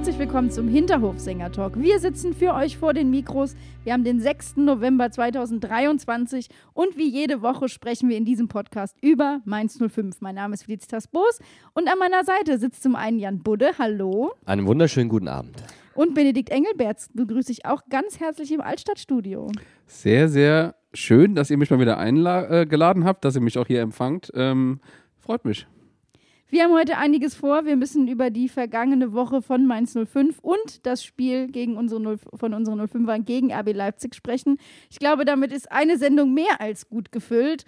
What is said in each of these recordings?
herzlich willkommen zum Hinterhofsänger-Talk. Wir sitzen für euch vor den Mikros. Wir haben den 6. November 2023 und wie jede Woche sprechen wir in diesem Podcast über Mainz 05. Mein Name ist Felicitas Boos und an meiner Seite sitzt zum einen Jan Budde. Hallo. Einen wunderschönen guten Abend. Und Benedikt Engelberts begrüße ich auch ganz herzlich im Altstadtstudio. Sehr, sehr schön, dass ihr mich mal wieder eingeladen habt, dass ihr mich auch hier empfangt. Ähm, freut mich. Wir haben heute einiges vor. Wir müssen über die vergangene Woche von Mainz 05 und das Spiel gegen unsere 0, von unseren 05ern gegen RB Leipzig sprechen. Ich glaube, damit ist eine Sendung mehr als gut gefüllt.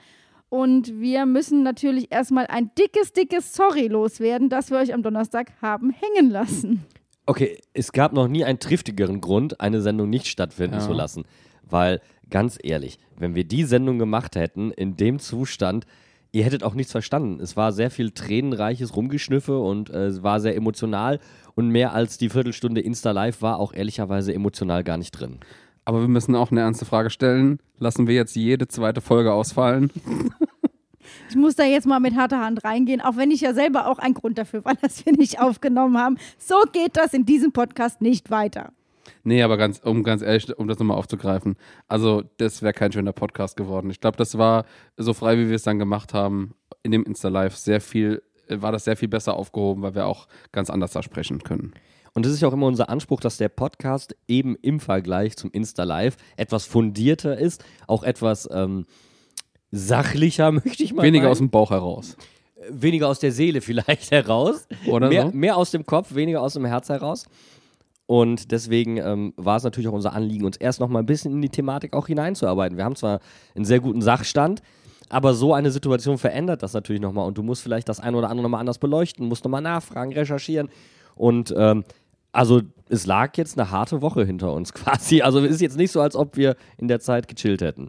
Und wir müssen natürlich erstmal ein dickes, dickes Sorry loswerden, dass wir euch am Donnerstag haben hängen lassen. Okay, es gab noch nie einen triftigeren Grund, eine Sendung nicht stattfinden Ja. zu lassen. Weil, ganz ehrlich, wenn wir die Sendung gemacht hätten, in dem Zustand, ihr hättet auch nichts verstanden. Es war sehr viel tränenreiches Rumgeschnüffe und äh, es war sehr emotional. Und mehr als die Viertelstunde Insta-Live war auch ehrlicherweise emotional gar nicht drin. Aber wir müssen auch eine ernste Frage stellen. Lassen wir jetzt jede zweite Folge ausfallen? Ich muss da jetzt mal mit harter Hand reingehen, auch wenn ich ja selber auch einen Grund dafür war, dass wir nicht aufgenommen haben. So geht das in diesem Podcast nicht weiter. Nee, aber ganz, um ganz ehrlich, um das nochmal aufzugreifen. Also, das wäre kein schöner Podcast geworden. Ich glaube, das war so frei, wie wir es dann gemacht haben, in dem Insta-Live sehr viel, äh, war das sehr viel besser aufgehoben, weil wir auch ganz anders da sprechen können. Und es ist ja auch immer unser Anspruch, dass der Podcast eben im Vergleich zum Insta-Live etwas fundierter ist, auch etwas ähm, sachlicher, möchte ich mal Weniger meinen. aus dem Bauch heraus. weniger aus der Seele vielleicht heraus. Oder mehr, so? mehr aus dem Kopf, weniger aus dem Herz heraus. Und deswegen ähm, war es natürlich auch unser Anliegen, uns erst noch mal ein bisschen in die Thematik auch hineinzuarbeiten. Wir haben zwar einen sehr guten Sachstand, aber so eine Situation verändert das natürlich nochmal. Und du musst vielleicht das eine oder andere nochmal anders beleuchten, musst nochmal nachfragen, recherchieren. Und ähm, also es lag jetzt eine harte Woche hinter uns quasi. Also es ist jetzt nicht so, als ob wir in der Zeit gechillt hätten.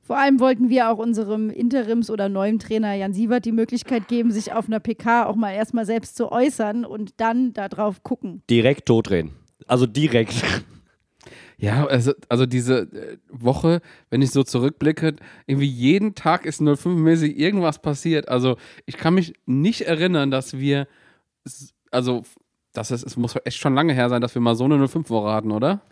Vor allem wollten wir auch unserem Interims- oder neuem Trainer Jan Sievert die Möglichkeit geben, sich auf einer PK auch mal erstmal selbst zu äußern und dann darauf gucken. Direkt totdrehen. Also direkt. Ja, also, also diese äh, Woche, wenn ich so zurückblicke, irgendwie jeden Tag ist 05-mäßig irgendwas passiert. Also ich kann mich nicht erinnern, dass wir, also das ist, es muss echt schon lange her sein, dass wir mal so eine 05-Woche hatten, oder?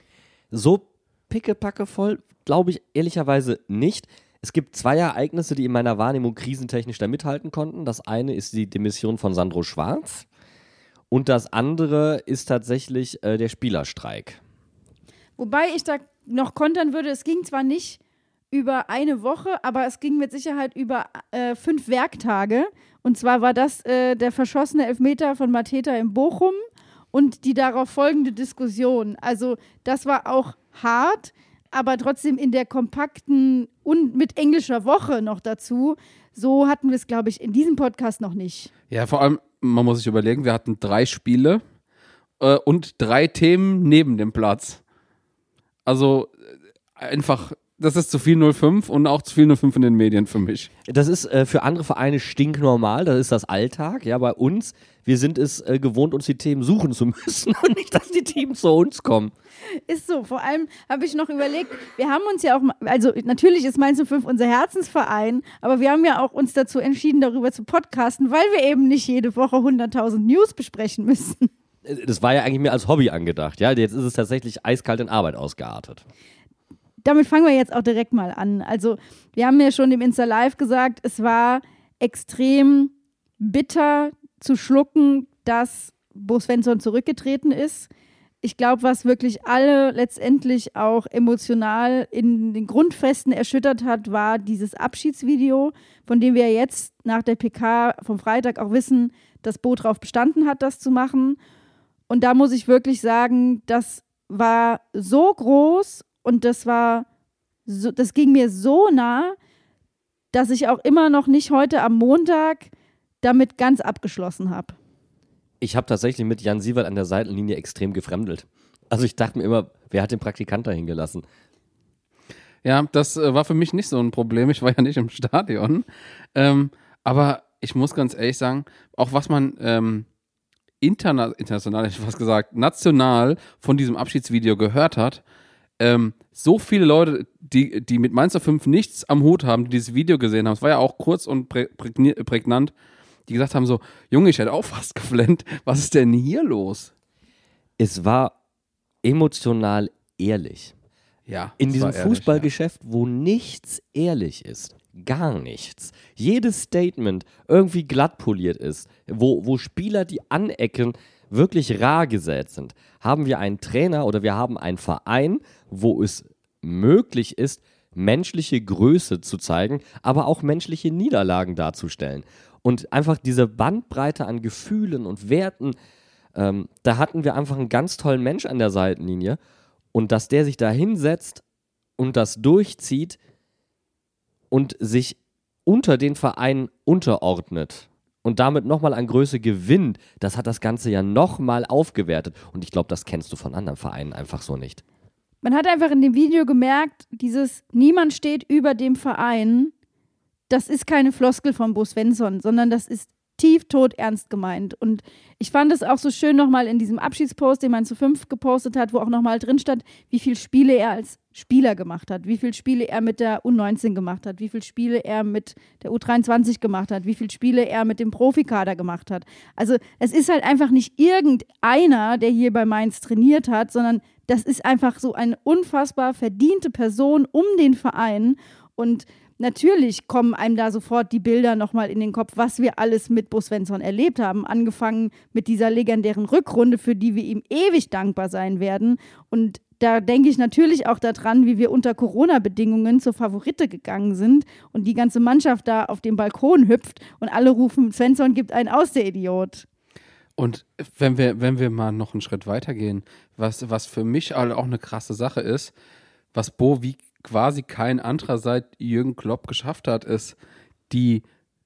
so pickepacke voll, glaube ich ehrlicherweise nicht. Es gibt zwei Ereignisse, die in meiner Wahrnehmung krisentechnisch da mithalten konnten. Das eine ist die Demission von Sandro Schwarz und das andere ist tatsächlich äh, der Spielerstreik. Wobei ich da noch kontern würde, es ging zwar nicht über eine Woche, aber es ging mit Sicherheit über äh, fünf Werktage. Und zwar war das äh, der verschossene Elfmeter von Mateta in Bochum und die darauf folgende Diskussion. Also das war auch hart, aber trotzdem in der kompakten und mit englischer Woche noch dazu. So hatten wir es, glaube ich, in diesem Podcast noch nicht. Ja, vor allem, man muss sich überlegen, wir hatten drei Spiele äh, und drei Themen neben dem Platz. Also äh, einfach, das ist zu viel 05 und auch zu viel 05 in den Medien für mich. Das ist äh, für andere Vereine stinknormal, das ist das Alltag. Ja, bei uns, wir sind es äh, gewohnt, uns die Themen suchen zu müssen und nicht, dass die Teams zu uns kommen. Ist so. Vor allem habe ich noch überlegt, wir haben uns ja auch, mal- also natürlich ist Mainz 05 unser Herzensverein, aber wir haben ja auch uns dazu entschieden, darüber zu podcasten, weil wir eben nicht jede Woche 100.000 News besprechen müssen. Äh, Das war ja eigentlich mehr als Hobby angedacht. Ja, jetzt ist es tatsächlich eiskalt in Arbeit ausgeartet. Damit fangen wir jetzt auch direkt mal an. Also, wir haben ja schon im Insta Live gesagt, es war extrem bitter zu schlucken, dass Bo Svensson zurückgetreten ist. Ich glaube, was wirklich alle letztendlich auch emotional in den Grundfesten erschüttert hat, war dieses Abschiedsvideo, von dem wir jetzt nach der PK vom Freitag auch wissen, dass Bo drauf bestanden hat, das zu machen. Und da muss ich wirklich sagen, das war so groß und das war so, das ging mir so nah, dass ich auch immer noch nicht heute am Montag damit ganz abgeschlossen habe. Ich habe tatsächlich mit Jan Siewert an der Seitenlinie extrem gefremdelt. Also ich dachte mir immer, wer hat den Praktikant da hingelassen? Ja, das äh, war für mich nicht so ein Problem. Ich war ja nicht im Stadion. Ähm, aber ich muss ganz ehrlich sagen, auch was man ähm, interna international, hätte ich fast gesagt, national von diesem Abschiedsvideo gehört hat, ähm, so viele Leute, die, die mit Mainz 5 nichts am Hut haben, die dieses Video gesehen haben, es war ja auch kurz und prä prägnant, die gesagt haben so, Junge, ich hätte auch fast geflennt, was ist denn hier los? Es war emotional ehrlich. Ja. In es diesem ehrlich, Fußballgeschäft, wo nichts ehrlich ist, gar nichts, jedes Statement irgendwie glatt poliert ist, wo, wo Spieler, die anecken, wirklich rar gesät sind, haben wir einen Trainer oder wir haben einen Verein, wo es möglich ist, menschliche Größe zu zeigen, aber auch menschliche Niederlagen darzustellen. Und einfach diese Bandbreite an Gefühlen und Werten, ähm, da hatten wir einfach einen ganz tollen Mensch an der Seitenlinie. Und dass der sich da hinsetzt und das durchzieht und sich unter den Verein unterordnet und damit nochmal an Größe gewinnt, das hat das Ganze ja nochmal aufgewertet. Und ich glaube, das kennst du von anderen Vereinen einfach so nicht. Man hat einfach in dem Video gemerkt, dieses Niemand steht über dem Verein, das ist keine Floskel von Bo Svensson, sondern das ist tieftot ernst gemeint. Und ich fand es auch so schön nochmal in diesem Abschiedspost, den man zu fünf gepostet hat, wo auch nochmal drin stand, wie viele Spiele er als Spieler gemacht hat, wie viele Spiele er mit der U19 gemacht hat, wie viele Spiele er mit der U23 gemacht hat, wie viele Spiele er mit dem Profikader gemacht hat. Also es ist halt einfach nicht irgendeiner, der hier bei Mainz trainiert hat, sondern das ist einfach so eine unfassbar verdiente Person um den Verein und natürlich kommen einem da sofort die Bilder nochmal in den Kopf, was wir alles mit Bo Svensson erlebt haben. Angefangen mit dieser legendären Rückrunde, für die wir ihm ewig dankbar sein werden. Und da denke ich natürlich auch daran, wie wir unter Corona-Bedingungen zur Favorite gegangen sind und die ganze Mannschaft da auf dem Balkon hüpft und alle rufen, Svensson gibt einen aus, der Idiot. Und wenn wir, wenn wir mal noch einen Schritt weitergehen, was, was für mich auch eine krasse Sache ist, was Bo wie quasi kein anderer seit Jürgen Klopp geschafft hat, ist die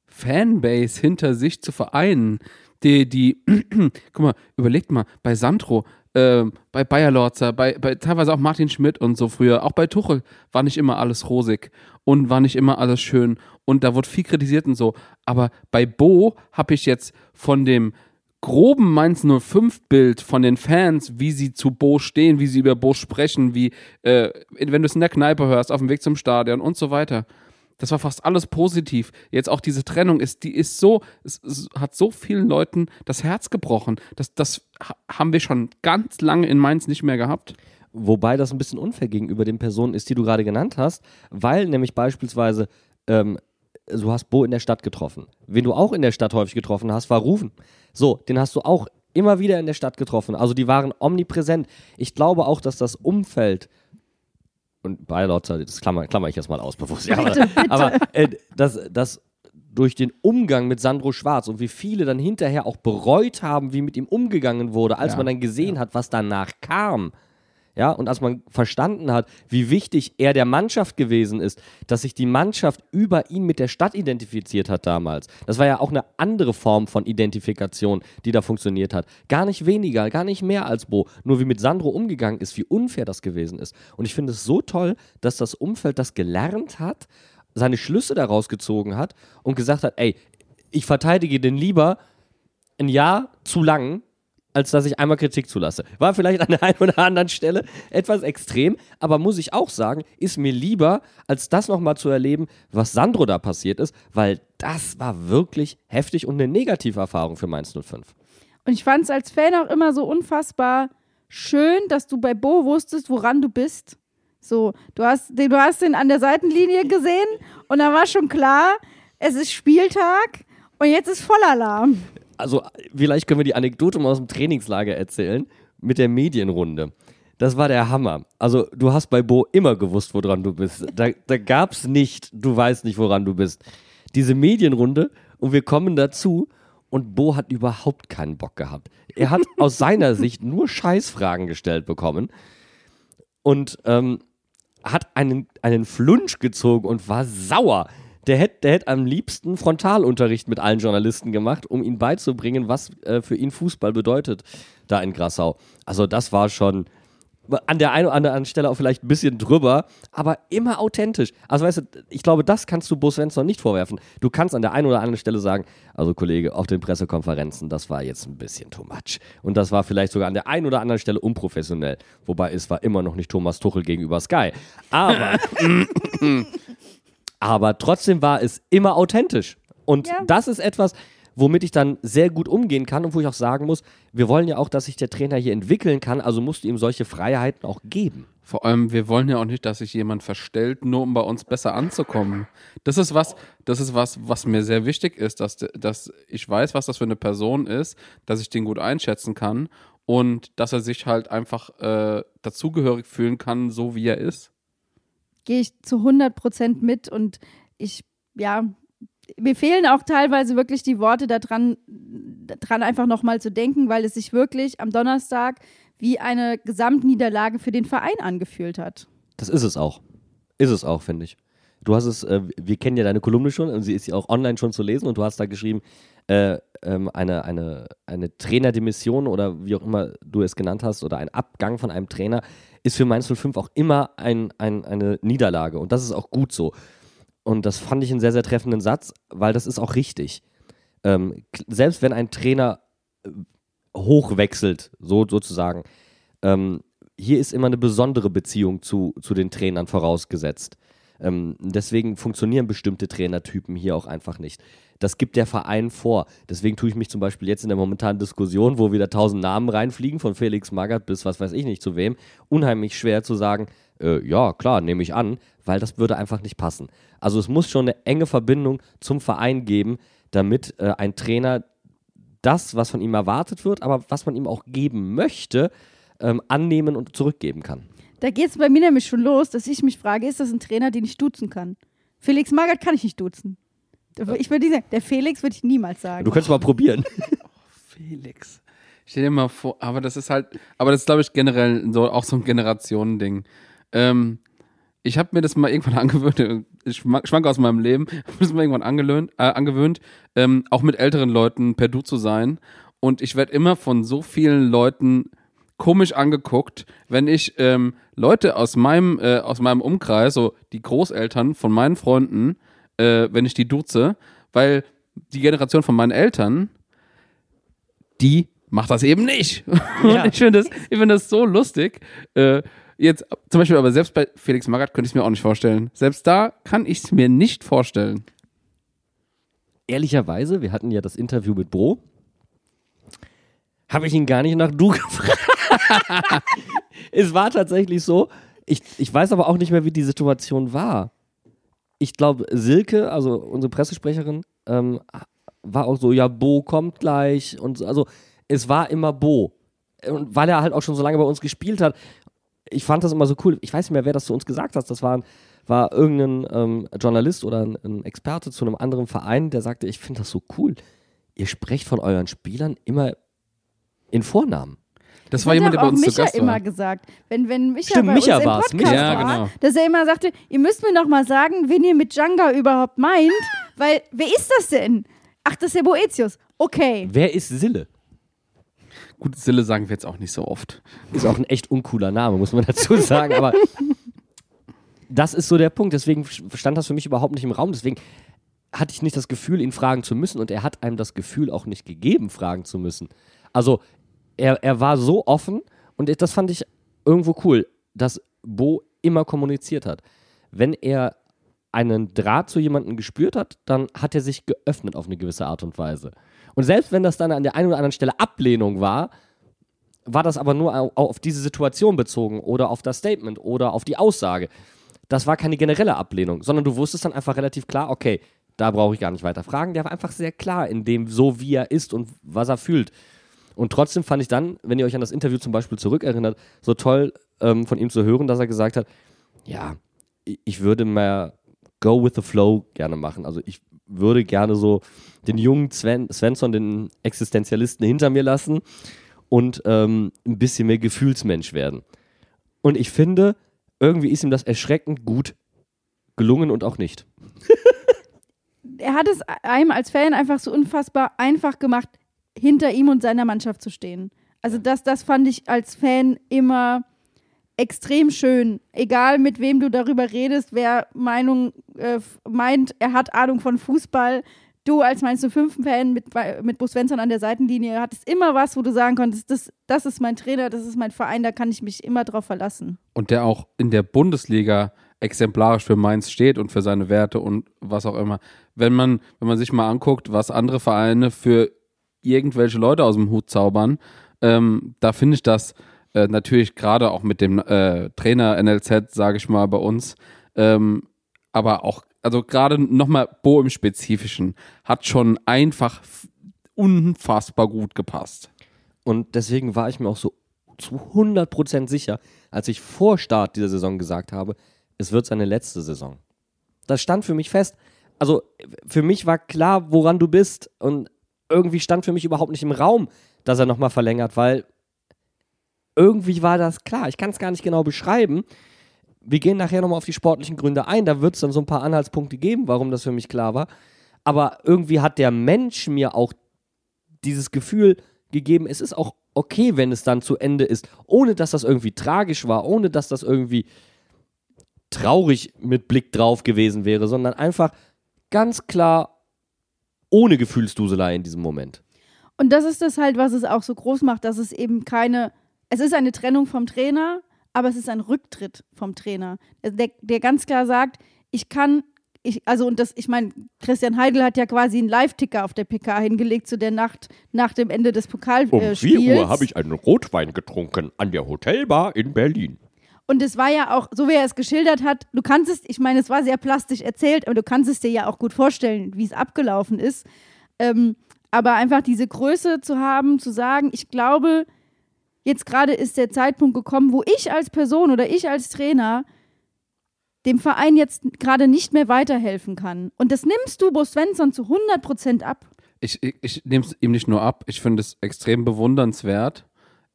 Fanbase hinter sich zu vereinen. Die, die, guck mal, überlegt mal, bei Sandro, äh, bei Bayer Lorzer, bei, bei teilweise auch Martin Schmidt und so früher, auch bei Tuchel war nicht immer alles rosig und war nicht immer alles schön und da wurde viel kritisiert und so. Aber bei Bo habe ich jetzt von dem groben Mainz 05 Bild von den Fans, wie sie zu Bo stehen, wie sie über Bo sprechen, wie äh, wenn du es in der Kneipe hörst, auf dem Weg zum Stadion und so weiter. Das war fast alles positiv. Jetzt auch diese Trennung ist, die ist so, es, es hat so vielen Leuten das Herz gebrochen. Das, das haben wir schon ganz lange in Mainz nicht mehr gehabt. Wobei das ein bisschen unfair gegenüber den Personen ist, die du gerade genannt hast, weil nämlich beispielsweise ähm, du hast Bo in der Stadt getroffen. Wen du auch in der Stadt häufig getroffen hast, war Rufen. So, den hast du auch immer wieder in der Stadt getroffen. Also die waren omnipräsent. Ich glaube auch, dass das Umfeld und bei Lotzer, das klammer, klammer ich jetzt mal aus, bewusst. Ja, aber, aber äh, das, das durch den Umgang mit Sandro Schwarz und wie viele dann hinterher auch bereut haben, wie mit ihm umgegangen wurde, als Ja, man dann gesehen hat, was danach kam. Ja, und als man verstanden hat, wie wichtig er der Mannschaft gewesen ist, dass sich die Mannschaft über ihn mit der Stadt identifiziert hat damals. Das war ja auch eine andere Form von Identifikation, die da funktioniert hat. Gar nicht weniger, gar nicht mehr als Bo. Nur wie mit Sandro umgegangen ist, wie unfair das gewesen ist. Und ich finde es so toll, dass das Umfeld das gelernt hat, seine Schlüsse daraus gezogen hat und gesagt hat, ey, ich verteidige den lieber ein Jahr zu lang, als dass ich einmal Kritik zulasse. War vielleicht an der einen oder anderen Stelle etwas extrem, aber muss ich auch sagen, ist mir lieber, als das nochmal zu erleben, was Sandro da passiert ist, weil das war wirklich heftig und eine Negativerfahrung für Mainz 05. Und ich fand es als Fan auch immer so unfassbar schön, dass du bei Bo wusstest, woran du bist. So, du hast, den- du hast ihn an der Seitenlinie gesehen und da war schon klar, es ist Spieltag und jetzt ist Vollalarm. Also, vielleicht können wir die Anekdote mal aus dem Trainingslager erzählen mit der Medienrunde. Das war der Hammer. Also, du hast bei Bo immer gewusst, woran du bist. Da, da gab es nicht, du weißt nicht, woran du bist. Diese Medienrunde und wir kommen dazu und Bo hat überhaupt keinen Bock gehabt. Er hat aus seiner Sicht nur Scheißfragen gestellt bekommen und ähm, hat einen, einen Flunsch gezogen und war sauer. Der hätte der hätt am liebsten Frontalunterricht mit allen Journalisten gemacht, um ihnen beizubringen, was äh, für ihn Fußball bedeutet, da in Grassau. Also das war schon an der einen oder anderen Stelle auch vielleicht ein bisschen drüber, aber immer authentisch. Also weißt du, ich glaube, das kannst du Bo Svensson nicht vorwerfen. Du kannst an der einen oder anderen Stelle sagen, also Kollege, auf den Pressekonferenzen, das war jetzt ein bisschen too much. Und das war vielleicht sogar an der einen oder anderen Stelle unprofessionell. Wobei es war immer noch nicht Thomas Tuchel gegenüber Sky. Aber, aber trotzdem war es immer authentisch. Und Ja. das ist etwas, womit ich dann sehr gut umgehen kann und wo ich auch sagen muss, wir wollen ja auch, dass sich der Trainer hier entwickeln kann, also musst du ihm solche Freiheiten auch geben. Vor allem, wir wollen ja auch nicht, dass sich jemand verstellt, nur um bei uns besser anzukommen. Das ist was, das ist was, was mir sehr wichtig ist, dass, dass ich weiß, was das für eine Person ist, dass ich den gut einschätzen kann und dass er sich halt einfach äh, dazugehörig fühlen kann, so wie er ist. Gehe ich zu 100 Prozent mit und ich, ja, mir fehlen auch teilweise wirklich die Worte daran, dran einfach nochmal zu denken, weil es sich wirklich am Donnerstag wie eine Gesamtniederlage für den Verein angefühlt hat. Das ist es auch. Ist es auch, finde ich. Du hast es, äh, wir kennen ja deine Kolumne schon und sie ist ja auch online schon zu lesen und du hast da geschrieben, äh, ähm, eine, eine, eine Trainerdemission oder wie auch immer du es genannt hast oder ein Abgang von einem Trainer ist für Mainz 05 auch immer ein, ein, eine Niederlage und das ist auch gut so. Und das fand ich einen sehr, sehr treffenden Satz, weil das ist auch richtig. Ähm, selbst wenn ein Trainer äh, hochwechselt, so sozusagen, ähm, hier ist immer eine besondere Beziehung zu, zu den Trainern vorausgesetzt. Ähm, deswegen funktionieren bestimmte Trainertypen hier auch einfach nicht. Das gibt der Verein vor. Deswegen tue ich mich zum Beispiel jetzt in der momentanen Diskussion, wo wieder tausend Namen reinfliegen, von Felix Magath bis was weiß ich nicht zu wem, unheimlich schwer zu sagen, äh, ja, klar, nehme ich an, weil das würde einfach nicht passen. Also es muss schon eine enge Verbindung zum Verein geben, damit äh, ein Trainer das, was von ihm erwartet wird, aber was man ihm auch geben möchte, ähm, annehmen und zurückgeben kann. Da geht es bei mir nämlich schon los, dass ich mich frage, ist das ein Trainer, den ich duzen kann? Felix Magath kann ich nicht duzen. Ich würde nicht sagen, der Felix würde ich niemals sagen. Du könntest mal probieren. Felix. Stell dir mal vor, aber das ist halt, aber das ist, glaube ich, generell so auch so ein Generationending. Ähm, ich habe mir das mal irgendwann angewöhnt, ich schwank schwank aus meinem Leben, habe das mal irgendwann angelöhnt, äh, angewöhnt, ähm, auch mit älteren Leuten per Du zu sein. Und ich werde immer von so vielen Leuten komisch angeguckt, wenn ich ähm, Leute aus meinem, äh, aus meinem Umkreis, so die Großeltern von meinen Freunden, äh, wenn ich die duze, weil die Generation von meinen Eltern, die macht das eben nicht. Ja. Und ich finde das, ich finde das so lustig. Äh, jetzt zum Beispiel, aber selbst bei Felix Magath könnte ich es mir auch nicht vorstellen. Selbst da kann ich es mir nicht vorstellen. Ehrlicherweise, wir hatten ja das Interview mit Bro, habe ich ihn gar nicht nach Du gefragt. Es war tatsächlich so. Ich, ich weiß aber auch nicht mehr, wie die Situation war. Ich glaube, Silke, also unsere Pressesprecherin, ähm, war auch so, ja, Bo kommt gleich. Und so. also es war immer Bo. Und weil er halt auch schon so lange bei uns gespielt hat, ich fand das immer so cool. Ich weiß nicht mehr, wer das zu uns gesagt hat. Das war, war irgendein ähm, Journalist oder ein, ein Experte zu einem anderen Verein, der sagte, ich finde das so cool. Ihr sprecht von euren Spielern immer in Vornamen. Das Das war jemand, der bei uns zu Micha Gast immer war. gesagt. Wenn, wenn Micha Stimmt, bei Micha uns im. Podcast Micha. Ja, war, genau. dass er immer sagte, ihr müsst mir noch mal sagen, wen ihr mit Djanga überhaupt meint, weil wer ist das denn? Ach, das ist der Boetius. Okay. Wer ist Sille? Gut, Sille sagen wir jetzt auch nicht so oft. Ist auch ein echt uncooler Name, muss man dazu sagen. Aber das ist so der Punkt. Deswegen stand das für mich überhaupt nicht im Raum. Deswegen hatte ich nicht das Gefühl, ihn fragen zu müssen. Und er hat einem das Gefühl auch nicht gegeben, fragen zu müssen. Also er, er war so offen und das fand ich irgendwo cool, dass Bo immer kommuniziert hat. Wenn er einen Draht zu jemandem gespürt hat, dann hat er sich geöffnet auf eine gewisse Art und Weise. Und selbst wenn das dann an der einen oder anderen Stelle Ablehnung war, war das aber nur au- auf diese Situation bezogen oder auf das Statement oder auf die Aussage. Das war keine generelle Ablehnung, sondern du wusstest dann einfach relativ klar, okay, da brauche ich gar nicht weiter fragen. Der war einfach sehr klar in dem, so wie er ist und was er fühlt. Und trotzdem fand ich dann, wenn ihr euch an das Interview zum Beispiel zurückerinnert, so toll ähm, von ihm zu hören, dass er gesagt hat, ja, ich- würde mehr Go with the Flow gerne machen. Also ich würde gerne so den jungen Sven, Svensson, den Existenzialisten hinter mir lassen und ähm, ein bisschen mehr Gefühlsmensch werden. Und ich finde, irgendwie ist ihm das erschreckend gut gelungen und auch nicht. er hat es einem als Fan einfach so unfassbar einfach gemacht, hinter ihm und seiner Mannschaft zu stehen. Also das, das fand ich als Fan immer extrem schön. Egal mit wem du darüber redest, wer Meinung äh, meint, er hat Ahnung von Fußball. Du als meinst du Fan mit, mit Bo Svensson an der Seitenlinie hattest immer was, wo du sagen konntest, das, das ist mein Trainer, das ist mein Verein, da kann ich mich immer drauf verlassen. Und der auch in der Bundesliga exemplarisch für Mainz steht und für seine Werte und was auch immer. Wenn man, wenn man sich mal anguckt, was andere Vereine für irgendwelche Leute aus dem Hut zaubern, ähm, da finde ich das äh, natürlich gerade auch mit dem äh, Trainer NLZ, sage ich mal, bei uns, ähm, aber auch, also gerade nochmal Bo im Spezifischen, hat schon einfach unfassbar gut gepasst. Und deswegen war ich mir auch so zu 100% sicher, als ich vor Start dieser Saison gesagt habe, es wird seine letzte Saison. Das stand für mich fest. Also für mich war klar, woran du bist und irgendwie stand für mich überhaupt nicht im Raum, dass er nochmal verlängert, weil irgendwie war das klar. Ich kann es gar nicht genau beschreiben. Wir gehen nachher nochmal auf die sportlichen Gründe ein. Da wird es dann so ein paar Anhaltspunkte geben, warum das für mich klar war. Aber irgendwie hat der Mensch mir auch dieses Gefühl gegeben, es ist auch okay, wenn es dann zu Ende ist, ohne dass das irgendwie tragisch war, ohne dass das irgendwie traurig mit Blick drauf gewesen wäre, sondern einfach ganz klar ohne Gefühlsduselei in diesem Moment. Und das ist das halt, was es auch so groß macht, dass es eben keine, es ist eine Trennung vom Trainer, aber es ist ein Rücktritt vom Trainer, der, der ganz klar sagt, ich kann, ich, also und das, ich meine, Christian Heidel hat ja quasi einen Live-Ticker auf der PK hingelegt zu der Nacht nach dem Ende des Pokalspiels. einen Rotwein getrunken an der Hotelbar in Berlin. Und es war ja auch, so wie er es geschildert hat, du kannst es, ich meine, es war sehr plastisch erzählt, aber du kannst es dir ja auch gut vorstellen, wie es abgelaufen ist. Ähm, aber einfach diese Größe zu haben, zu sagen, ich glaube, jetzt gerade ist der Zeitpunkt gekommen, wo ich als Person oder ich als Trainer dem Verein jetzt gerade nicht mehr weiterhelfen kann. Und das nimmst du Bo Svensson zu 100 Prozent ab. Ich, ich, ich nehme es ihm nicht nur ab, ich finde es extrem bewundernswert.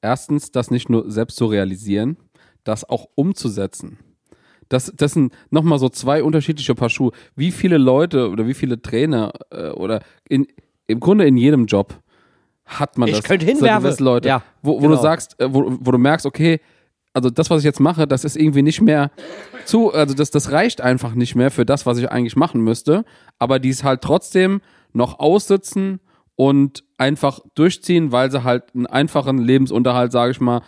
Erstens, das nicht nur selbst zu realisieren, das auch umzusetzen. Das, das sind nochmal so zwei unterschiedliche Paar Schuhe. Wie viele Leute oder wie viele Trainer äh, oder in, im Grunde in jedem Job hat man Ich das. könnte so hinwerfen. gewisse Leute, Ja, wo, wo genau. du sagst, äh, wo, wo du merkst, okay, also das, was ich jetzt mache, das ist irgendwie nicht mehr zu, also das, das reicht einfach nicht mehr für das, was ich eigentlich machen müsste. Aber die es halt trotzdem noch aussitzen und einfach durchziehen, weil sie halt einen einfachen Lebensunterhalt, sage ich mal,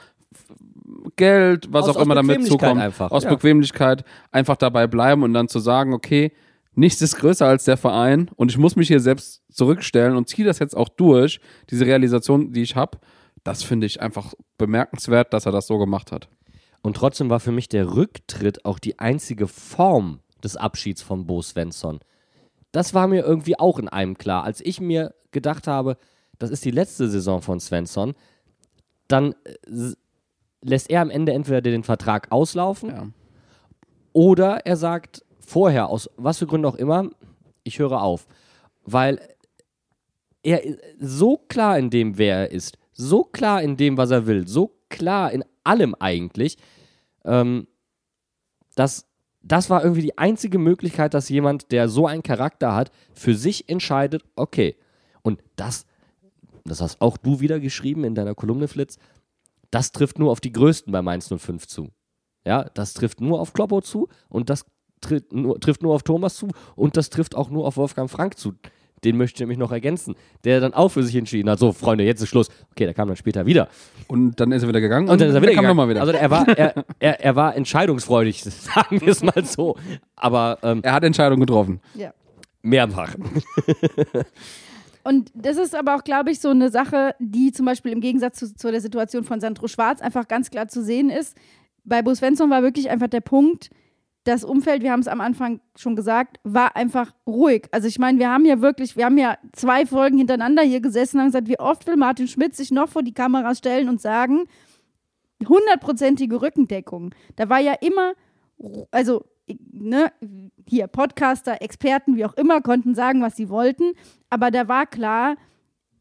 Geld, was Aus- auch aus immer damit zukommt, einfach, aus ja. Bequemlichkeit einfach dabei bleiben und dann zu sagen, okay, nichts ist größer als der Verein und ich muss mich hier selbst zurückstellen und ziehe das jetzt auch durch, diese Realisation, die ich habe. Das finde ich einfach bemerkenswert, dass er das so gemacht hat. Und trotzdem war für mich der Rücktritt auch die einzige Form des Abschieds von Bo Svensson. Das war mir irgendwie auch in einem klar. Als ich mir gedacht habe, das ist die letzte Saison von Svensson, dann äh, lässt er am Ende entweder den Vertrag auslaufen Ja. oder er sagt vorher, aus was für Gründen auch immer, ich höre auf. Weil er so klar in dem, wer er ist, so klar in dem, was er will, so klar in allem eigentlich, ähm, dass das war irgendwie die einzige Möglichkeit, dass jemand, der so einen Charakter hat, für sich entscheidet, okay. Und das, das hast auch du wieder geschrieben in deiner Kolumne, Flitz, das trifft nur auf die Größten bei Mainz 05 zu. Ja, das trifft nur auf Kloppo zu und das trifft nur, trifft nur auf Thomas zu und das trifft auch nur auf Wolfgang Frank zu. Den möchte ich nämlich noch ergänzen, der dann auch für sich entschieden hat, so Freunde, jetzt ist Schluss. Okay, der kam dann später wieder. Und dann ist er wieder gegangen Und dann ist er wieder kam gegangen. nochmal wieder. Also er war, er, er, er war entscheidungsfreudig, sagen wir es mal so. Aber ähm, er hat Entscheidungen getroffen. Ja. mehrfach. Und das ist aber auch, glaube ich, so eine Sache, die zum Beispiel im Gegensatz zu, zu der Situation von Sandro Schwarz einfach ganz klar zu sehen ist. Bei Bo Svensson war wirklich einfach der Punkt, das Umfeld, wir haben es am Anfang schon gesagt, war einfach ruhig. Also ich meine, wir haben ja wirklich, wir haben ja zwei Folgen hintereinander hier gesessen und haben gesagt, wie oft will Martin Schmidt sich noch vor die Kamera stellen und sagen, hundertprozentige Rückendeckung. Da war ja immer, also ne, hier Podcaster, Experten, wie auch immer, konnten sagen, was sie wollten, aber da war klar,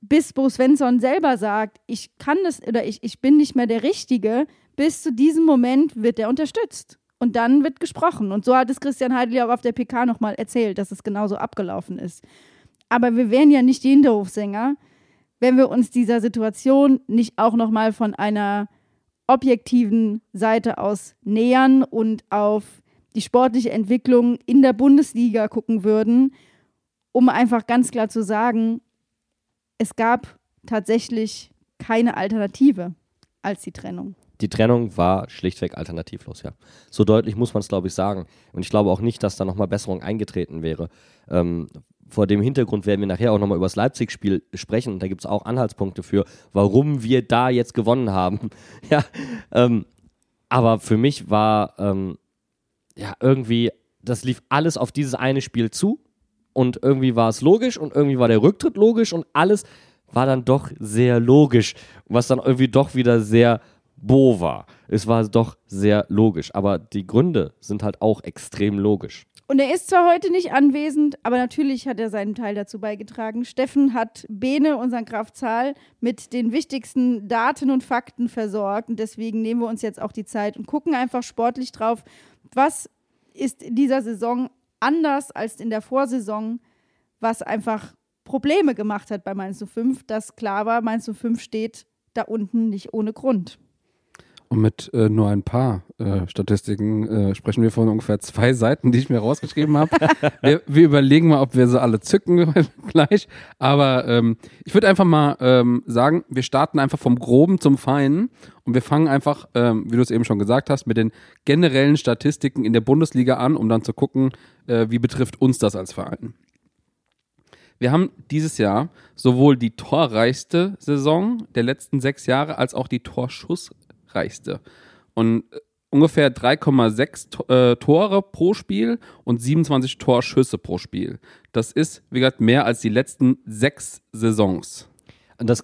bis Bo Svensson selber sagt, ich kann das oder ich, ich bin nicht mehr der Richtige, bis zu diesem Moment wird er unterstützt. und dann wird gesprochen. Und so hat es Christian Heidel ja auch auf der PK nochmal erzählt, dass es genauso abgelaufen ist. Aber wir wären ja nicht die Hinterhofsänger, wenn wir uns dieser Situation nicht auch nochmal von einer objektiven Seite aus nähern und auf die sportliche Entwicklung in der Bundesliga gucken würden, um einfach ganz klar zu sagen, es gab tatsächlich keine Alternative als die Trennung. Die Trennung war schlichtweg alternativlos, ja. So deutlich muss man es, glaube ich, sagen. Und ich glaube auch nicht, dass da nochmal Besserung eingetreten wäre. Ähm, vor dem Hintergrund werden wir nachher auch nochmal über das Leipzig-Spiel sprechen. Und da gibt es auch Anhaltspunkte für, warum wir da jetzt gewonnen haben. ja, ähm, aber für mich war ähm, ja irgendwie, das lief alles auf dieses eine Spiel zu. Und irgendwie war es logisch und irgendwie war der Rücktritt logisch und alles war dann doch sehr logisch, was dann irgendwie doch wieder sehr Bo war. Es war doch sehr logisch, aber die Gründe sind halt auch extrem logisch. Und er ist zwar heute nicht anwesend, aber natürlich hat er seinen Teil dazu beigetragen. Steffen hat Bene, unseren Graf Zahl, mit den wichtigsten Daten und Fakten versorgt. Und deswegen nehmen wir uns jetzt auch die Zeit und gucken einfach sportlich drauf, was ist in dieser Saison anders als in der Vorsaison, was einfach Probleme gemacht hat bei Mainz 05, dass klar war, Mainz 05 steht da unten nicht ohne Grund. Und mit äh, nur ein paar äh, Statistiken äh, sprechen wir von ungefähr zwei Seiten, die ich mir rausgeschrieben habe. wir, wir, überlegen mal, ob wir sie alle zücken gleich. Aber ähm, ich würde einfach mal ähm, sagen, wir starten einfach vom Groben zum Feinen und wir fangen einfach, ähm, wie du es eben schon gesagt hast, mit den generellen Statistiken in der Bundesliga an, um dann zu gucken, äh, wie betrifft uns das als Verein. Wir haben dieses Jahr sowohl die torreichste Saison der letzten sechs Jahre als auch die Torschussreichste. Und äh, ungefähr 3,6 äh, Tore pro Spiel und 27 Torschüsse pro Spiel. Das ist, wie gesagt, mehr als die letzten sechs Saisons. Das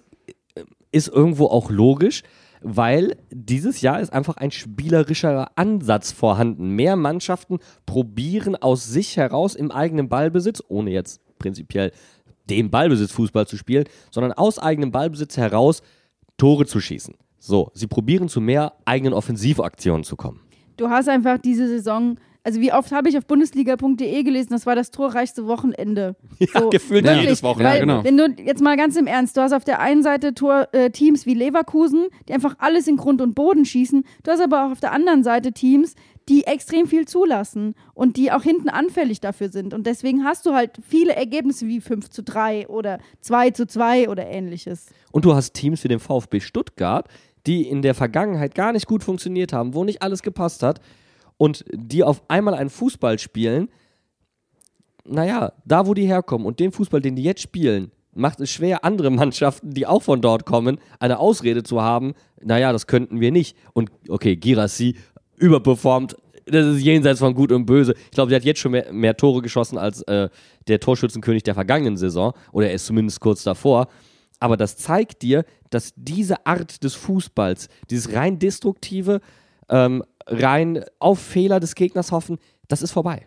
äh, ist irgendwo auch logisch, weil dieses Jahr ist einfach ein spielerischer Ansatz vorhanden. Mehr Mannschaften probieren aus sich heraus im eigenen Ballbesitz, ohne jetzt prinzipiell den Ballbesitzfußball zu spielen, sondern aus eigenem Ballbesitz heraus Tore zu schießen. So, sie probieren zu mehr eigenen Offensivaktionen zu kommen. Du hast einfach diese Saison also wie oft habe ich auf bundesliga.de gelesen, das war das torreichste Wochenende. Ja, so, gefühlt wirklich, jedes Wochenende. Ja, genau. Wenn du jetzt mal ganz im Ernst, du hast auf der einen Seite Tor, äh, Teams wie Leverkusen, die einfach alles in Grund und Boden schießen. Du hast aber auch auf der anderen Seite Teams, die extrem viel zulassen und die auch hinten anfällig dafür sind. Und deswegen hast du halt viele Ergebnisse wie 5 zu 3 oder 2 zu 2 oder ähnliches. Und du hast Teams wie den VfB Stuttgart, die in der Vergangenheit gar nicht gut funktioniert haben, wo nicht alles gepasst hat und die auf einmal einen Fußball spielen. Naja, da wo die herkommen und den Fußball, den die jetzt spielen, macht es schwer, andere Mannschaften, die auch von dort kommen, eine Ausrede zu haben, naja, das könnten wir nicht. Und okay, Girassi überperformt. Das ist jenseits von Gut und Böse. Ich glaube, der hat jetzt schon mehr, mehr Tore geschossen als äh, der Torschützenkönig der vergangenen Saison. Oder er ist zumindest kurz davor. Aber das zeigt dir, dass diese Art des Fußballs, dieses rein destruktive, ähm, rein auf Fehler des Gegners hoffen, das ist vorbei.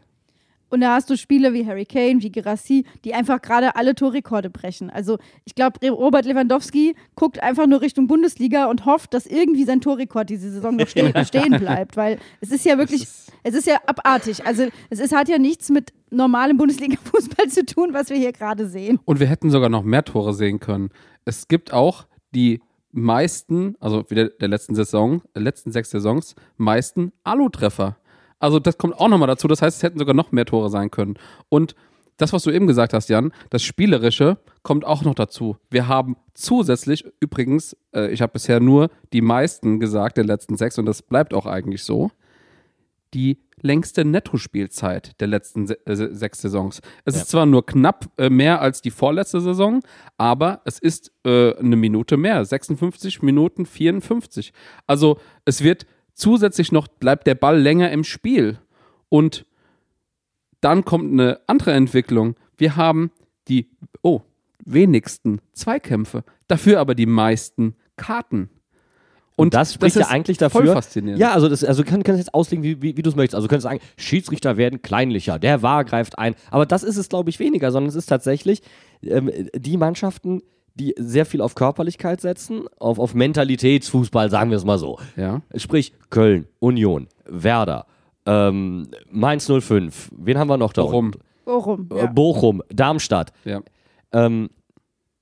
Und da hast du Spiele wie Harry Kane, wie Gerassi, die einfach gerade alle Torrekorde brechen. Also ich glaube, Robert Lewandowski guckt einfach nur Richtung Bundesliga und hofft, dass irgendwie sein Torrekord diese Saison noch stehen, stehen bleibt. Weil es ist ja wirklich, ist es ist ja abartig. Also es ist, hat ja nichts mit normalem Bundesliga-Fußball zu tun, was wir hier gerade sehen. Und wir hätten sogar noch mehr Tore sehen können. Es gibt auch die meisten, also wieder der letzten Saison, der letzten sechs Saisons, meisten Alu-Treffer. Also das kommt auch nochmal dazu. Das heißt, es hätten sogar noch mehr Tore sein können. Und das, was du eben gesagt hast, Jan, das Spielerische kommt auch noch dazu. Wir haben zusätzlich, übrigens, äh, ich habe bisher nur die meisten gesagt der letzten sechs und das bleibt auch eigentlich so, die längste Nettospielzeit der letzten se äh, sechs Saisons. Es ja. ist zwar nur knapp äh, mehr als die vorletzte Saison, aber es ist äh, eine Minute mehr. 56 Minuten 54. Also es wird Zusätzlich noch bleibt der Ball länger im Spiel. Und dann kommt eine andere Entwicklung. Wir haben die, oh, wenigsten Zweikämpfe, dafür aber die meisten Karten. Und, das spricht das ja eigentlich dafür. Voll faszinierend. Ja, also, das, also du kannst jetzt auslegen, wie, wie, wie du es möchtest. Also du könntest sagen, Schiedsrichter werden kleinlicher, der Wahr greift ein. Aber das ist es, glaube ich, weniger, sondern es ist tatsächlich ähm, die Mannschaften, die sehr viel auf Körperlichkeit setzen, auf, auf Mentalitätsfußball, sagen wir es mal so. Ja. Sprich Köln, Union, Werder, ähm, Mainz 05. Wen haben wir noch da? Warum? unten? Bochum. Äh, Ja. Bochum, Darmstadt. Ja. Ähm,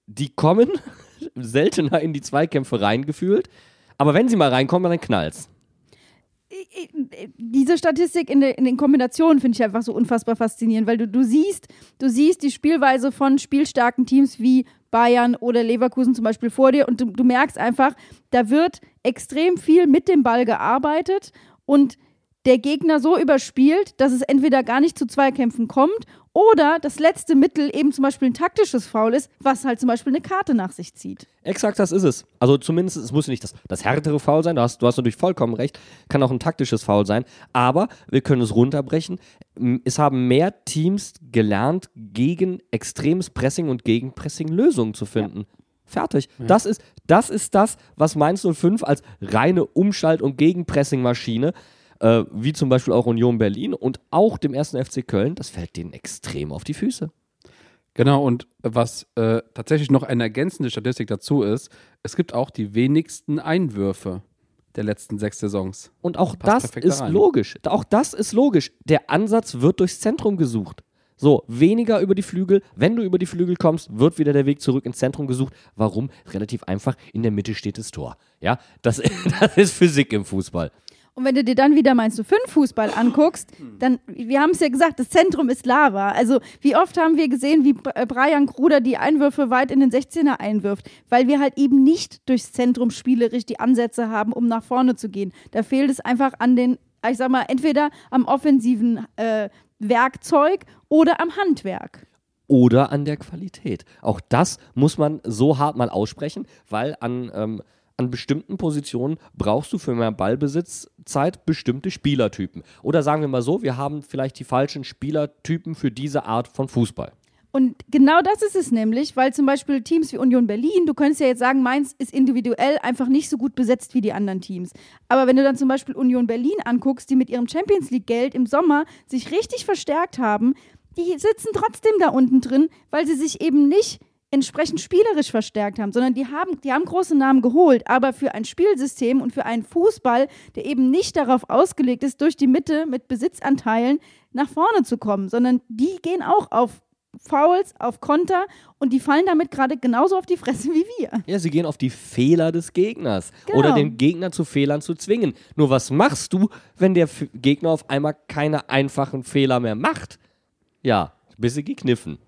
die kommen seltener in die Zweikämpfe reingefühlt. Aber wenn sie mal reinkommen, dann knallt's. diese Statistik in, der, in den Kombinationen finde ich einfach so unfassbar faszinierend, weil du, du siehst, du siehst die Spielweise von spielstarken Teams wie Bayern oder Leverkusen zum Beispiel vor dir und du, du merkst einfach, da wird extrem viel mit dem Ball gearbeitet und der Gegner so überspielt, dass es entweder gar nicht zu Zweikämpfen kommt oder das letzte Mittel eben zum Beispiel ein taktisches Foul ist, was halt zum Beispiel eine Karte nach sich zieht. Exakt, das ist es. Also zumindest, es muss nicht das, das härtere Foul sein, du hast, du hast natürlich vollkommen recht, kann auch ein taktisches Foul sein, aber wir können es runterbrechen. Es haben mehr Teams gelernt, gegen extremes Pressing und Gegenpressing Lösungen zu finden. Fertig. Das, ist, das ist das, was Mainz 05 als reine Umschalt- und Gegenpressing-Maschine, äh, wie zum Beispiel auch Union Berlin und auch dem ersten FC Köln, das fällt denen extrem auf die Füße. Genau, und was äh, tatsächlich noch eine ergänzende Statistik dazu ist, es gibt auch die wenigsten Einwürfe der letzten sechs Saisons. Und auch das perfekt da ist rein. logisch. Auch das ist logisch. Der Ansatz wird durchs Zentrum gesucht. So, weniger über die Flügel. Wenn du über die Flügel kommst, wird wieder der Weg zurück ins Zentrum gesucht. Warum? Relativ einfach. In der Mitte steht das Tor. Ja, das, das ist Physik im Fußball. Und wenn du dir dann wieder meinst du fünf Fußball anguckst, dann, wir haben es ja gesagt, das Zentrum ist Lava. Also wie oft haben wir gesehen, wie Br- Brian Kruder die Einwürfe weit in den 16er einwirft, weil wir halt eben nicht durchs Zentrum spielerisch die Ansätze haben, um nach vorne zu gehen. Da fehlt es einfach an den, ich sag mal, entweder am offensiven äh, Werkzeug oder am Handwerk. Oder an der Qualität. Auch das muss man so hart mal aussprechen, weil an, ähm, an bestimmten Positionen brauchst du für mehr Ballbesitzzeit bestimmte Spielertypen. Oder sagen wir mal so, wir haben vielleicht die falschen Spielertypen für diese Art von Fußball. Und genau das ist es nämlich, weil zum Beispiel Teams wie Union Berlin, du könntest ja jetzt sagen, Mainz ist individuell einfach nicht so gut besetzt wie die anderen Teams. Aber wenn du dann zum Beispiel Union Berlin anguckst, die mit ihrem Champions League-Geld im Sommer sich richtig verstärkt haben, die sitzen trotzdem da unten drin, weil sie sich eben nicht entsprechend spielerisch verstärkt haben, sondern die haben, die haben große Namen geholt, aber für ein Spielsystem und für einen Fußball, der eben nicht darauf ausgelegt ist, durch die Mitte mit Besitzanteilen nach vorne zu kommen, sondern die gehen auch auf Fouls, auf Konter und die fallen damit gerade genauso auf die Fresse wie wir. Ja, sie gehen auf die Fehler des Gegners. Genau. Oder den Gegner zu Fehlern zu zwingen. Nur was machst du, wenn der Gegner auf einmal keine einfachen Fehler mehr macht? Ja, bisschen gekniffen.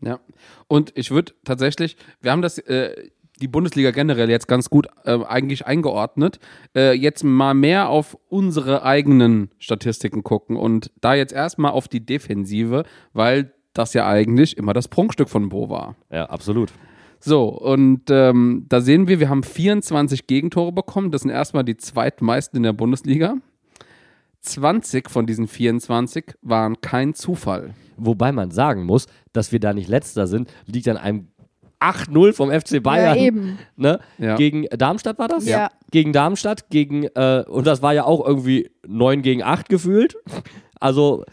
Ja. Und ich würde tatsächlich, wir haben das, äh, die Bundesliga generell jetzt ganz gut äh, eigentlich eingeordnet, äh, jetzt mal mehr auf unsere eigenen Statistiken gucken und da jetzt erstmal auf die Defensive, weil das ja eigentlich immer das Prunkstück von Bo war. Ja, absolut. So, und ähm, da sehen wir, wir haben 24 Gegentore bekommen. Das sind erstmal die zweitmeisten in der Bundesliga. 20 von diesen 24 waren kein Zufall. Wobei man sagen muss, dass wir da nicht letzter sind, liegt an einem 8-0 vom FC Bayern. Ja, eben. Ne? Ja. Gegen Darmstadt war das? Ja. Gegen Darmstadt, gegen, äh, und das war ja auch irgendwie 9 gegen 8 gefühlt. Also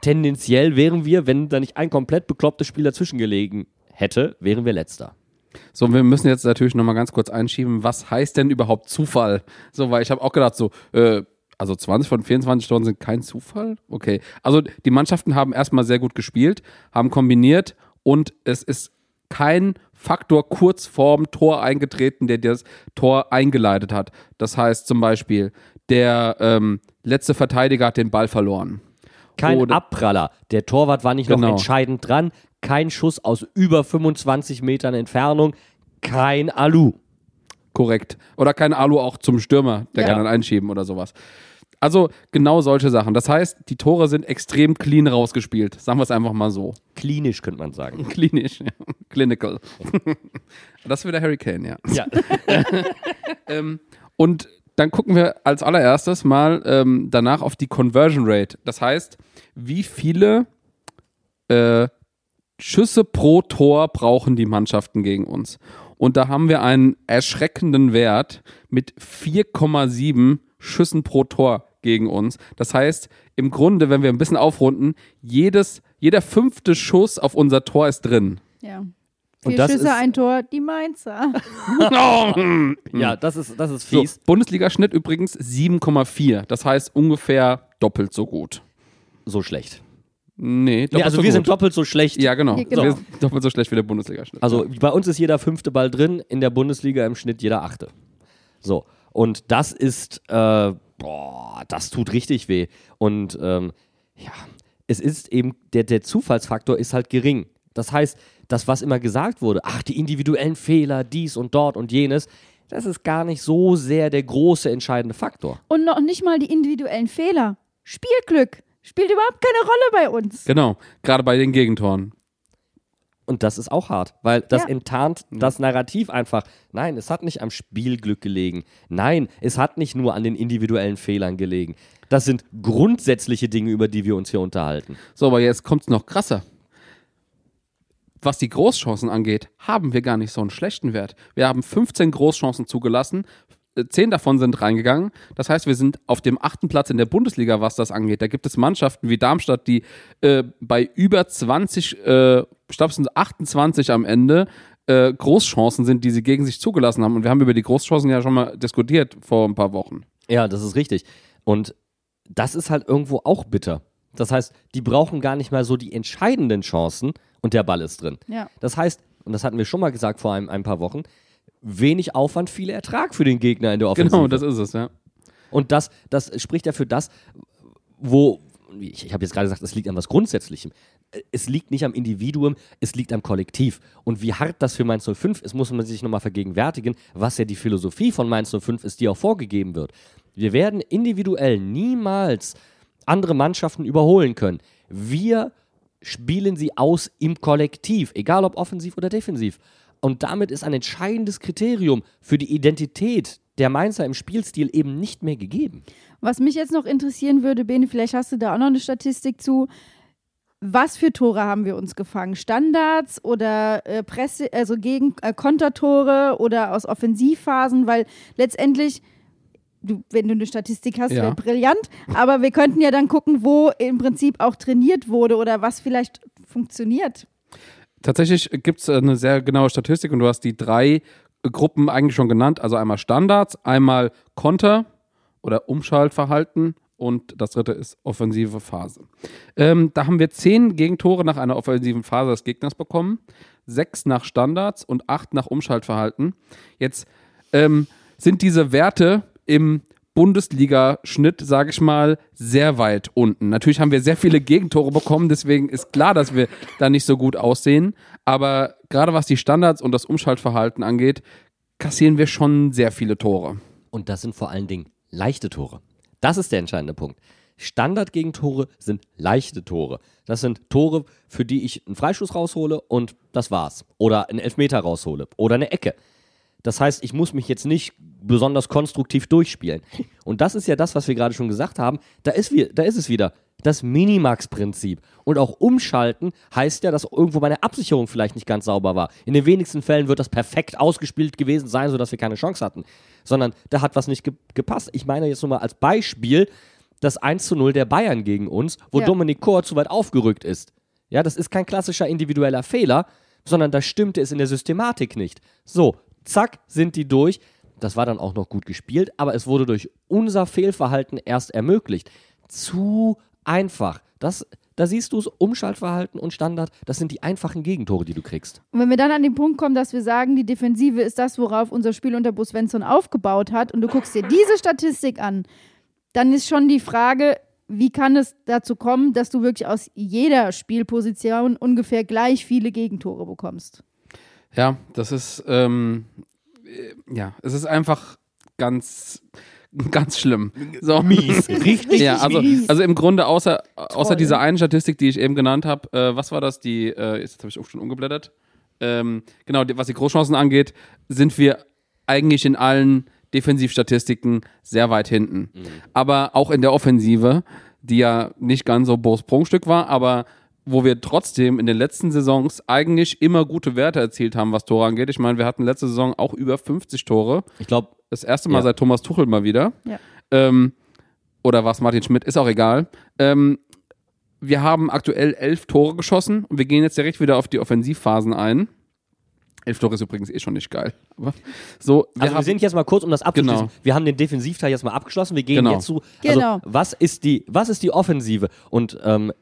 tendenziell wären wir, wenn da nicht ein komplett beklopptes Spiel dazwischen gelegen hätte, wären wir letzter. So, wir müssen jetzt natürlich nochmal ganz kurz einschieben, was heißt denn überhaupt Zufall? So, weil ich habe auch gedacht, so, äh, also 20 von 24 Toren sind kein Zufall? Okay. Also die Mannschaften haben erstmal sehr gut gespielt, haben kombiniert und es ist kein Faktor kurz vorm Tor eingetreten, der das Tor eingeleitet hat. Das heißt zum Beispiel, der ähm, letzte Verteidiger hat den Ball verloren. Kein Oder- Abpraller. Der Torwart war nicht noch Genau. entscheidend dran. Kein Schuss aus über 25 Metern Entfernung. Kein Alu. Korrekt. Oder kein Alu auch zum Stürmer, der Ja. kann dann einschieben oder sowas. Also genau solche Sachen. Das heißt, die Tore sind extrem clean rausgespielt. Sagen wir es einfach mal so. Klinisch könnte man sagen. Klinisch. ja. Clinical. das ist wieder Harry Kane, ja. Ja. Ähm, und dann gucken wir als allererstes mal ähm, danach auf die Conversion Rate. Das heißt, wie viele äh, Schüsse pro Tor brauchen die Mannschaften gegen uns? Und da haben wir einen erschreckenden Wert mit 4,7 Schüssen pro Tor gegen uns. Das heißt, im Grunde, wenn wir ein bisschen aufrunden, jedes, jeder fünfte Schuss auf unser Tor ist drin. Ja. Und Vier das Schüsse, ist- ein Tor, die Mainzer. Ja, das ist, das ist So, fies. Bundesligaschnitt übrigens 7,4. Das heißt ungefähr doppelt so gut. So schlecht. Nee, doppelt Nee, also so wir gut. sind doppelt so schlecht. Ja, genau. Ja, genau. Wir sind doppelt so schlecht wie der Bundesligaschnitt. Also bei uns ist jeder fünfte Ball drin, in der Bundesliga im Schnitt jeder achte. So. Und das ist, äh, boah, das tut richtig weh. Und ähm, ja, es ist eben, der, der Zufallsfaktor ist halt gering. Das heißt, das, was immer gesagt wurde, ach, die individuellen Fehler, dies und dort und jenes, das ist gar nicht so sehr der große entscheidende Faktor. Und noch nicht mal die individuellen Fehler. Spielglück spielt überhaupt keine Rolle bei uns. genau, gerade bei den Gegentoren. Und das ist auch hart, weil das Ja. enttarnt das Narrativ einfach. Nein, es hat nicht am Spielglück gelegen. Nein, es hat nicht nur an den individuellen Fehlern gelegen. Das sind grundsätzliche Dinge, über die wir uns hier unterhalten. So, aber jetzt kommt es noch krasser. Was die Großchancen angeht, haben wir gar nicht so einen schlechten Wert. Wir haben 15 Großchancen zugelassen, 10 davon sind reingegangen. Das heißt, wir sind auf dem achten Platz in der Bundesliga, was das angeht. Da gibt es Mannschaften wie Darmstadt, die äh, bei über 20, äh, ich glaube, es sind 28 am Ende, äh, Großchancen sind, die sie gegen sich zugelassen haben. Und wir haben über die Großchancen ja schon mal diskutiert vor ein paar Wochen. Ja, das ist richtig. Und das ist halt irgendwo auch bitter. Das heißt, die brauchen gar nicht mal so die entscheidenden Chancen und der Ball ist drin. Ja. Das heißt, und das hatten wir schon mal gesagt vor ein, ein paar Wochen, wenig Aufwand, viel Ertrag für den Gegner in der Offensive. Genau, das ist es, ja. Und das, das spricht ja für das, wo, ich, ich habe jetzt gerade gesagt, es liegt an was Grundsätzlichem. Es liegt nicht am Individuum, es liegt am Kollektiv. Und wie hart das für Mainz 05 ist, muss man sich nochmal vergegenwärtigen, was ja die Philosophie von Mainz 05 ist, die auch vorgegeben wird. Wir werden individuell niemals andere Mannschaften überholen können. Wir spielen sie aus im Kollektiv, egal ob offensiv oder defensiv. Und damit ist ein entscheidendes Kriterium für die Identität der Mainzer im Spielstil eben nicht mehr gegeben. Was mich jetzt noch interessieren würde, Bene, vielleicht hast du da auch noch eine Statistik zu. Was für Tore haben wir uns gefangen? Standards oder äh, Presse, also gegen äh, Kontertore oder aus Offensivphasen? Weil letztendlich, du, wenn du eine Statistik hast, Ja. wäre brillant. Aber wir könnten ja dann gucken, wo im Prinzip auch trainiert wurde oder was vielleicht funktioniert. Tatsächlich gibt es eine sehr genaue Statistik und du hast die drei Gruppen eigentlich schon genannt. Also einmal Standards, einmal Konter oder Umschaltverhalten und das dritte ist offensive Phase. Ähm, da haben wir zehn Gegentore nach einer offensiven Phase des Gegners bekommen, sechs nach Standards und acht nach Umschaltverhalten. Jetzt ähm, sind diese Werte im Bundesliga-Schnitt, sage ich mal, sehr weit unten. Natürlich haben wir sehr viele Gegentore bekommen, deswegen ist klar, dass wir da nicht so gut aussehen. Aber gerade was die Standards und das Umschaltverhalten angeht, kassieren wir schon sehr viele Tore. Und das sind vor allen Dingen leichte Tore. Das ist der entscheidende Punkt. Standardgegentore sind leichte Tore. Das sind Tore, für die ich einen Freistoß raushole und das war's. Oder einen Elfmeter raushole. Oder eine Ecke. Das heißt, ich muss mich jetzt nicht besonders konstruktiv durchspielen. Und das ist ja das, was wir gerade schon gesagt haben. Da ist, wir, da ist es wieder. Das Minimax-Prinzip. Und auch umschalten heißt ja, dass irgendwo meine Absicherung vielleicht nicht ganz sauber war. In den wenigsten Fällen wird das perfekt ausgespielt gewesen sein, sodass wir keine Chance hatten. Sondern da hat was nicht ge gepasst. Ich meine jetzt nur mal als Beispiel das 1 zu 0 der Bayern gegen uns, wo Ja. Dominik Kor zu weit aufgerückt ist. Ja, das ist kein klassischer individueller Fehler, sondern da stimmte es in der Systematik nicht. So, zack, sind die durch. Das war dann auch noch gut gespielt, aber es wurde durch unser Fehlverhalten erst ermöglicht. Zu einfach. Das, da siehst du es, Umschaltverhalten und Standard, das sind die einfachen Gegentore, die du kriegst. Und wenn wir dann an den Punkt kommen, dass wir sagen, die Defensive ist das, worauf unser Spiel unter Bus Svensson aufgebaut hat, und du guckst dir diese Statistik an, dann ist schon die Frage, wie kann es dazu kommen, dass du wirklich aus jeder Spielposition ungefähr gleich viele Gegentore bekommst? Ja, das ist, ähm, äh, ja, es ist einfach ganz, ganz schlimm. So. Mies, richtig Ja, also, mies. also im Grunde außer, außer Toll. dieser einen Statistik, die ich eben genannt habe, äh, was war das? Die, äh, jetzt habe ich auch schon umgeblättert. Ähm, genau, was die Großchancen angeht, sind wir eigentlich in allen Defensivstatistiken sehr weit hinten. Aber auch in der Offensive, die ja nicht ganz so Bo's Prunkstück war, aber wo wir trotzdem in den letzten Saisons eigentlich immer gute Werte erzielt haben, was Tore angeht. Ich meine, wir hatten letzte Saison auch über 50 Tore. Ich glaube, Das erste Mal Ja. seit Thomas Tuchel mal wieder. Ja. Ähm, oder was Martin Schmidt, ist auch egal. Ähm, wir haben aktuell elf Tore geschossen und wir gehen jetzt direkt wieder auf die Offensivphasen ein. Elf Tore ist übrigens eh schon nicht geil. Aber so, wir Also wir sind jetzt mal kurz, um das abzuschließen. Genau. Wir haben den Defensivteil jetzt mal abgeschlossen. Wir gehen Genau. jetzt zu. Also, Genau. was ist die, was ist die Offensive? Und ähm,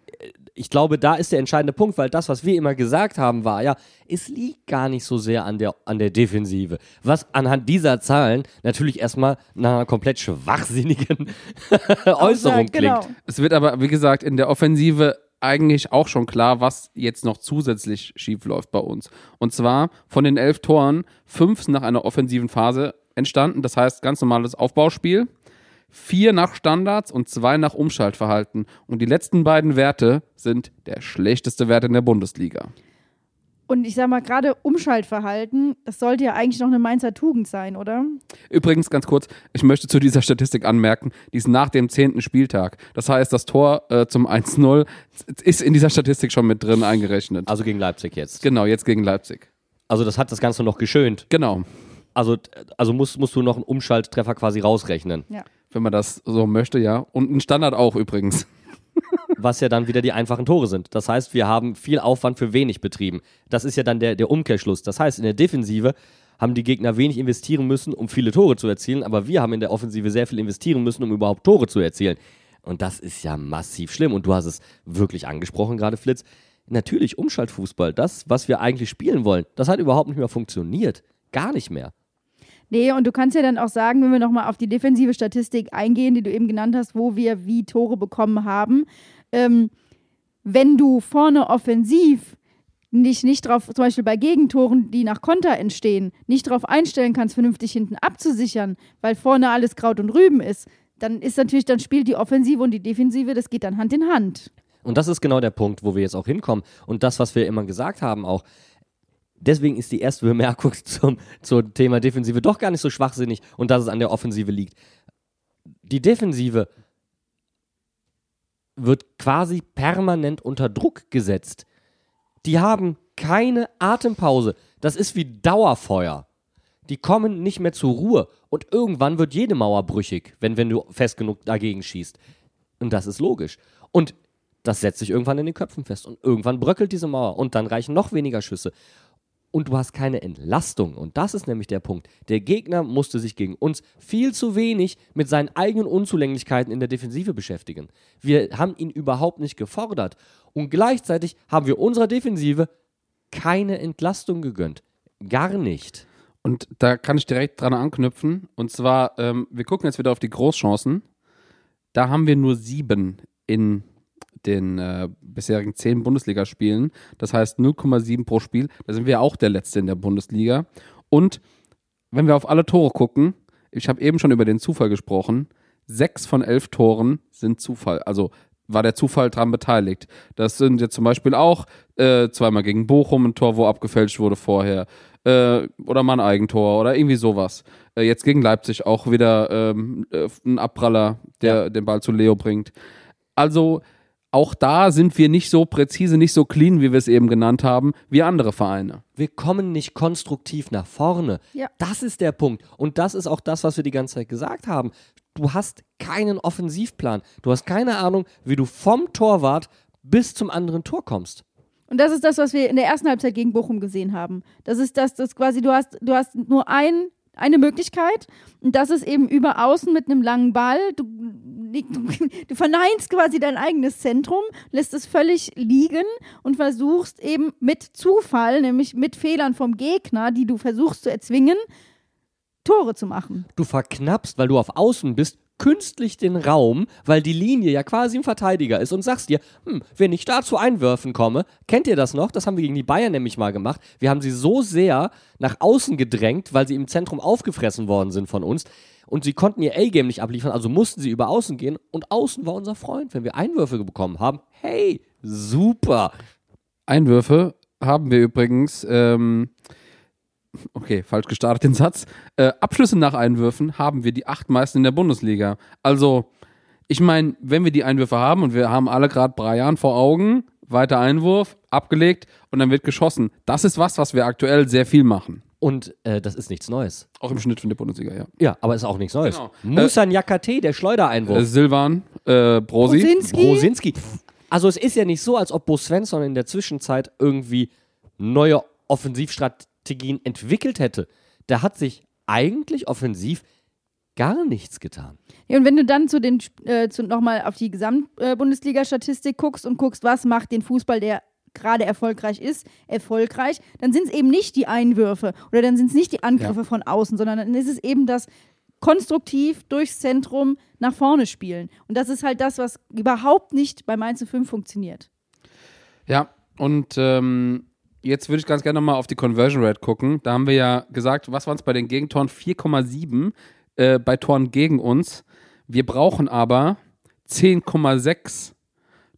ich glaube, da ist der entscheidende Punkt, weil das, was wir immer gesagt haben, war ja, es liegt gar nicht so sehr an der, an der Defensive. Was anhand dieser Zahlen natürlich erstmal nach einer komplett schwachsinnigen Äußerung genau. klingt. es wird aber, wie gesagt, in der Offensive eigentlich auch schon klar, was jetzt noch zusätzlich schief läuft bei uns. Und zwar von den elf Toren, fünf nach einer offensiven Phase entstanden. Das heißt, ganz normales Aufbauspiel. Vier nach Standards und zwei nach Umschaltverhalten. Und die letzten beiden Werte sind der schlechteste Wert in der Bundesliga. Und ich sag mal, gerade Umschaltverhalten, das sollte ja eigentlich noch eine Mainzer Tugend sein, oder? Übrigens, ganz kurz, ich möchte zu dieser Statistik anmerken, die ist nach dem zehnten Spieltag. Das heißt, das Tor äh, zum 1-0 ist in dieser Statistik schon mit drin eingerechnet. Also gegen Leipzig jetzt. Genau, jetzt gegen Leipzig. Also das hat das Ganze noch geschönt. Genau. Also, also musst, musst du noch einen Umschalttreffer quasi rausrechnen. Ja. Wenn man das so möchte, ja. Und ein Standard auch übrigens. was ja dann wieder die einfachen Tore sind. Das heißt, wir haben viel Aufwand für wenig betrieben. Das ist ja dann der, der Umkehrschluss. Das heißt, in der Defensive haben die Gegner wenig investieren müssen, um viele Tore zu erzielen, aber wir haben in der Offensive sehr viel investieren müssen, um überhaupt Tore zu erzielen. Und das ist ja massiv schlimm. Und du hast es wirklich angesprochen gerade, Flitz. Natürlich Umschaltfußball, das, was wir eigentlich spielen wollen, das hat überhaupt nicht mehr funktioniert. Gar nicht mehr. Nee, und du kannst ja dann auch sagen, wenn wir nochmal auf die defensive Statistik eingehen, die du eben genannt hast, wo wir wie Tore bekommen haben. Ähm, wenn du vorne offensiv nicht, nicht drauf, zum Beispiel bei Gegentoren, die nach Konter entstehen, nicht darauf einstellen kannst, vernünftig hinten abzusichern, weil vorne alles Kraut und Rüben ist, dann ist natürlich, dann spielt die Offensive und die Defensive, das geht dann Hand in Hand. Und das ist genau der Punkt, wo wir jetzt auch hinkommen. Und das, was wir immer gesagt haben, auch. Deswegen ist die erste Bemerkung zum, zum Thema Defensive doch gar nicht so schwachsinnig und dass es an der Offensive liegt. Die Defensive wird quasi permanent unter Druck gesetzt. Die haben keine Atempause. Das ist wie Dauerfeuer. Die kommen nicht mehr zur Ruhe. Und irgendwann wird jede Mauer brüchig, wenn, wenn du fest genug dagegen schießt. Und das ist logisch. Und das setzt sich irgendwann in den Köpfen fest. Und irgendwann bröckelt diese Mauer. Und dann reichen noch weniger Schüsse. Und du hast keine Entlastung. Und das ist nämlich der Punkt. Der Gegner musste sich gegen uns viel zu wenig mit seinen eigenen Unzulänglichkeiten in der Defensive beschäftigen. Wir haben ihn überhaupt nicht gefordert. Und gleichzeitig haben wir unserer Defensive keine Entlastung gegönnt. Gar nicht. Und da kann ich direkt dran anknüpfen. Und zwar, ähm, wir gucken jetzt wieder auf die Großchancen. Da haben wir nur sieben in den äh, bisherigen zehn Bundesligaspielen. Das heißt 0,7 pro Spiel. Da sind wir auch der Letzte in der Bundesliga. Und wenn wir auf alle Tore gucken, ich habe eben schon über den Zufall gesprochen, sechs von elf Toren sind Zufall. Also war der Zufall dran beteiligt. Das sind jetzt zum Beispiel auch äh, zweimal gegen Bochum ein Tor, wo abgefälscht wurde vorher. Äh, oder mal ein Eigentor oder irgendwie sowas. Äh, jetzt gegen Leipzig auch wieder ähm, äh, ein Abpraller, der den Ball zu Leo bringt. Also auch da sind wir nicht so präzise, nicht so clean, wie wir es eben genannt haben, wie andere Vereine. Wir kommen nicht konstruktiv nach vorne. Ja. Das ist der Punkt. Und das ist auch das, was wir die ganze Zeit gesagt haben. Du hast keinen Offensivplan. Du hast keine Ahnung, wie du vom Torwart bis zum anderen Tor kommst. Und das ist das, was wir in der ersten Halbzeit gegen Bochum gesehen haben. Das ist das, das quasi, du hast, du hast nur ein, eine Möglichkeit und das ist eben über außen mit einem langen Ball. Du, du, du verneinst quasi dein eigenes Zentrum, lässt es völlig liegen und versuchst eben mit Zufall, nämlich mit Fehlern vom Gegner, die du versuchst zu erzwingen, Tore zu machen. Du verknappst, weil du auf Außen bist, künstlich den Raum, weil die Linie ja quasi ein Verteidiger ist und sagst dir, hm, wenn ich da zu Einwürfen komme, kennt ihr das noch? Das haben wir gegen die Bayern nämlich mal gemacht. Wir haben sie so sehr nach außen gedrängt, weil sie im Zentrum aufgefressen worden sind von uns und sie konnten ihr A-Game nicht abliefern, also mussten sie über außen gehen und außen war unser Freund. Wenn wir Einwürfe bekommen haben, hey, super. Einwürfe haben wir übrigens, ähm, okay, falsch gestartet den Satz. Äh, Abschlüsse nach Einwürfen haben wir die acht meisten in der Bundesliga. Also, ich meine, wenn wir die Einwürfe haben und wir haben alle gerade Brian vor Augen, weiter Einwurf, abgelegt und dann wird geschossen. Das ist was, was wir aktuell sehr viel machen. Und äh, das ist nichts Neues. Auch im Schnitt von der Bundesliga, ja. Ja, aber ist auch nichts Neues. Genau. Musa Nyakate, der Schleudereinwurf. Äh, Silvan, äh, Brosi. Brosinski? Brosinski. Also es ist ja nicht so, als ob Bo Svensson in der Zwischenzeit irgendwie neue Tegin entwickelt hätte, da hat sich eigentlich offensiv gar nichts getan. Ja, und wenn du dann zu den äh, zu, nochmal auf die Gesamtbundesliga-Statistik guckst und guckst, was macht den Fußball, der gerade erfolgreich ist, erfolgreich, dann sind es eben nicht die Einwürfe oder dann sind es nicht die Angriffe Ja. von außen, sondern dann ist es eben das konstruktiv durchs Zentrum nach vorne spielen. Und das ist halt das, was überhaupt nicht bei Mainz 05 funktioniert. Ja, und ähm, jetzt würde ich ganz gerne nochmal auf die Conversion Rate gucken. Da haben wir ja gesagt, was waren es bei den Gegentoren? 4,7 äh, bei Toren gegen uns. Wir brauchen aber 10,6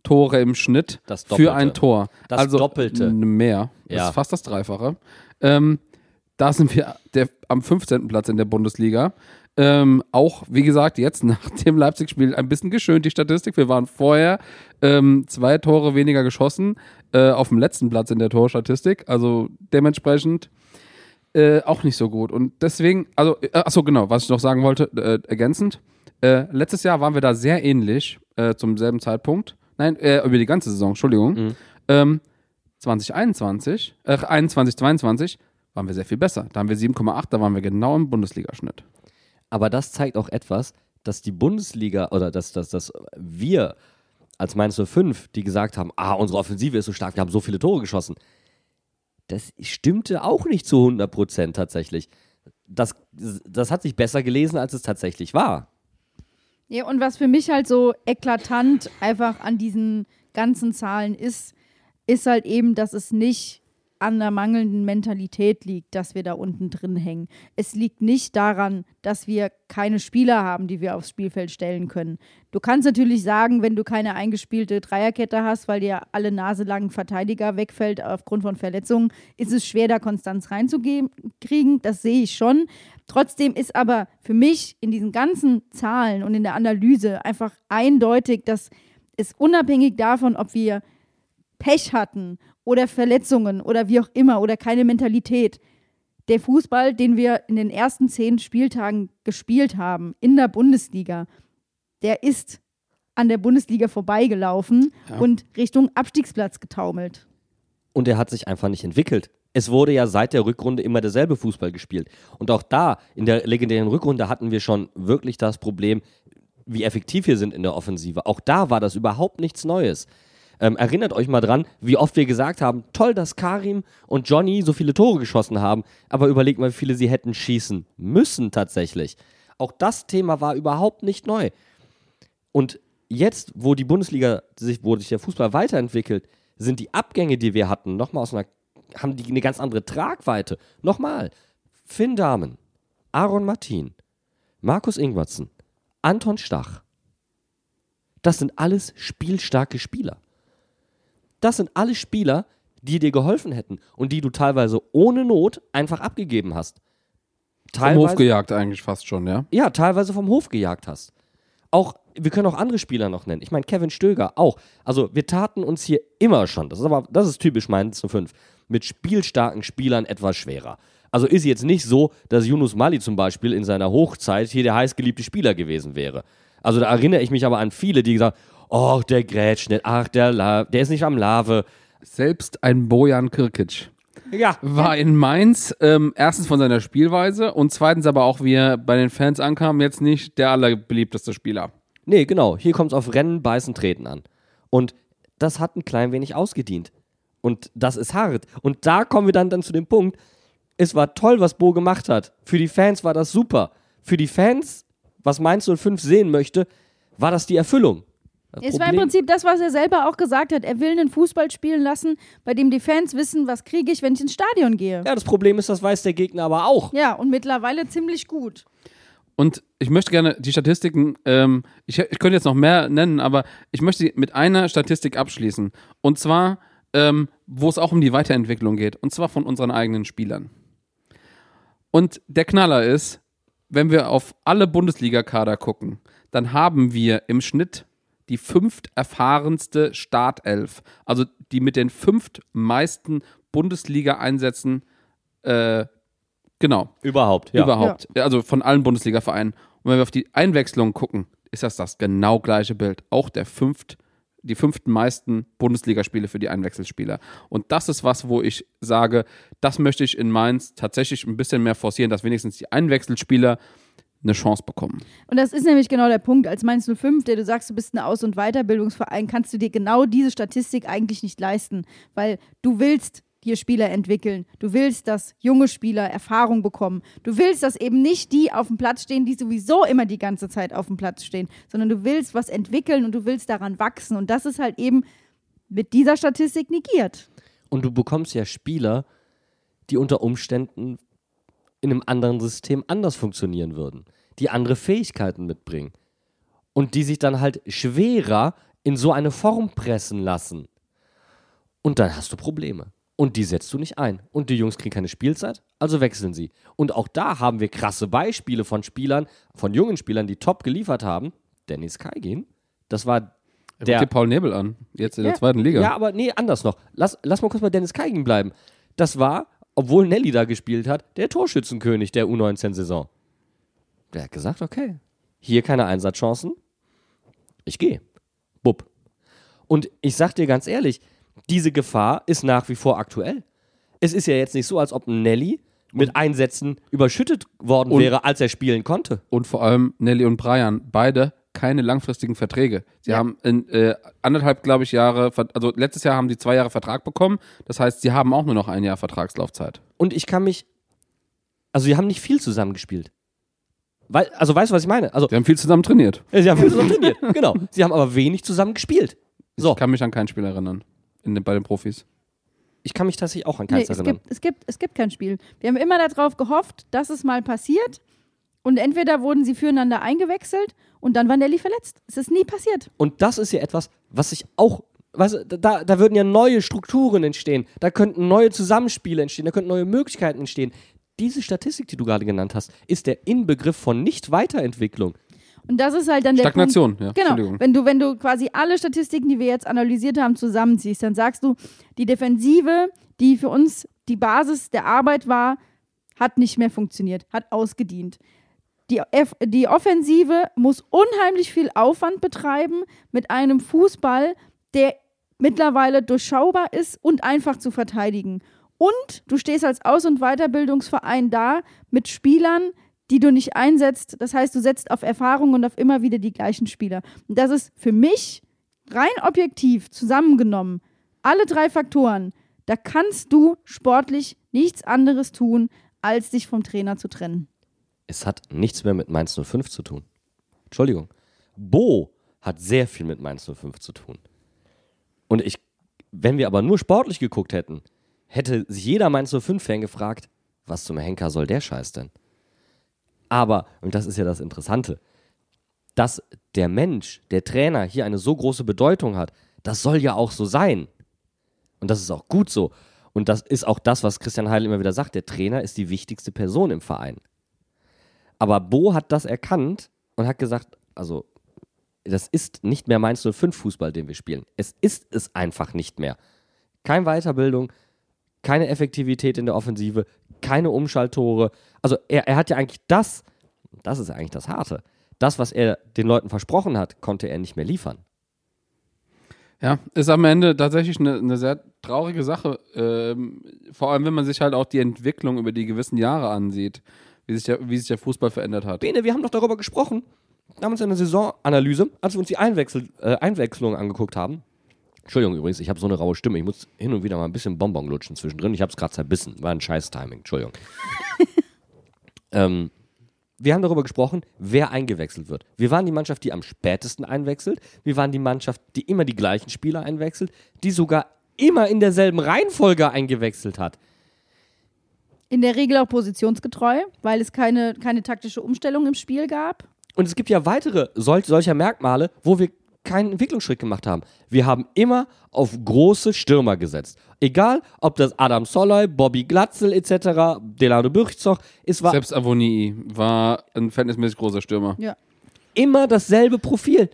Tore im Schnitt Das für ein Tor. Das also Doppelte. Mehr. Das Ja. ist fast das Dreifache. Ähm, da sind wir der, am 15. Platz in der Bundesliga. Ähm, auch, wie gesagt, jetzt nach dem Leipzig-Spiel ein bisschen geschönt, die Statistik. Wir waren vorher ähm, zwei Tore weniger geschossen, äh, auf dem letzten Platz in der Torstatistik. Also dementsprechend äh, auch nicht so gut. Und deswegen, also, äh, achso, genau, was ich noch sagen wollte, äh, ergänzend. Äh, letztes Jahr waren wir da sehr ähnlich äh, zum selben Zeitpunkt. Nein, äh, über die ganze Saison, Entschuldigung. Ähm, 2021, äh, 21, 22 waren wir sehr viel besser. Da haben wir 7,8, da waren wir genau im Bundesligaschnitt. Aber das zeigt auch etwas, dass die Bundesliga oder dass, dass, dass wir als Mainz 05, die gesagt haben, ah, unsere Offensive ist so stark, wir haben so viele Tore geschossen, das stimmte auch nicht zu 100 Prozent tatsächlich. Das, das hat sich besser gelesen, als es tatsächlich war. Ja, und was für mich halt so eklatant einfach an diesen ganzen Zahlen ist, ist halt eben, dass es nicht an der mangelnden Mentalität liegt, dass wir da unten drin hängen. Es liegt nicht daran, dass wir keine Spieler haben, die wir aufs Spielfeld stellen können. Du kannst natürlich sagen, wenn du keine eingespielte Dreierkette hast, weil dir alle naselangen Verteidiger wegfällt aufgrund von Verletzungen, ist es schwer, da Konstanz reinzukriegen. Das sehe ich schon. Trotzdem ist aber für mich in diesen ganzen Zahlen und in der Analyse einfach eindeutig, dass es unabhängig davon, ob wir Pech hatten oder Verletzungen oder wie auch immer oder keine Mentalität. Der Fußball, den wir in den ersten zehn Spieltagen gespielt haben in der Bundesliga, der ist an der Bundesliga vorbeigelaufen und Richtung Abstiegsplatz getaumelt. Und er hat sich einfach nicht entwickelt. Es wurde ja seit der Rückrunde immer derselbe Fußball gespielt. Und auch da, in der legendären Rückrunde, hatten wir schon wirklich das Problem, wie effektiv wir sind in der Offensive. Auch da war das überhaupt nichts Neues. Ähm, erinnert euch mal dran, wie oft wir gesagt haben, toll, dass Karim und Johnny so viele Tore geschossen haben, aber überlegt mal, wie viele sie hätten schießen müssen tatsächlich. Auch das Thema war überhaupt nicht neu. Und jetzt, wo die Bundesliga sich, wo sich der Fußball weiterentwickelt, sind die Abgänge, die wir hatten, nochmal aus einer, haben die eine ganz andere Tragweite. Nochmal, Finn Dahmen, Aaron Martin, Markus Ingwertsen, Anton Stach. Das sind alles spielstarke Spieler. Das sind alle Spieler, die dir geholfen hätten und die du teilweise ohne Not einfach abgegeben hast. Vom Hof gejagt eigentlich fast schon, ja. ja, teilweise vom Hof gejagt hast. Auch, wir können auch andere Spieler noch nennen. Ich meine, Kevin Stöger auch. Also, wir taten uns hier immer schon, das ist aber, das ist typisch Mainz 05, mit spielstarken Spielern etwas schwerer. Also ist jetzt nicht so, dass Yunus Mali zum Beispiel in seiner Hochzeit hier der heißgeliebte Spieler gewesen wäre. Also da erinnere ich mich aber an viele, die gesagt oh, der grätscht nicht, ach, der, La der ist nicht am Lave. Selbst ein Bojan Kirkic Ja, war in Mainz ähm, erstens von seiner Spielweise und zweitens aber auch, wie er bei den Fans ankam, jetzt nicht der allerbeliebteste Spieler. Nee, genau. Hier kommt es auf Rennen, Beißen, Treten an. Und das hat ein klein wenig ausgedient. Und das ist hart. Und da kommen wir dann, dann zu dem Punkt, es war toll, was Bo gemacht hat. Für die Fans war das super. Für die Fans, was Mainz 05 sehen möchte, war das die Erfüllung. Das Es war im Problem- Prinzip das, was er selber auch gesagt hat. Er will einen Fußball spielen lassen, bei dem die Fans wissen, was kriege ich, wenn ich ins Stadion gehe. Ja, das Problem ist, das weiß der Gegner aber auch. Ja, und mittlerweile ziemlich gut. Und ich möchte gerne die Statistiken, ähm, ich, ich könnte jetzt noch mehr nennen, aber ich möchte mit einer Statistik abschließen. Und zwar, ähm, wo es auch um die Weiterentwicklung geht. Und zwar von unseren eigenen Spielern. Und der Knaller ist, wenn wir auf alle Bundesliga-Kader gucken, dann haben wir im Schnitt die fünft erfahrenste Startelf. Also die mit den fünft meisten Bundesliga-Einsätzen, äh, genau, Überhaupt, ja. überhaupt. Also von allen Bundesliga-Vereinen. Und wenn wir auf die Einwechslung gucken, ist das das genau gleiche Bild. Auch der fünft, die fünften meisten Bundesligaspiele für die Einwechselspieler. Und das ist was, wo ich sage, das möchte ich in Mainz tatsächlich ein bisschen mehr forcieren, dass wenigstens die Einwechselspieler eine Chance bekommen. Und das ist nämlich genau der Punkt. Als Mainz 05, der du sagst, du bist ein Aus- und Weiterbildungsverein, kannst du dir genau diese Statistik eigentlich nicht leisten, weil du willst hier Spieler entwickeln. Du willst, dass junge Spieler Erfahrung bekommen. Du willst, dass eben nicht die auf dem Platz stehen, die sowieso immer die ganze Zeit auf dem Platz stehen, sondern du willst was entwickeln und du willst daran wachsen. Und das ist halt eben mit dieser Statistik negiert. Und du bekommst ja Spieler, die unter Umständen in einem anderen System anders funktionieren würden, die andere Fähigkeiten mitbringen und die sich dann halt schwerer in so eine Form pressen lassen. Und dann hast du Probleme. Und die setzt du nicht ein. Und die Jungs kriegen keine Spielzeit, also wechseln sie. Und auch da haben wir krasse Beispiele von Spielern, von jungen Spielern, die top geliefert haben. Dennis Kaigin, das war Der der dir Paul Nebel an, jetzt in der Ja. zweiten Liga. Ja, aber nee, anders noch. Lass, lass mal kurz bei Dennis Kaigin bleiben. Das war, obwohl Nelly da gespielt hat, der Torschützenkönig der U19-Saison. Der hat gesagt, okay, hier keine Einsatzchancen, ich gehe. Bub. Und ich sag dir ganz ehrlich, diese Gefahr ist nach wie vor aktuell. Es ist ja jetzt nicht so, als ob Nelly mit Einsätzen überschüttet worden Und- wäre, als er spielen konnte. Und vor allem Nelly und Brian, beide keine langfristigen Verträge. Sie haben in äh, anderthalb, glaube ich, Jahre, also letztes Jahr haben sie zwei Jahre Vertrag bekommen. Das heißt, sie haben auch nur noch ein Jahr Vertragslaufzeit. Und ich kann mich. Also, sie haben nicht viel zusammengespielt. Weil, also, weißt du, was ich meine? Also, Sie haben viel zusammen trainiert. Ja, Sie haben viel zusammen trainiert, genau. Sie haben aber wenig zusammen gespielt. So, Ich kann mich an kein Spiel erinnern. In den, bei den Profis. ich kann mich tatsächlich auch an Nee, keins es, erinnern. gibt, es, gibt, es gibt kein Spiel. Wir haben immer darauf gehofft, dass es mal passiert. Und entweder wurden sie füreinander eingewechselt und dann war Nelly verletzt. Es ist nie passiert. Und das ist ja etwas, was sich auch, du, da, da würden ja neue Strukturen entstehen, da könnten neue Zusammenspiele entstehen, da könnten neue Möglichkeiten entstehen. Diese Statistik, die du gerade genannt hast, ist der Inbegriff von Nicht-Weiterentwicklung. Und das ist halt dann der Stagnation, Punkt. ja. Genau. Entschuldigung. Wenn du, wenn du quasi alle Statistiken, die wir jetzt analysiert haben, zusammenziehst, dann sagst du, die Defensive, die für uns die Basis der Arbeit war, hat nicht mehr funktioniert, hat ausgedient. Die, F die Offensive muss unheimlich viel Aufwand betreiben mit einem Fußball, der mittlerweile durchschaubar ist und einfach zu verteidigen. Und du stehst als Aus- und Weiterbildungsverein da mit Spielern, die du nicht einsetzt. Das heißt, du setzt auf Erfahrung und auf immer wieder die gleichen Spieler. Und das ist für mich rein objektiv zusammengenommen, alle drei Faktoren, da kannst du sportlich nichts anderes tun, als dich vom Trainer zu trennen. Es hat nichts mehr mit Mainz 05 zu tun. Entschuldigung. Bo hat sehr viel mit Mainz 05 zu tun. Und ich, wenn wir aber nur sportlich geguckt hätten, hätte sich jeder Mainz 05-Fan gefragt, was zum Henker soll der Scheiß denn? Aber, und das ist ja das Interessante, dass der Mensch, der Trainer hier eine so große Bedeutung hat, das soll ja auch so sein. Und das ist auch gut so. Und das ist auch das, was Christian Heidel immer wieder sagt. Der Trainer ist die wichtigste Person im Verein. Aber Bo hat das erkannt und hat gesagt, also das ist nicht mehr Mainz 05 Fußball, den wir spielen. Es ist es einfach nicht mehr. Keine Weiterbildung, keine Effektivität in der Offensive, keine Umschalttore. Also er, er hat ja eigentlich das, das ist eigentlich das Harte, das, was er den Leuten versprochen hat, konnte er nicht mehr liefern. Ja, ist am Ende tatsächlich eine, eine sehr traurige Sache. Ähm, vor allem, wenn man sich halt auch die Entwicklung über die gewissen Jahre ansieht, wie sich der, wie sich der Fußball verändert hat. Bene, wir haben doch darüber gesprochen, damals in der Saisonanalyse, als wir uns die Einwechsel, äh, Einwechslung angeguckt haben. Entschuldigung übrigens, ich habe so eine raue Stimme. Ich muss hin und wieder mal ein bisschen Bonbon lutschen zwischendrin. Ich habe es gerade zerbissen. War ein scheiß Timing. Entschuldigung. ähm, wir haben darüber gesprochen, wer eingewechselt wird. Wir waren die Mannschaft, die am spätesten einwechselt. Wir waren die Mannschaft, die immer die gleichen Spieler einwechselt, die sogar immer in derselben Reihenfolge eingewechselt hat. In der Regel auch positionsgetreu, weil es keine, keine taktische Umstellung im Spiel gab. Und es gibt ja weitere sol solcher Merkmale, wo wir keinen Entwicklungsschritt gemacht haben. Wir haben immer auf große Stürmer gesetzt. Egal, ob das Adam Soloy, Bobby Glatzel etc., Delano Bürchzoch, es war Selbst Avoni war ein verhältnismäßig großer Stürmer. Ja. immer dasselbe Profil.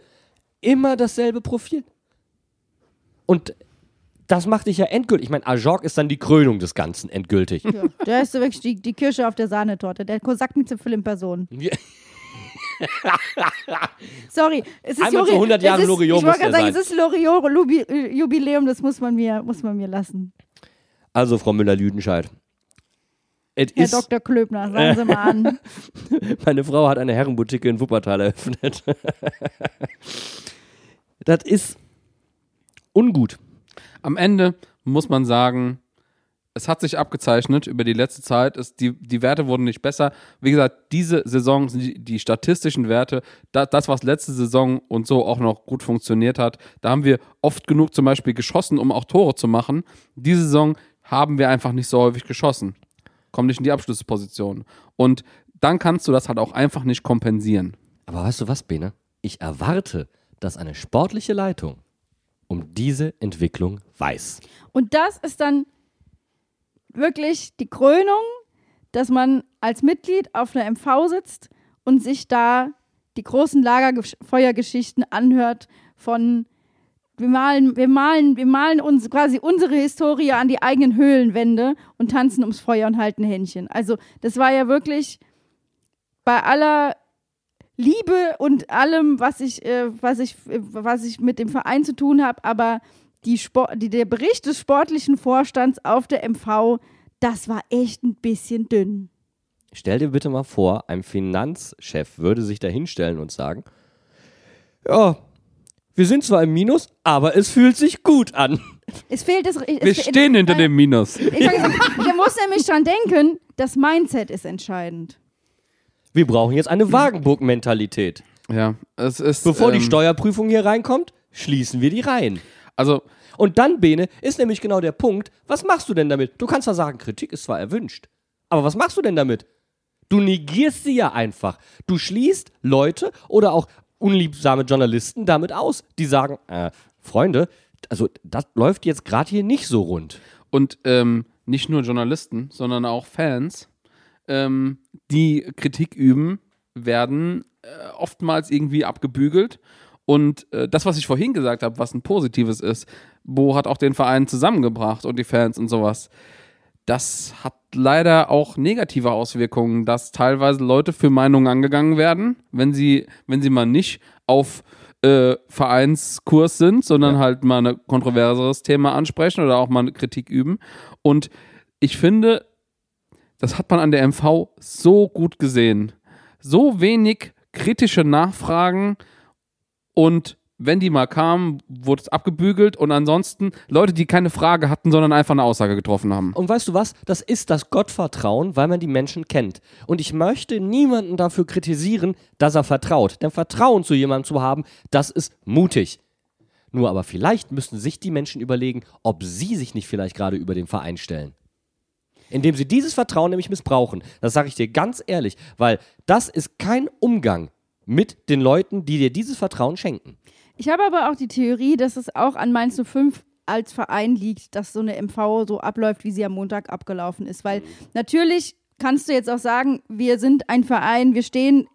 Immer dasselbe Profil. Und das macht dich ja endgültig. Ich meine, Ajok ist dann die Krönung des Ganzen endgültig. ja. Da ist so wirklich die, die Kirsche auf der Sahnetorte, der Kosakenzipfel in Person. Sorry, es ist Einmal zu 100 Jahren Loriot Ich muss wollte gerade sagen, sein. es ist Loriot-Jubiläum, das muss man, mir, muss man mir lassen. Also, Frau Müller-Lüdenscheid. Herr ist, Dr. Klöbner, sagen Sie mal an. meine Frau hat eine Herrenboutique in Wuppertal eröffnet. das ist ungut. Am Ende muss man sagen, es hat sich abgezeichnet über die letzte Zeit. Es, die, die Werte wurden nicht besser. Wie gesagt, diese Saison sind die, die statistischen Werte, da, das, was letzte Saison und so auch noch gut funktioniert hat, da haben wir oft genug zum Beispiel geschossen, um auch Tore zu machen. Diese Saison haben wir einfach nicht so häufig geschossen. Kommen nicht in die Abschlussposition. Und dann kannst du das halt auch einfach nicht kompensieren. Aber weißt du was, Bene? Ich erwarte, dass eine sportliche Leitung um diese Entwicklung weiß. Und das ist dann wirklich die Krönung, dass man als Mitglied auf einer MV sitzt und sich da die großen Lagerfeuergeschichten anhört von wir malen, wir malen, wir malen uns quasi unsere Historie an die eigenen Höhlenwände und tanzen ums Feuer und halten Händchen. Also das war ja wirklich bei aller Liebe und allem, was ich, äh, was ich, äh, was ich mit dem Verein zu tun habe, aber die Sport, die, der Bericht des sportlichen Vorstands auf der MV, das war echt ein bisschen dünn. Stell dir bitte mal vor, ein Finanzchef würde sich da hinstellen und sagen, ja, wir sind zwar im Minus, aber es fühlt sich gut an. Es fehlt es. Wir stehen hinter dem Minus. Ich, ich muss nämlich dran denken, das Mindset ist entscheidend. Wir brauchen jetzt eine Wagenburg-Mentalität. Ja, es ist. Bevor die ähm, Steuerprüfung hier reinkommt, schließen wir die Reihen. Also, Und dann, Bene, ist nämlich genau der Punkt, was machst du denn damit? Du kannst zwar sagen, Kritik ist zwar erwünscht, aber was machst du denn damit? Du negierst sie ja einfach. Du schließt Leute oder auch unliebsame Journalisten damit aus, die sagen, äh, Freunde, also das läuft jetzt gerade hier nicht so rund. und ähm, nicht nur Journalisten, sondern auch Fans, ähm, die Kritik üben, werden äh, oftmals irgendwie abgebügelt. Und äh, das, was ich vorhin gesagt habe, was ein Positives ist, Bo hat auch den Verein zusammengebracht und die Fans und sowas. Das hat leider auch negative Auswirkungen, dass teilweise Leute für Meinungen angegangen werden, wenn sie, wenn sie mal nicht auf äh, Vereinskurs sind, sondern halt mal ein kontroverseres Thema ansprechen oder auch mal eine Kritik üben. Und ich finde, das hat man an der MV so gut gesehen. So wenig kritische Nachfragen und wenn die mal kamen, wurde es abgebügelt und ansonsten Leute, die keine Frage hatten, sondern einfach eine Aussage getroffen haben. Und weißt du was? Das ist das Gottvertrauen, weil man die Menschen kennt. Und ich möchte niemanden dafür kritisieren, dass er vertraut. Denn Vertrauen zu jemandem zu haben, das ist mutig. Nur aber vielleicht müssten sich die Menschen überlegen, ob sie sich nicht vielleicht gerade über den Verein stellen. Indem sie dieses Vertrauen nämlich missbrauchen. Das sage ich dir ganz ehrlich, weil das ist kein Umgang mit den Leuten, die dir dieses Vertrauen schenken. Ich habe aber auch die Theorie, dass es auch an Mainz 05 als Verein liegt, dass so eine MV so abläuft, wie sie am Montag abgelaufen ist. Weil natürlich kannst du jetzt auch sagen, wir sind ein Verein, wir stehen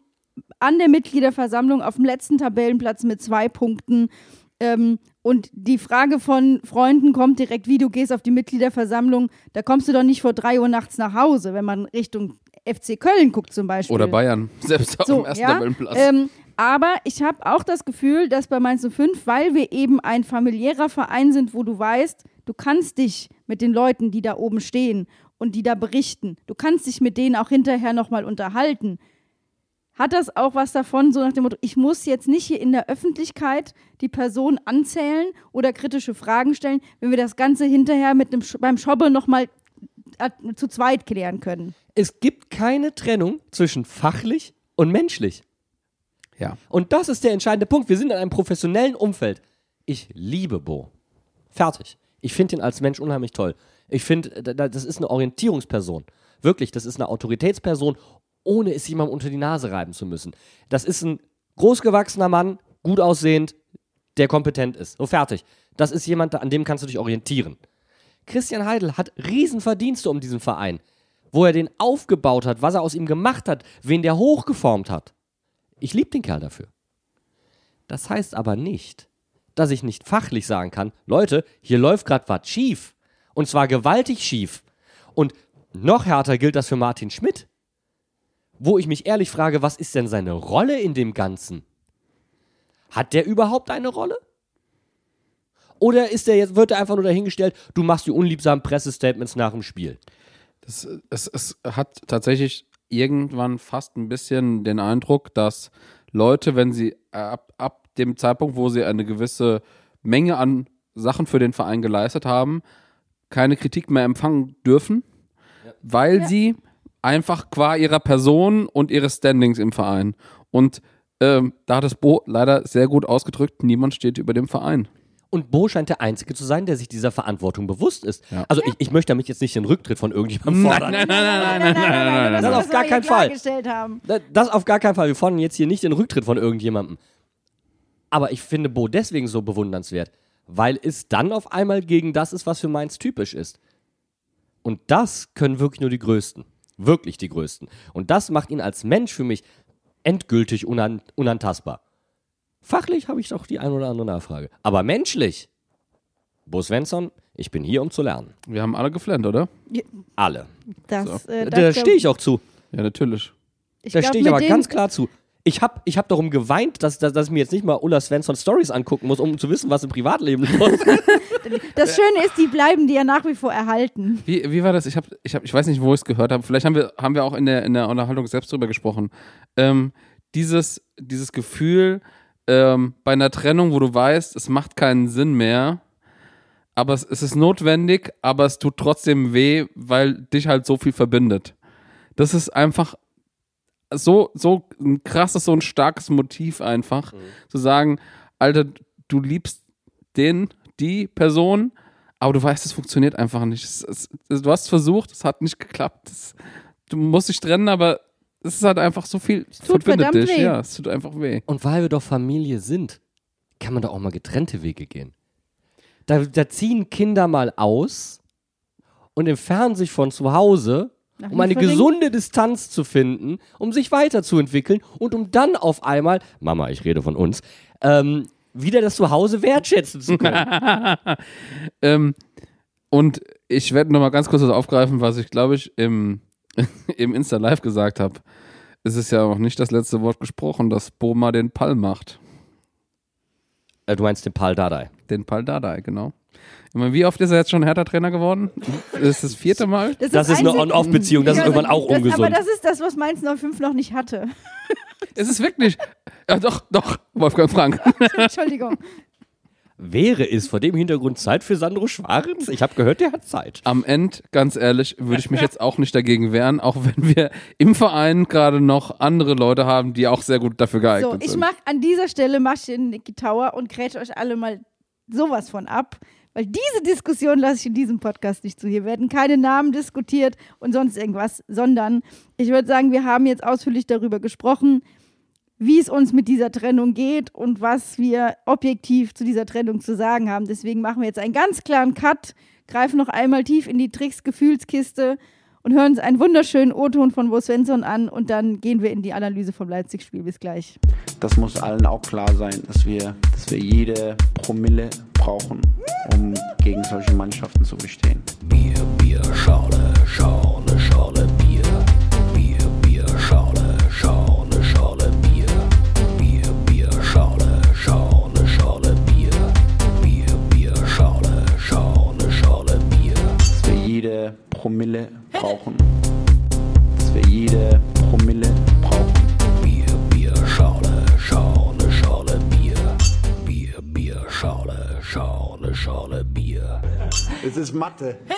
an der Mitgliederversammlung auf dem letzten Tabellenplatz mit zwei Punkten. Ähm, und die Frage von Freunden kommt direkt, wie du gehst auf die Mitgliederversammlung. Da kommst du doch nicht vor drei Uhr nachts nach Hause, wenn man Richtung FC Köln guckt zum Beispiel. Oder Bayern, selbst auf So, dem ersten ja? Tabellenplatz. Ähm, aber ich habe auch das Gefühl, dass bei Mainz 05, weil wir eben ein familiärer Verein sind, wo du weißt, du kannst dich mit den Leuten, die da oben stehen und die da berichten, du kannst dich mit denen auch hinterher nochmal unterhalten. Hat das auch was davon, so nach dem Motto, ich muss jetzt nicht hier in der Öffentlichkeit die Person anzählen oder kritische Fragen stellen, wenn wir das Ganze hinterher mit einem beim Schobbe nochmal äh, zu zweit klären können. Es gibt keine Trennung zwischen fachlich und menschlich. ja. Und das ist der entscheidende Punkt. Wir sind in einem professionellen Umfeld. Ich liebe Bo. Fertig. Ich finde ihn als Mensch unheimlich toll. Ich finde, da- da- das ist eine Orientierungsperson. Wirklich, das ist eine Autoritätsperson, ohne es jemandem unter die Nase reiben zu müssen. Das ist ein großgewachsener Mann, gut aussehend, der kompetent ist. So fertig. Das ist jemand, an dem kannst du dich orientieren. Christian Heidel hat Riesenverdienste um diesen Verein. Wo er den aufgebaut hat, was er aus ihm gemacht hat, wen der hochgeformt hat. Ich liebe den Kerl dafür. Das heißt aber nicht, dass ich nicht fachlich sagen kann, Leute, hier läuft gerade was schief. Und zwar gewaltig schief. Und noch härter gilt das für Martin Schmidt. wo ich mich ehrlich frage, was ist denn seine Rolle in dem Ganzen? Hat der überhaupt eine Rolle? Oder ist der jetzt, wird er einfach nur dahingestellt, du machst die unliebsamen Pressestatements nach dem Spiel? Das, es, es hat tatsächlich irgendwann fast ein bisschen den Eindruck, dass Leute, wenn sie ab, ab dem Zeitpunkt, wo sie eine gewisse Menge an Sachen für den Verein geleistet haben, keine Kritik mehr empfangen dürfen, weil sie einfach qua ihrer Person und ihres Standings im Verein. Und ähm, da hat es Bo leider sehr gut ausgedrückt, niemand steht über dem Verein. Und Bo scheint der Einzige zu sein, der sich dieser Verantwortung bewusst ist. Ja. Also ich, ich möchte damit jetzt nicht den Rücktritt von irgendjemandem fordern. Nein, nein, nein, nein, Das das auf gar keinen Fall. Das auf gar keinen Fall. Wir fordern jetzt hier nicht den Rücktritt von irgendjemandem. Aber ich finde Bo deswegen so bewundernswert, weil es dann auf einmal gegen das ist, was für Mainz typisch ist. Und das können wirklich nur die Größten. Wirklich die Größten. Und das macht ihn als Mensch für mich endgültig unan unantastbar. Fachlich habe ich doch die ein oder andere Nachfrage. Aber menschlich, Bo Svensson, ich bin hier, um zu lernen. Wir haben alle geflennt, oder? Alle. Das, So. äh, Da stehe ich auch zu. Ja, natürlich. ich Da stehe ich aber ganz klar zu. Ich habe ich hab darum geweint, dass, dass, dass ich mir jetzt nicht mal Ulla Svensson Stories angucken muss, um zu wissen, was im Privatleben los ist. Das Schöne ist, die bleiben dir ja nach wie vor erhalten. Wie, wie war das? Ich, hab, ich, hab, ich weiß nicht, wo ich es gehört habe. Vielleicht haben wir, haben wir auch in der, in der Unterhaltung selbst drüber gesprochen. Ähm, dieses, dieses Gefühl ähm, bei einer Trennung, wo du weißt, es macht keinen Sinn mehr, aber es, es ist notwendig, aber es tut trotzdem weh, weil dich halt so viel verbindet. Das ist einfach so, so ein krasses, so ein starkes Motiv einfach, zu sagen, Alter, du liebst den, die Person, aber du weißt, es funktioniert einfach nicht. Es, es, du hast versucht, es hat nicht geklappt. Es, du musst dich trennen, aber es ist halt einfach so viel. Es tut verbindet verdammt dich. weh. Ja, es tut einfach weh. Und weil wir doch Familie sind, kann man doch auch mal getrennte Wege gehen. Da, da ziehen Kinder mal aus und entfernen sich von zu Hause, Nach um eine Liefering? gesunde Distanz zu finden, um sich weiterzuentwickeln und um dann auf einmal, Mama, ich rede von uns, ähm, wieder das Zuhause wertschätzen zu können. Ähm, und ich werde nochmal ganz kurz was aufgreifen, was ich, glaube ich, im, im Insta-Live gesagt habe. Es ist ja auch nicht das letzte Wort gesprochen, dass Boma den Pall macht. äh, du meinst den Paul Dardai. Den Pall Dardai, genau. Ich meine, wie oft ist er jetzt schon Hertha-Trainer geworden? Das ist das vierte Mal? Das ist eine einzig- On-Off-Beziehung, das ist irgendwann auch das, ungesund. Aber das ist das, was Mainz 05 noch nicht hatte. Es ist wirklich. Ja, doch, doch, Wolfgang Frank. Entschuldigung. Wäre es vor dem Hintergrund Zeit für Sandro Schwarz? Ich habe gehört, der hat Zeit. Am Ende, ganz ehrlich, würde ich mich jetzt auch nicht dagegen wehren, auch wenn wir im Verein gerade noch andere Leute haben, die auch sehr gut dafür geeignet So, ich sind. mach an dieser Stelle mach ich den Niki Tower und grätsche euch alle mal sowas von ab. Weil diese Diskussion lasse ich in diesem Podcast nicht zu. Hier werden keine Namen diskutiert und sonst irgendwas, sondern ich würde sagen, wir haben jetzt ausführlich darüber gesprochen, wie es uns mit dieser Trennung geht und was wir objektiv zu dieser Trennung zu sagen haben. Deswegen machen wir jetzt einen ganz klaren Cut, greifen noch einmal tief in die Tricks-Gefühlskiste und hören uns einen wunderschönen O-Ton von Bo Svensson an und dann gehen wir in die Analyse vom Leipzig-Spiel. Bis gleich. Das muss allen auch klar sein, dass wir, dass wir jede Promille brauchen, um gegen solche Mannschaften zu bestehen. Bier, Bier, Schale, Schale, Schale, jede Promille brauchen. Dass wir jede Promille brauchen. Bier, Bier, Schale, Schale, Schale, Bier. Bier, Bier, Schale, Schale, Schale, Bier. Es ist Mathe. Bier,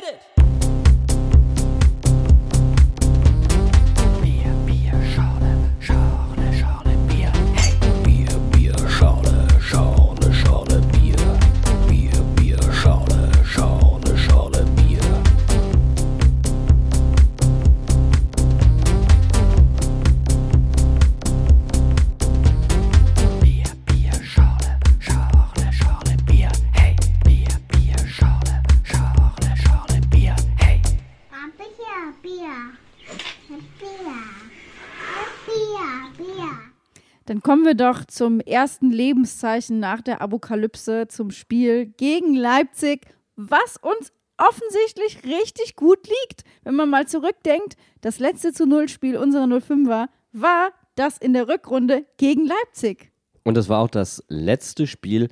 Dann kommen wir doch zum ersten Lebenszeichen nach der Apokalypse, zum Spiel gegen Leipzig, was uns offensichtlich richtig gut liegt. Wenn man mal zurückdenkt, das letzte zu Null Spiel unserer 05er war das in der Rückrunde gegen Leipzig. Und es war auch das letzte Spiel,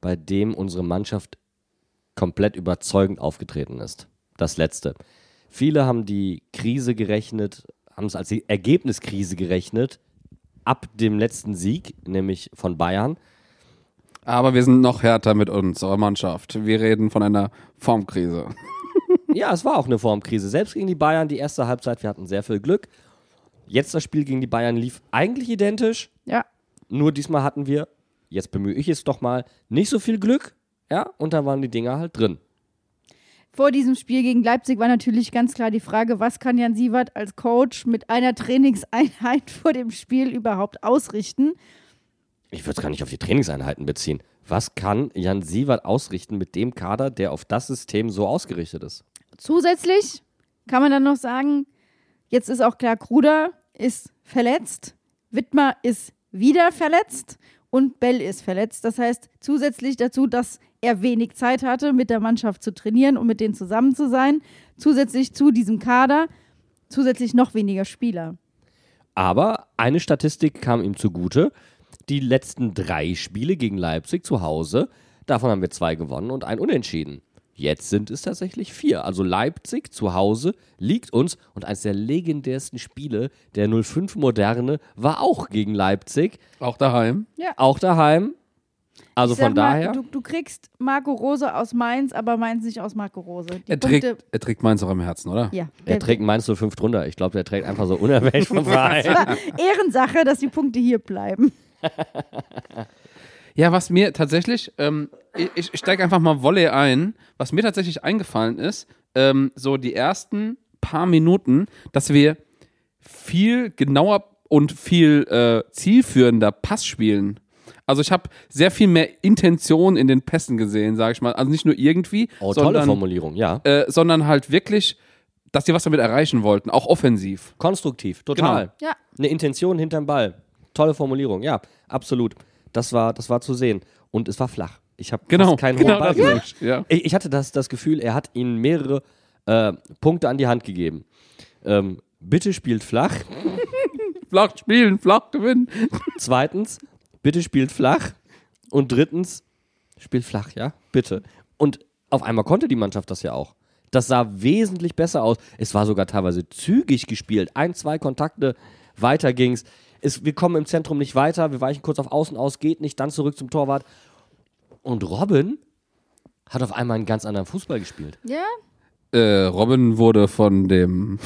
bei dem unsere Mannschaft komplett überzeugend aufgetreten ist. Das letzte. Viele haben die Krise gerechnet, haben es als die Ergebniskrise gerechnet, ab dem letzten Sieg, nämlich von Bayern. Aber wir sind noch härter mit unserer Mannschaft. Wir reden von einer Formkrise. Ja, es war auch eine Formkrise. Selbst gegen die Bayern, die erste Halbzeit, wir hatten sehr viel Glück. Jetzt das Spiel gegen die Bayern lief eigentlich identisch, Ja, nur diesmal hatten wir, jetzt bemühe ich es doch mal, nicht so viel Glück. Ja, und da waren die Dinger halt drin. Vor diesem Spiel gegen Leipzig war natürlich ganz klar die Frage, was kann Jan Siewert als Coach mit einer Trainingseinheit vor dem Spiel überhaupt ausrichten? Ich würde es gar nicht auf die Trainingseinheiten beziehen. Was kann Jan Sievert ausrichten mit dem Kader, der auf das System so ausgerichtet ist? Zusätzlich kann man dann noch sagen, jetzt ist auch klar, Kruder ist verletzt, Wittmer ist wieder verletzt und Bell ist verletzt. Das heißt, zusätzlich dazu, dass er wenig Zeit hatte, mit der Mannschaft zu trainieren und mit denen zusammen zu sein, zusätzlich zu diesem Kader, zusätzlich noch weniger Spieler. Aber eine Statistik kam ihm zugute. Die letzten drei Spiele gegen Leipzig zu Hause, davon haben wir zwei gewonnen und ein Unentschieden. Jetzt sind es tatsächlich vier. Also Leipzig zu Hause liegt uns und eines der legendärsten Spiele der 05 Moderne war auch gegen Leipzig, Auch daheim. auch daheim. Also Ich sag von mal, daher. Du, du kriegst Marco Rose aus Mainz, aber Mainz nicht aus Marco Rose. Die Er Punkte, trägt, er trägt meins auch im Herzen, oder? ja, Er trägt Mainz 05 drunter. Ich glaube, der trägt einfach so unerwähnt vom Verein. Ehrensache, dass die Punkte hier bleiben. Ja, was mir tatsächlich, ähm, ich, ich steige einfach mal Volley ein, was mir tatsächlich eingefallen ist, ähm, so die ersten paar Minuten, dass wir viel genauer und viel äh, zielführender Pass spielen. Also ich habe sehr viel mehr Intention in den Pässen gesehen, sage ich mal. Also nicht nur irgendwie, Oh, tolle sondern, Formulierung, ja. äh, sondern halt wirklich, dass die was damit erreichen wollten, auch offensiv. Konstruktiv, total. Ja. Eine Intention hinterm Ball. Tolle Formulierung, ja, absolut. Das war, das war zu sehen. Und es war flach. Ich habe Genau, keinen genau hohen Ball das ja. Ich, ich hatte das, das Gefühl, er hat ihnen mehrere äh, Punkte an die Hand gegeben. Ähm, bitte spielt flach. Flach spielen, flach gewinnen. Zweitens, bitte spielt flach. Und drittens, spielt flach, ja, bitte. Und auf einmal konnte die Mannschaft das ja auch. Das sah wesentlich besser aus. Es war sogar teilweise zügig gespielt. Ein, zwei Kontakte, weiter ging's. Es, wir kommen im Zentrum nicht weiter, wir weichen kurz auf Außen aus, geht nicht, dann zurück zum Torwart. Und Robin hat auf einmal einen ganz anderen Fußball gespielt. Ja, äh, Robin wurde von dem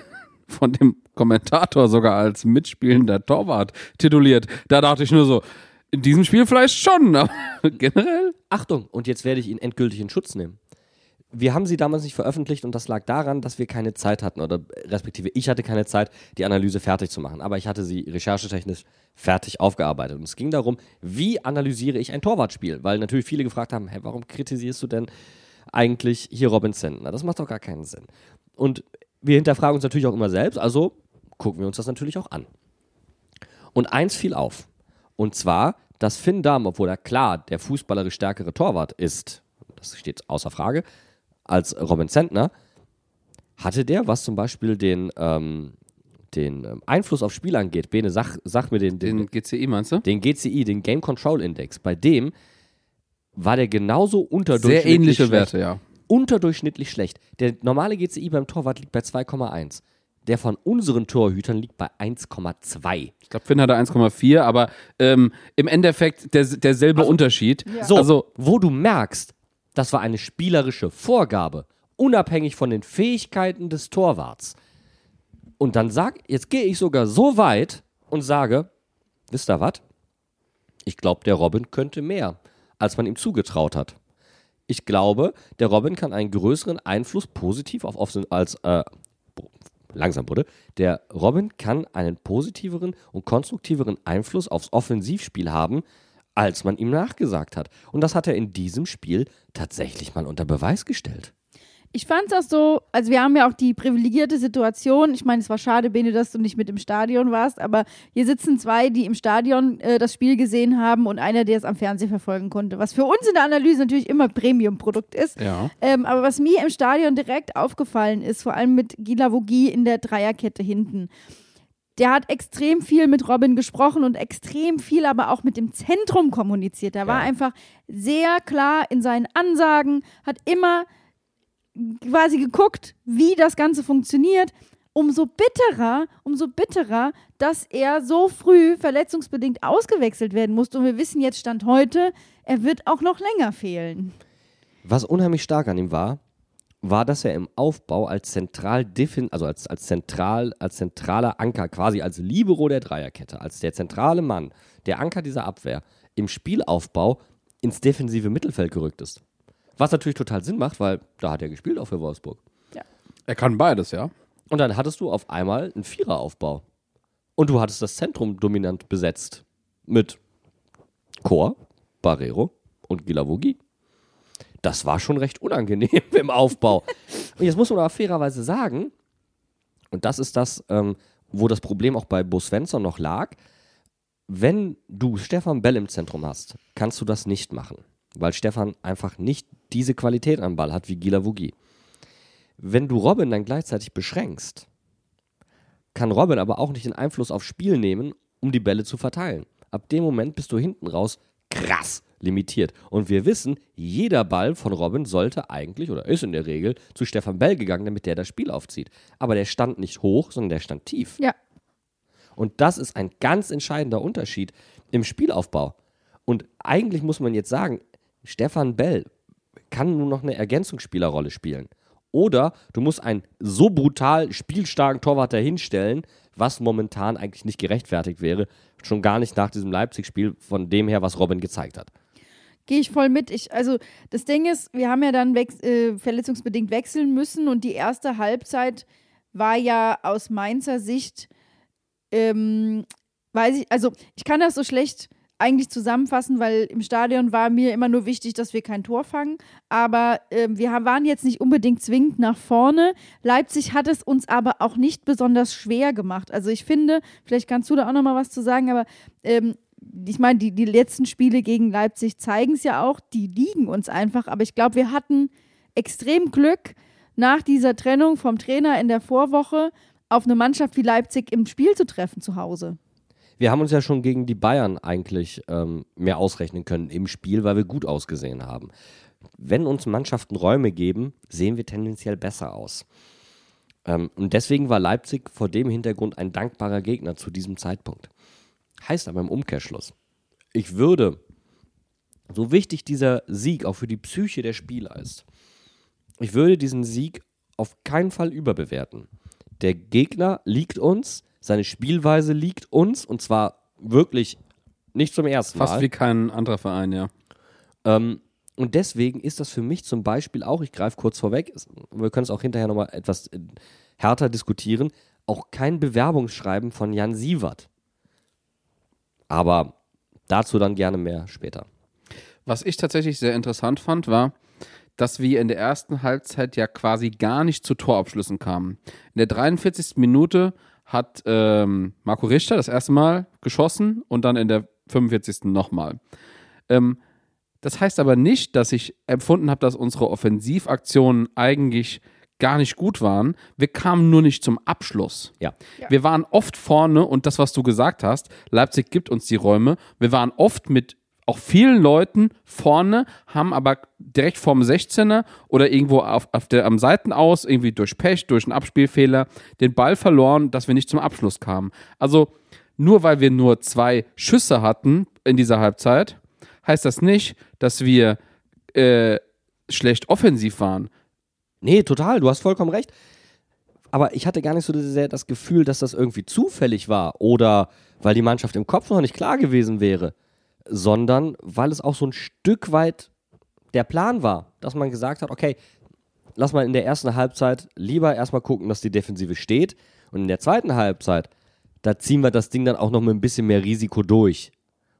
von dem Kommentator sogar als mitspielender Torwart tituliert. Da dachte ich nur so, in diesem Spiel vielleicht schon, aber generell. Achtung, und jetzt werde ich ihn endgültig in Schutz nehmen. Wir haben sie damals nicht veröffentlicht und das lag daran, dass wir keine Zeit hatten oder respektive ich hatte keine Zeit, die Analyse fertig zu machen. Aber ich hatte sie recherchetechnisch fertig aufgearbeitet. Und es ging darum, wie analysiere ich ein Torwartspiel? Weil natürlich viele gefragt haben, hey, warum kritisierst du denn eigentlich hier Robin Sentner? Das macht doch gar keinen Sinn. Und wir hinterfragen uns natürlich auch immer selbst, also gucken wir uns das natürlich auch an. Und eins fiel auf. Und zwar, dass Finn Dahm, obwohl er klar der fußballerisch stärkere Torwart ist, das steht außer Frage, als Robin Zentner, hatte der, was zum Beispiel den, ähm, den ähm, Einfluss aufs Spiel angeht, Bene, sag, sag mir den, den, Den GCI meinst du? den GCI, den Game Control Index, bei dem war der genauso Sehr unterdurchschnittlich ähnliche schlecht. Werte, ja. Unterdurchschnittlich schlecht. Der normale GCI beim Torwart liegt bei 2,1. Der von unseren Torhütern liegt bei 1,2. Ich glaube, Finn hatte 1,4, aber ähm, im Endeffekt der, derselbe Unterschied. So, Also, wo du merkst, das war eine spielerische Vorgabe, unabhängig von den Fähigkeiten des Torwarts. Und dann sag, jetzt gehe ich sogar so weit und sage, wisst ihr was? Ich glaube, der Robin könnte mehr, als man ihm zugetraut hat. Ich glaube, der Robin kann einen größeren Einfluss positiv auf Offensiv als äh, langsam wurde. Der Robin kann einen positiveren und konstruktiveren Einfluss aufs Offensivspiel haben, als man ihm nachgesagt hat. Und das hat er in diesem Spiel tatsächlich mal unter Beweis gestellt. Ich fand es auch so, also wir haben ja auch die privilegierte Situation. Ich meine, es war schade, Bene, dass du nicht mit im Stadion warst, aber hier sitzen zwei, die im Stadion äh, das Spiel gesehen haben und einer, der es am Fernsehen verfolgen konnte. Was für uns in der Analyse natürlich immer Premium-Produkt ist. Ja. Ähm, aber was mir im Stadion direkt aufgefallen ist, vor allem mit Gila Vogie in der Dreierkette hinten, der hat extrem viel mit Robin gesprochen und extrem viel aber auch mit dem Zentrum kommuniziert. Er war Ja. einfach sehr klar in seinen Ansagen, hat immer quasi geguckt, wie das Ganze funktioniert. Umso bitterer, umso bitterer, dass er so früh verletzungsbedingt ausgewechselt werden musste. Und wir wissen jetzt Stand heute, er wird auch noch länger fehlen. Was unheimlich stark an ihm war, war, dass er im Aufbau als zentral also als, als zentral als zentraler Anker, quasi als Libero der Dreierkette, als der zentrale Mann, der Anker dieser Abwehr im Spielaufbau ins defensive Mittelfeld gerückt ist. Was natürlich total Sinn macht, weil da hat er gespielt auch für Wolfsburg. Er kann beides, ja. Und dann hattest du auf einmal einen Viereraufbau. Und du hattest das Zentrum dominant besetzt mit Chor, Barrero und Gilavogi. Das war schon recht unangenehm im Aufbau. Und jetzt muss man aber fairerweise sagen, und das ist das, ähm, wo das Problem auch bei Bo Svensson noch lag, wenn du Stefan Bell im Zentrum hast, kannst du das nicht machen, weil Stefan einfach nicht diese Qualität am Ball hat wie Gilavogi. Wenn du Robin dann gleichzeitig beschränkst, kann Robin aber auch nicht den Einfluss aufs Spiel nehmen, um die Bälle zu verteilen. Ab dem Moment bist du hinten raus krass limitiert. Und wir wissen, jeder Ball von Robin sollte eigentlich oder ist in der Regel zu Stefan Bell gegangen, damit der das Spiel aufzieht. Aber der stand nicht hoch, sondern der stand tief. Ja, Und das ist ein ganz entscheidender Unterschied im Spielaufbau. Und eigentlich muss man jetzt sagen, Stefan Bell kann nur noch eine Ergänzungsspielerrolle spielen. Oder du musst einen so brutal spielstarken Torwart dahinstellen, was momentan eigentlich nicht gerechtfertigt wäre. Schon gar nicht nach diesem Leipzig-Spiel, von dem her, was Robin gezeigt hat. Gehe ich voll mit. Ich, also das Ding ist, wir haben ja dann wex äh, verletzungsbedingt wechseln müssen und die erste Halbzeit war ja aus Mainzer Sicht, ähm, weiß ich, also ich kann das so schlecht eigentlich zusammenfassen, weil im Stadion war mir immer nur wichtig, dass wir kein Tor fangen. Aber ähm, wir waren jetzt nicht unbedingt zwingend nach vorne. Leipzig hat es uns aber auch nicht besonders schwer gemacht. Also ich finde, vielleicht kannst du da auch noch mal was zu sagen, aber ähm, ich meine, die, die letzten Spiele gegen Leipzig zeigen es ja auch, die liegen uns einfach. Aber ich glaube, wir hatten extrem Glück nach dieser Trennung vom Trainer in der Vorwoche auf eine Mannschaft wie Leipzig im Spiel zu treffen zu Hause. Wir haben uns ja schon gegen die Bayern eigentlich ähm, mehr ausrechnen können im Spiel, weil wir gut ausgesehen haben. Wenn uns Mannschaften Räume geben, sehen wir tendenziell besser aus. Ähm, und deswegen war Leipzig vor dem Hintergrund ein dankbarer Gegner zu diesem Zeitpunkt. Heißt aber im Umkehrschluss, ich würde, so wichtig dieser Sieg auch für die Psyche der Spieler ist, ich würde diesen Sieg auf keinen Fall überbewerten. Der Gegner liegt uns, seine Spielweise liegt uns und zwar wirklich nicht zum ersten Fast Mal. wie kein anderer Verein, ja. Ähm, und deswegen ist das für mich zum Beispiel auch, ich greife kurz vorweg, wir können es auch hinterher nochmal etwas äh, härter diskutieren, auch kein Bewerbungsschreiben von Jan Sievert. Aber dazu dann gerne mehr später. Was ich tatsächlich sehr interessant fand, war, dass wir in der ersten Halbzeit ja quasi gar nicht zu Torabschlüssen kamen. In der 43. Minute hat ähm, Marco Richter das erste Mal geschossen und dann in der 45. nochmal. Ähm, das heißt aber nicht, dass ich empfunden habe, dass unsere Offensivaktionen eigentlich gar nicht gut waren. Wir kamen nur nicht zum Abschluss. Ja. Wir waren oft vorne und das, was du gesagt hast, Leipzig gibt uns die Räume. Wir waren oft mit auch vielen Leuten vorne, haben aber direkt vorm 16er oder irgendwo auf, auf der, am Seitenaus, irgendwie durch Pech, durch einen Abspielfehler, den Ball verloren, dass wir nicht zum Abschluss kamen. Also nur weil wir nur zwei Schüsse hatten in dieser Halbzeit, heißt das nicht, dass wir äh, schlecht offensiv waren. Nee, total, du hast vollkommen recht. Aber ich hatte gar nicht so sehr das Gefühl, dass das irgendwie zufällig war oder weil die Mannschaft im Kopf noch nicht klar gewesen wäre, sondern weil es auch so ein Stück weit der Plan war, dass man gesagt hat, okay, lass mal in der ersten Halbzeit lieber erstmal gucken, dass die Defensive steht und in der zweiten Halbzeit, da ziehen wir das Ding dann auch noch mit ein bisschen mehr Risiko durch.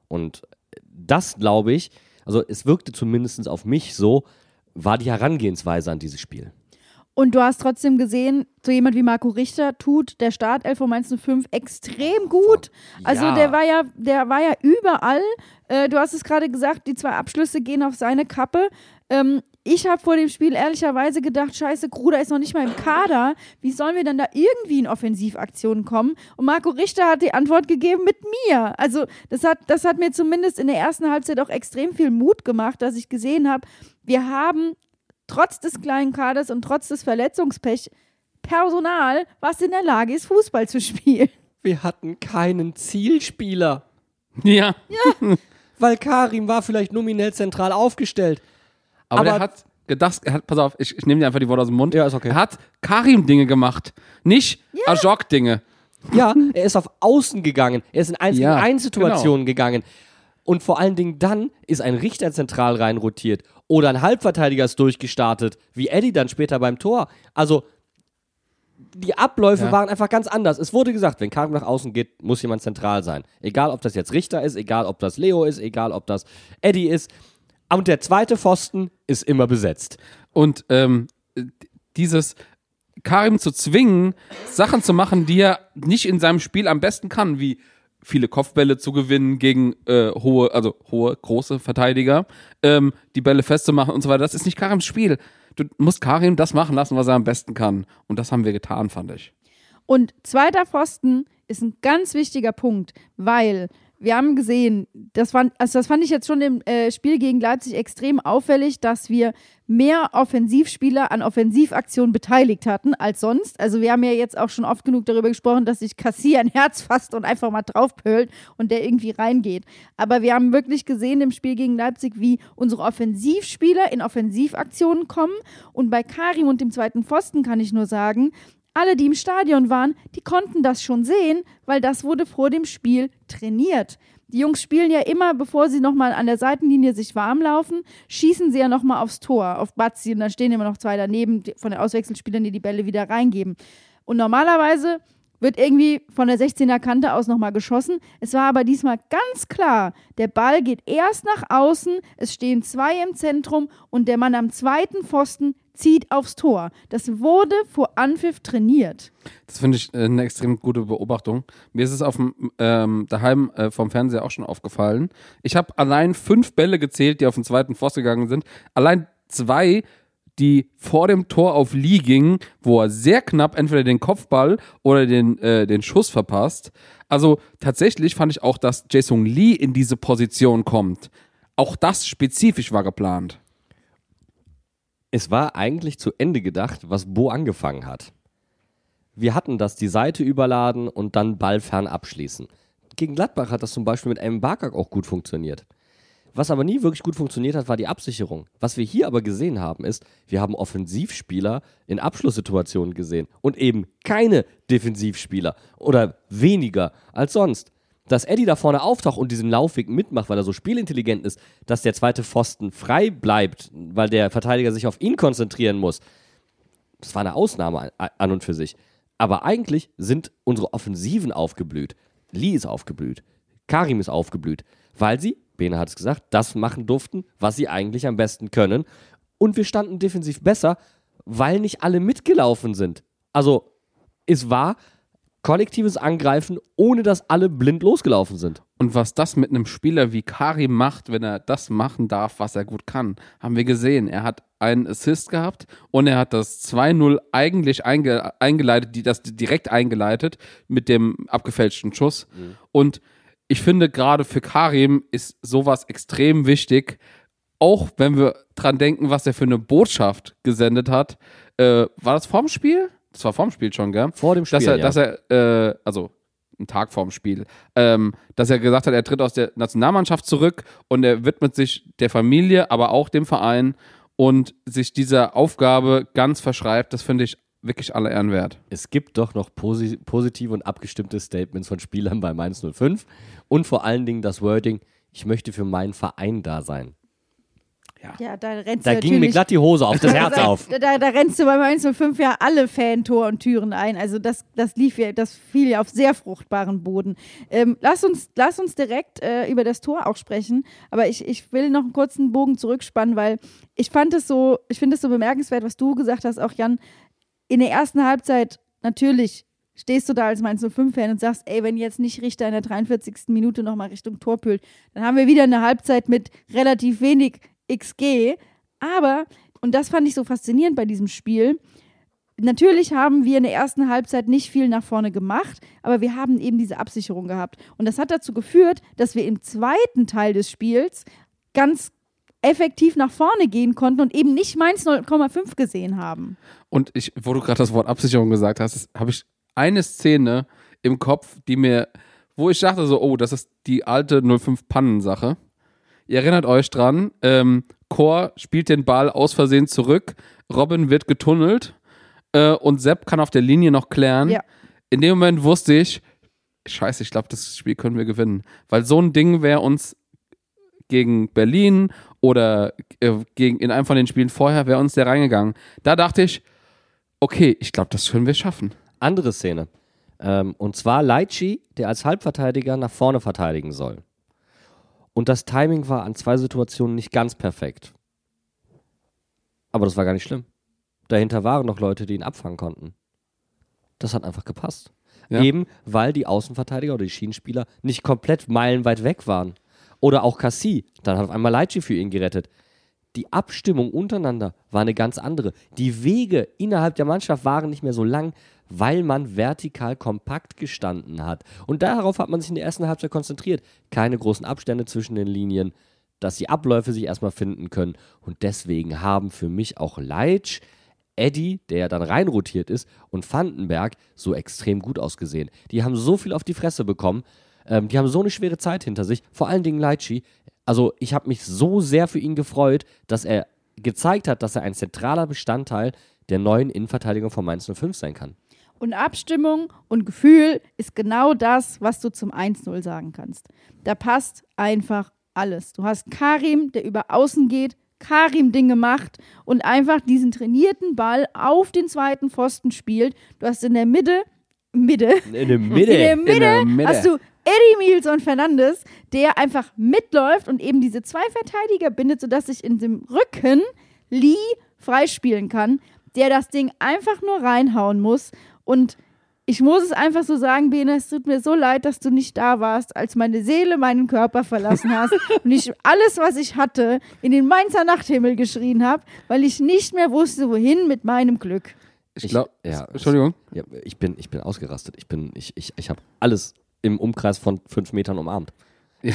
Und das glaube ich, also es wirkte zumindest auf mich so, war die Herangehensweise an dieses Spiel. Und du hast trotzdem gesehen, so jemand wie Marco Richter tut der Startelf von Mainz 05 extrem gut. Also Ja. der war ja, der war ja überall. Äh, du hast es gerade gesagt, die zwei Abschlüsse gehen auf seine Kappe. Ähm, ich habe vor dem Spiel ehrlicherweise gedacht, scheiße, Gruder ist noch nicht mal im Kader. Wie sollen wir denn da irgendwie in Offensivaktionen kommen? Und Marco Richter hat die Antwort gegeben mit mir. Also das hat, das hat mir zumindest in der ersten Halbzeit auch extrem viel Mut gemacht, dass ich gesehen habe, wir haben trotz des kleinen Kaders und trotz des Verletzungspech Personal, was in der Lage ist, Fußball zu spielen. Wir hatten keinen Zielspieler. Ja. Weil Karim war vielleicht nominell zentral aufgestellt. Aber, Aber- er hat gedacht, er hat, pass auf, ich, ich nehme dir einfach die Worte aus dem Mund. Ja, ist okay. Er hat Karim-Dinge gemacht, nicht Ajok-Dinge. Ja, er ist auf Außen gegangen. Er ist in 1 Ja, gegen 1 Situationen gegangen. Und vor allen Dingen dann ist ein Richter zentral rein rotiert. Oder ein Halbverteidiger ist durchgestartet, wie Eddie dann später beim Tor. Also die Abläufe Ja. waren einfach ganz anders. Es wurde gesagt, wenn Karim nach außen geht, muss jemand zentral sein. Egal, ob das jetzt Richter ist, egal, ob das Leo ist, egal, ob das Eddie ist. Und der zweite Pfosten ist immer besetzt. Und ähm, dieses Karim zu zwingen, Sachen zu machen, die er nicht in seinem Spiel am besten kann, wie viele Kopfbälle zu gewinnen gegen äh, hohe, also hohe, große Verteidiger, ähm, die Bälle festzumachen und so weiter. Das ist nicht Karims Spiel. Du musst Karim das machen lassen, was er am besten kann. Und das haben wir getan, fand ich. Und zweiter Pfosten ist ein ganz wichtiger Punkt, weil wir haben gesehen, das fand, also das fand ich jetzt schon im äh, Spiel gegen Leipzig extrem auffällig, dass wir mehr Offensivspieler an Offensivaktionen beteiligt hatten als sonst. Also wir haben ja jetzt auch schon oft genug darüber gesprochen, dass sich Kassier ein Herz fasst und einfach mal draufpölt und der irgendwie reingeht. Aber wir haben wirklich gesehen im Spiel gegen Leipzig, wie unsere Offensivspieler in Offensivaktionen kommen. Und bei Karim und dem zweiten Pfosten kann ich nur sagen, alle, die im Stadion waren, die konnten das schon sehen, weil das wurde vor dem Spiel trainiert. Die Jungs spielen ja immer, bevor sie nochmal an der Seitenlinie sich warm laufen, schießen sie ja nochmal aufs Tor, auf Batzi. Und dann stehen immer noch zwei daneben von den Auswechselspielern, die die Bälle wieder reingeben. Und normalerweise wird irgendwie von der 16er Kante aus nochmal geschossen. Es war aber diesmal ganz klar, der Ball geht erst nach außen, es stehen zwei im Zentrum und der Mann am zweiten Pfosten zieht aufs Tor. Das wurde vor Anpfiff trainiert. Das finde ich äh, eine extrem gute Beobachtung. Mir ist es auf dem ähm, daheim äh, vom Fernseher auch schon aufgefallen. Ich habe allein fünf Bälle gezählt, die auf den zweiten Pfosten gegangen sind. Allein zwei, die vor dem Tor auf Lee gingen, wo er sehr knapp entweder den Kopfball oder den, äh, den Schuss verpasst. Also tatsächlich fand ich auch, dass Jason Lee in diese Position kommt. Auch das spezifisch war geplant. Es war eigentlich zu Ende gedacht, was Bo angefangen hat. Wir hatten das, die Seite überladen und dann ballfern abschließen. Gegen Gladbach hat das zum Beispiel mit einem Barkak auch gut funktioniert. Was aber nie wirklich gut funktioniert hat, war die Absicherung. Was wir hier aber gesehen haben, ist, wir haben Offensivspieler in Abschlusssituationen gesehen und eben keine Defensivspieler oder weniger als sonst. Dass Eddie da vorne auftaucht und diesen Laufweg mitmacht, weil er so spielintelligent ist, dass der zweite Pfosten frei bleibt, weil der Verteidiger sich auf ihn konzentrieren muss, das war eine Ausnahme an- und für sich. Aber eigentlich sind unsere Offensiven aufgeblüht. Lee ist aufgeblüht. Karim ist aufgeblüht. Weil sie, Bene hat es gesagt, das machen durften, was sie eigentlich am besten können. Und wir standen defensiv besser, weil nicht alle mitgelaufen sind. Also, es war kollektives Angreifen, ohne dass alle blind losgelaufen sind. Und was das mit einem Spieler wie Karim macht, wenn er das machen darf, was er gut kann, haben wir gesehen. Er hat einen Assist gehabt und er hat das 2-0 eigentlich einge eingeleitet, die, das direkt eingeleitet mit dem abgefälschten Schuss. Und ich finde, gerade für Karim ist sowas extrem wichtig, auch wenn wir dran denken, was er für eine Botschaft gesendet hat. Äh, war das vorm Spiel? Das war vorm Spiel schon, gell? Vor dem Spiel, dass er, ja. dass er, äh, also einen Tag vorm Spiel, ähm, dass er gesagt hat, er tritt aus der Nationalmannschaft zurück und er widmet sich der Familie, aber auch dem Verein und sich dieser Aufgabe ganz verschreibt. Das finde ich wirklich alle Ehren wert. Es gibt doch noch posi positive und abgestimmte Statements von Spielern bei Mainz 05 und vor allen Dingen das Wording, ich möchte für meinen Verein da sein. Ja, da rennst Da du ging mir glatt die Hose auf das Herz auf. Da, da, da rennst du beim 105 ja alle Fantor und Türen ein. Also das, das lief ja, das fiel ja auf sehr fruchtbaren Boden. Ähm, lass, uns, lass uns direkt äh, über das Tor auch sprechen. Aber ich, ich will noch einen kurzen Bogen zurückspannen, weil ich fand es so, ich finde es so bemerkenswert, was du gesagt hast, auch Jan. in der ersten Halbzeit natürlich stehst du da als Mainz 05-Fan und sagst, ey, wenn jetzt nicht Richter in der 43. Minute nochmal Richtung Tor pült, dann haben wir wieder eine Halbzeit mit relativ wenig XG. Aber, und das fand ich so faszinierend bei diesem Spiel, natürlich haben wir in der ersten Halbzeit nicht viel nach vorne gemacht, aber wir haben eben diese Absicherung gehabt. Und das hat dazu geführt, dass wir im zweiten Teil des Spiels ganz effektiv nach vorne gehen konnten und eben nicht Mainz 0,5 gesehen haben. Und ich, wo du gerade das Wort Absicherung gesagt hast, habe ich eine Szene im Kopf, die mir, wo ich dachte so, oh, das ist die alte 05 Pannensache. Ihr erinnert euch dran, ähm, Chor spielt den Ball aus Versehen zurück, Robin wird getunnelt äh, und Sepp kann auf der Linie noch klären. Ja. In dem Moment wusste ich, scheiße, ich glaube, das Spiel können wir gewinnen. Weil so ein Ding wäre uns gegen Berlin oder äh, gegen, in einem von den Spielen vorher, wäre uns der reingegangen. Da dachte ich, okay, ich glaube, das können wir schaffen. Andere Szene. Ähm, und zwar Leitchi, der als Halbverteidiger nach vorne verteidigen soll. Und das Timing war an zwei Situationen nicht ganz perfekt. Aber das war gar nicht schlimm. Dahinter waren noch Leute, die ihn abfangen konnten. Das hat einfach gepasst. Ja. Eben, weil die Außenverteidiger oder die Schienenspieler nicht komplett meilenweit weg waren. Oder auch Cassie. Dann hat auf einmal Leitchi für ihn gerettet. Die Abstimmung untereinander war eine ganz andere. Die Wege innerhalb der Mannschaft waren nicht mehr so lang, weil man vertikal kompakt gestanden hat. Und darauf hat man sich in der ersten Halbzeit konzentriert. Keine großen Abstände zwischen den Linien, dass die Abläufe sich erstmal finden können. Und deswegen haben für mich auch Leitsch, Eddie, der ja dann reinrotiert ist, und Vandenberg so extrem gut ausgesehen. Die haben so viel auf die Fresse bekommen. Ähm, die haben so eine schwere Zeit hinter sich. Vor allen Dingen Leitschi. Also ich habe mich so sehr für ihn gefreut, dass er gezeigt hat, dass er ein zentraler Bestandteil der neuen Innenverteidigung von Mainz 05 sein kann. Und Abstimmung und Gefühl ist genau das, was du zum 1-0 sagen kannst. Da passt einfach alles. Du hast Karim, der über außen geht, Karim-Ding gemacht und einfach diesen trainierten Ball auf den zweiten Pfosten spielt. Du hast in der Mitte, Mitte, In der Mitte. in der Mitte, In der Mitte. hast du Eddie Milson Fernandes, der einfach mitläuft und eben diese zwei Verteidiger bindet, sodass sich in dem Rücken Lee freispielen kann, der das Ding einfach nur reinhauen muss. Und ich muss es einfach so sagen, Bene, es tut mir so leid, dass du nicht da warst, als meine Seele meinen Körper verlassen hast und ich alles, was ich hatte, in den Mainzer Nachthimmel geschrien habe, weil ich nicht mehr wusste, wohin mit meinem Glück. Ich glaube, ja, Entschuldigung. Ja, ich bin, ich bin ausgerastet. Ich bin, ich, ich, ich habe alles im Umkreis von fünf Metern umarmt.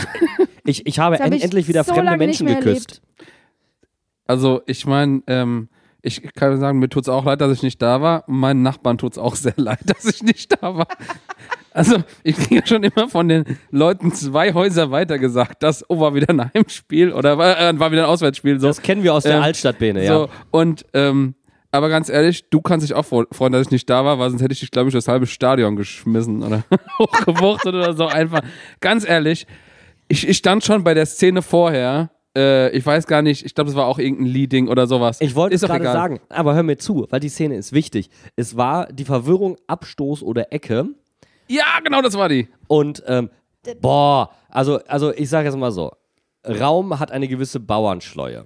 Ich, ich habe hab ich endlich wieder so fremde Menschen geküsst. Also ich meine, ähm, ich kann sagen, mir tut es auch leid, dass ich nicht da war. Meinen Nachbarn tut es auch sehr leid, dass ich nicht da war. Also ich kriege schon immer von den Leuten zwei Häuser weiter gesagt, das oh, war wieder ein Heimspiel oder war, äh, war wieder ein Auswärtsspiel. So. Das kennen wir aus der Ähm, Altstadtbene, So, ja. und ähm, aber ganz ehrlich, du kannst dich auch freuen, dass ich nicht da war, weil sonst hätte ich dich, glaube ich, das halbe Stadion geschmissen oder hochgewuchtet oder so einfach. Ganz ehrlich, ich, ich stand schon bei der Szene vorher. Äh, ich weiß gar nicht, ich glaube, das war auch irgendein Leading oder sowas. Ich wollte es gerade sagen, aber hör mir zu, weil die Szene ist wichtig. Es war die Verwirrung, Abstoß oder Ecke. Ja, genau, das war die. Und ähm, boah, also, also ich sage jetzt mal so: Raum hat eine gewisse Bauernschleue.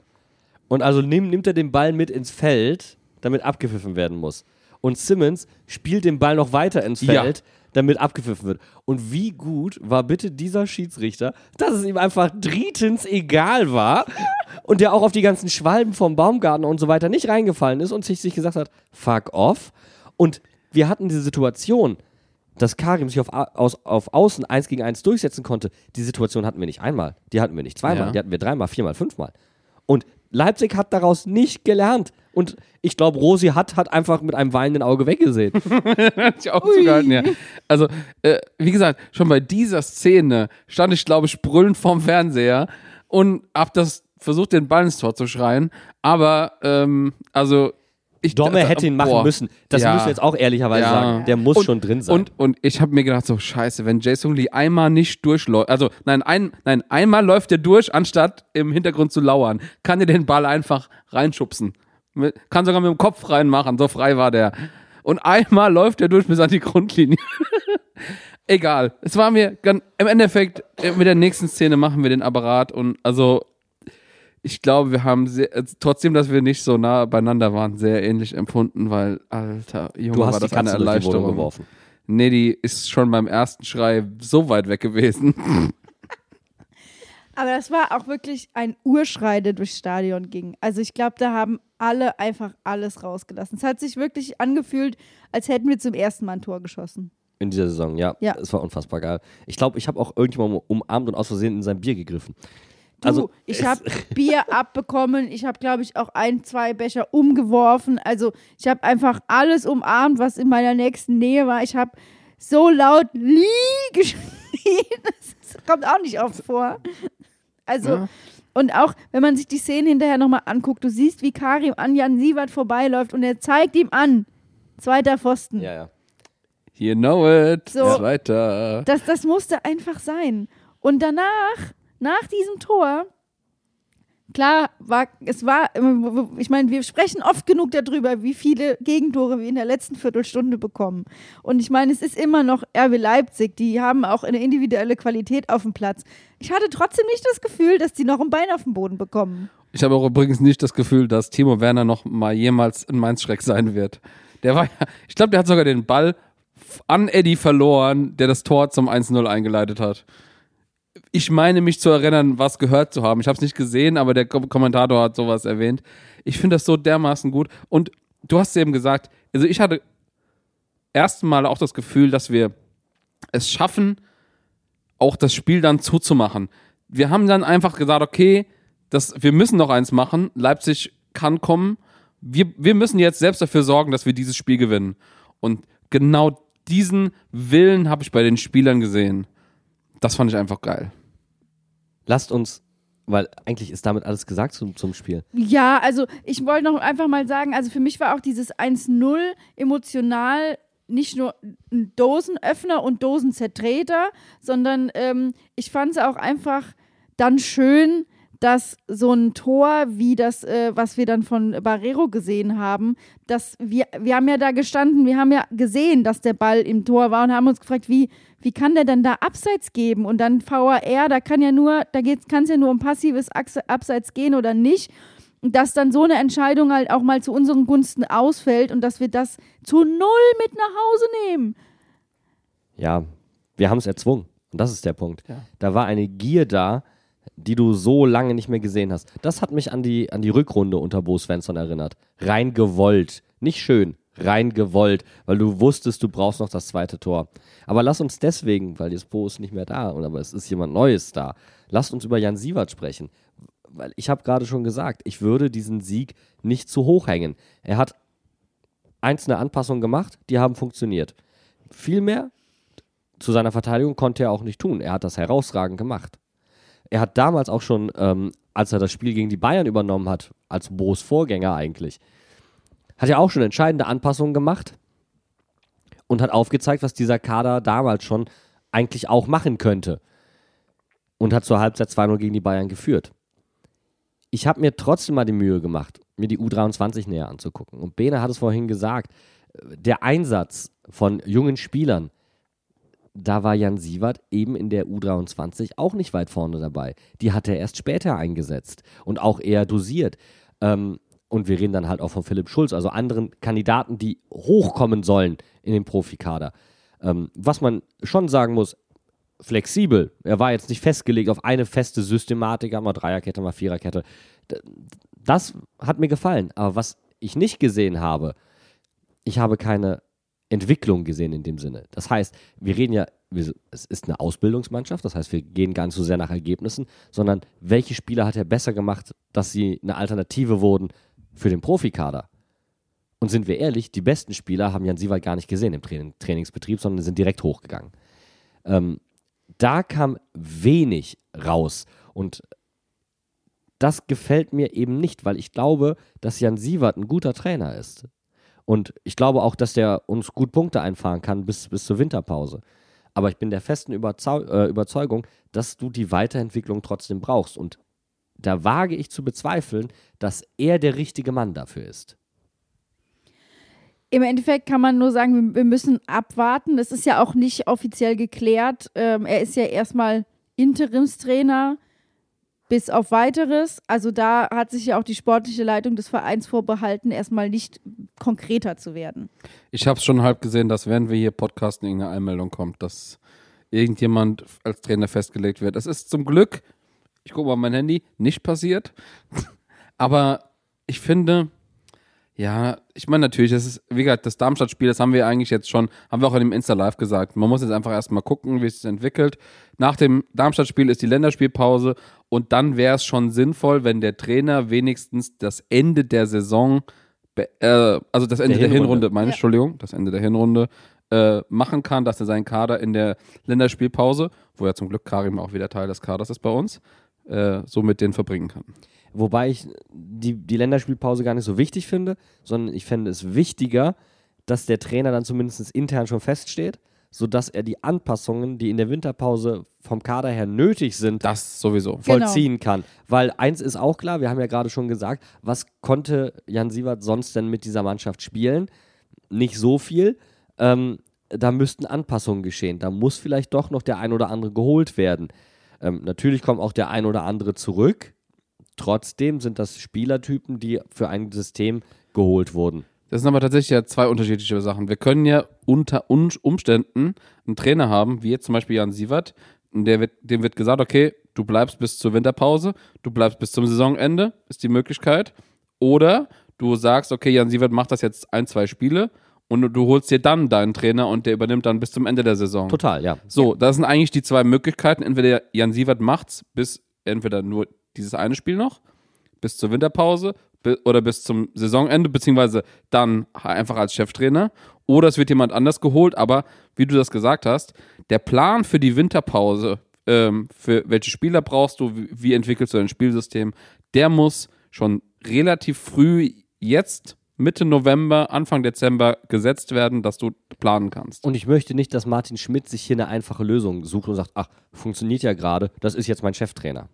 Und also nimm, nimmt er den Ball mit ins Feld, damit abgepfiffen werden muss. Und Simmons spielt den Ball noch weiter ins Ja. Feld, damit abgepfiffen wird. Und wie gut war bitte dieser Schiedsrichter, dass es ihm einfach drietens egal war und der auch auf die ganzen Schwalben vom Baumgarten und so weiter nicht reingefallen ist und sich, sich gesagt hat, fuck off. Und wir hatten diese Situation, dass Karim sich auf, Au- aus, auf Außen eins gegen eins durchsetzen konnte. Die Situation hatten wir nicht einmal, die hatten wir nicht zweimal, Ja. die hatten wir dreimal, viermal, fünfmal. Und Leipzig hat daraus nicht gelernt. Und ich glaube, Rosi hat, hat einfach mit einem weinenden Auge weggesehen. Hat sich auch zugehalten, ja. Also, äh, wie gesagt, schon bei dieser Szene stand ich, glaube ich, brüllend vorm Fernseher und hab das versucht, den Ball ins Tor zu schreien. Aber, ähm, also, ich Domme da- hätte ihn machen boah. müssen. Das Ja. müssen wir jetzt auch ehrlicherweise Ja. sagen. Der muss Und- schon drin sein. Und, und ich habe mir gedacht, so scheiße, wenn Jason Lee einmal nicht durchläuft, also nein, ein, nein, einmal läuft er durch, anstatt im Hintergrund zu lauern, kann er den Ball einfach reinschubsen. Kann sogar mit dem Kopf reinmachen, so frei war der. Und einmal läuft er durch bis an die Grundlinie. Egal. Es war mir im Endeffekt, äh, mit der nächsten Szene machen wir den Apparat und also ich glaube, wir haben sehr, äh, trotzdem, dass wir nicht so nah beieinander waren, sehr ähnlich empfunden, weil, alter, Junge, Du war hast die das eine Katze durch die Wohnung Erleichterung. geworfen. Nee, die ist schon beim ersten Schrei so weit weg gewesen. Aber das war auch wirklich ein Urschrei, der durchs Stadion ging. Also ich glaube, da haben alle einfach alles rausgelassen. Es hat sich wirklich angefühlt, als hätten wir zum ersten Mal ein Tor geschossen. In dieser Saison, ja. Ja. Es war unfassbar geil. Ich glaube, ich habe auch irgendjemand umarmt und aus Versehen in sein Bier gegriffen. Du, Also, ich habe Bier abbekommen, ich habe, glaube ich, auch ein, zwei Becher umgeworfen. Also ich habe einfach alles umarmt, was in meiner nächsten Nähe war. Ich habe so laut Lie geschrien. Das kommt auch nicht oft vor. Also, Ja. und auch, wenn man sich die Szene hinterher nochmal anguckt, du siehst, wie Karim an Jan Sievert vorbeiläuft und er zeigt ihm an, zweiter Pfosten. Ja, ja. You know it. So. Weiter. Das, das musste einfach sein. Und danach, nach diesem Tor, klar, war, es war, ich meine, wir sprechen oft genug darüber, wie viele Gegentore wir in der letzten Viertelstunde bekommen. Und ich meine, es ist immer noch RB Leipzig, die haben auch eine individuelle Qualität auf dem Platz. Ich hatte trotzdem nicht das Gefühl, dass die noch ein Bein auf den Boden bekommen. Ich habe auch übrigens nicht das Gefühl, dass Timo Werner noch mal jemals ein Mainz-Schreck sein wird. Der war ja, ich glaube, der hat sogar den Ball an Eddie verloren, der das Tor zum 1-0 eingeleitet hat. Ich meine mich zu erinnern, was gehört zu haben. Ich habe es nicht gesehen, aber der Kom Kommentator hat sowas erwähnt. Ich finde das so dermaßen gut. Und du hast eben gesagt, also ich hatte ersten Mal auch das Gefühl, dass wir es schaffen, auch das Spiel dann zuzumachen. Wir haben dann einfach gesagt, okay, das, wir müssen noch eins machen. Leipzig kann kommen. Wir, wir müssen jetzt selbst dafür sorgen, dass wir dieses Spiel gewinnen. Und genau diesen Willen habe ich bei den Spielern gesehen. Das fand ich einfach geil. Lasst uns, weil eigentlich ist damit alles gesagt zum, zum Spiel. Ja, also ich wollte noch einfach mal sagen, also für mich war auch dieses 1-0 emotional nicht nur ein Dosenöffner und Dosenzertreter, sondern ähm, ich fand es auch einfach dann schön, dass so ein Tor wie das, äh, was wir dann von Barrero gesehen haben, dass wir, wir haben ja da gestanden, wir haben ja gesehen, dass der Ball im Tor war und haben uns gefragt, wie, wie kann der denn da Abseits geben? Und dann VAR, da kann ja nur, da kann es ja nur um passives Abseits gehen oder nicht. Und dass dann so eine Entscheidung halt auch mal zu unseren Gunsten ausfällt und dass wir das zu null mit nach Hause nehmen. Ja, wir haben es erzwungen. Und das ist der Punkt. Da war eine Gier da, die du so lange nicht mehr gesehen hast. Das hat mich an die, an die Rückrunde unter Bo Svensson erinnert. Rein gewollt. Nicht schön, rein gewollt, weil du wusstest, du brauchst noch das zweite Tor. Aber lass uns deswegen, weil jetzt Bo ist nicht mehr da, aber es ist jemand Neues da, lasst uns über Jan Sievert sprechen. Weil ich habe gerade schon gesagt, ich würde diesen Sieg nicht zu hoch hängen. Er hat einzelne Anpassungen gemacht, die haben funktioniert. Viel mehr zu seiner Verteidigung konnte er auch nicht tun. Er hat das herausragend gemacht. Er hat damals auch schon, ähm, als er das Spiel gegen die Bayern übernommen hat, als Bo's Vorgänger eigentlich, hat er auch schon entscheidende Anpassungen gemacht und hat aufgezeigt, was dieser Kader damals schon eigentlich auch machen könnte. Und hat zur Halbzeit 2-0 gegen die Bayern geführt. Ich habe mir trotzdem mal die Mühe gemacht, mir die U23 näher anzugucken. Und Bene hat es vorhin gesagt, der Einsatz von jungen Spielern, da war Jan Sievert eben in der U23 auch nicht weit vorne dabei. Die hat er erst später eingesetzt und auch eher dosiert. Ähm, und wir reden dann halt auch von Philipp Schulz, also anderen Kandidaten, die hochkommen sollen in den Profikader. Ähm, was man schon sagen muss, flexibel. Er war jetzt nicht festgelegt auf eine feste Systematik, mal Dreierkette, mal Viererkette. Das hat mir gefallen. Aber was ich nicht gesehen habe, ich habe keine Entwicklung gesehen in dem Sinne. Das heißt, wir reden ja, es ist eine Ausbildungsmannschaft, das heißt, wir gehen gar nicht so sehr nach Ergebnissen, sondern welche Spieler hat er besser gemacht, dass sie eine Alternative wurden für den Profikader? Und sind wir ehrlich, die besten Spieler haben Jan Siewald gar nicht gesehen im Training, Trainingsbetrieb, sondern sind direkt hochgegangen. Ähm, da kam wenig raus und das gefällt mir eben nicht, weil ich glaube, dass Jan Sievert ein guter Trainer ist. Und ich glaube auch, dass der uns gut Punkte einfahren kann bis, bis zur Winterpause. Aber ich bin der festen äh, Überzeugung, dass du die Weiterentwicklung trotzdem brauchst. Und da wage ich zu bezweifeln, dass er der richtige Mann dafür ist. Im Endeffekt kann man nur sagen, wir, müssen abwarten. Das ist ja auch nicht offiziell geklärt. Ähm, er ist ja erstmal Interimstrainer. bis auf weiteres. Also da hat sich ja auch die sportliche Leitung des Vereins vorbehalten, erstmal nicht konkreter zu werden. Ich habe es schon halb gesehen, dass während wir hier podcasten, irgendeine Einmeldung kommt, dass irgendjemand als Trainer festgelegt wird. Es ist zum Glück, ich gucke mal auf mein Handy, nicht passiert. Aber ich finde, ja, ich meine natürlich, das ist, wie gesagt, das Darmstadt-Spiel, das haben wir eigentlich jetzt schon, haben wir auch in dem Insta-Live gesagt. Man muss jetzt einfach erstmal gucken, wie es sich entwickelt. Nach dem Darmstadt-Spiel ist die Länderspielpause und dann wäre es schon sinnvoll, wenn der Trainer wenigstens das Ende der Saison, äh, also das Ende der, Hinrunde. Hinrunde, meine Ja. Entschuldigung, das Ende der Hinrunde äh, machen kann, dass er seinen Kader in der Länderspielpause, wo ja zum Glück Karim auch wieder Teil des Kaders ist bei uns, äh, so mit denen verbringen kann. Wobei ich die, die Länderspielpause gar nicht so wichtig finde, sondern ich fände es wichtiger, dass der Trainer dann zumindest intern schon feststeht, sodass er die Anpassungen, die in der Winterpause vom Kader her nötig sind, Das sowieso. Genau. vollziehen kann. Weil eins ist auch klar, wir haben ja gerade schon gesagt, was konnte Jan Sievert sonst denn mit dieser Mannschaft spielen? Nicht so viel. Ähm, da müssten Anpassungen geschehen. Da muss vielleicht doch noch der ein oder andere geholt werden. Ähm, natürlich kommt auch der ein oder andere zurück. Trotzdem sind das Spielertypen, die für ein System geholt wurden. Das sind aber tatsächlich ja zwei unterschiedliche Sachen. Wir können ja unter Un- Umständen einen Trainer haben, wie jetzt zum Beispiel Jan Sievert, wird, dem wird gesagt, okay, du bleibst bis zur Winterpause, du bleibst bis zum Saisonende, ist die Möglichkeit. Oder du sagst, okay, Jan Sievert macht das jetzt ein, zwei Spiele und du, holst dir dann deinen Trainer und der übernimmt dann bis zum Ende der Saison. Total, ja. So, das sind eigentlich die zwei Möglichkeiten. Entweder Jan Sievert macht's bis entweder nur dieses eine Spiel noch, bis zur Winterpause oder bis zum Saisonende, beziehungsweise dann einfach als Cheftrainer. Oder es wird jemand anders geholt, aber wie du das gesagt hast, der Plan für die Winterpause, ähm, für welche Spieler brauchst du, wie, wie entwickelst du dein Spielsystem, der muss schon relativ früh jetzt Mitte November, Anfang Dezember gesetzt werden, dass du planen kannst. Und ich möchte nicht, dass Martin Schmidt sich hier eine einfache Lösung sucht und sagt, ach, funktioniert ja gerade, das ist jetzt mein Cheftrainer.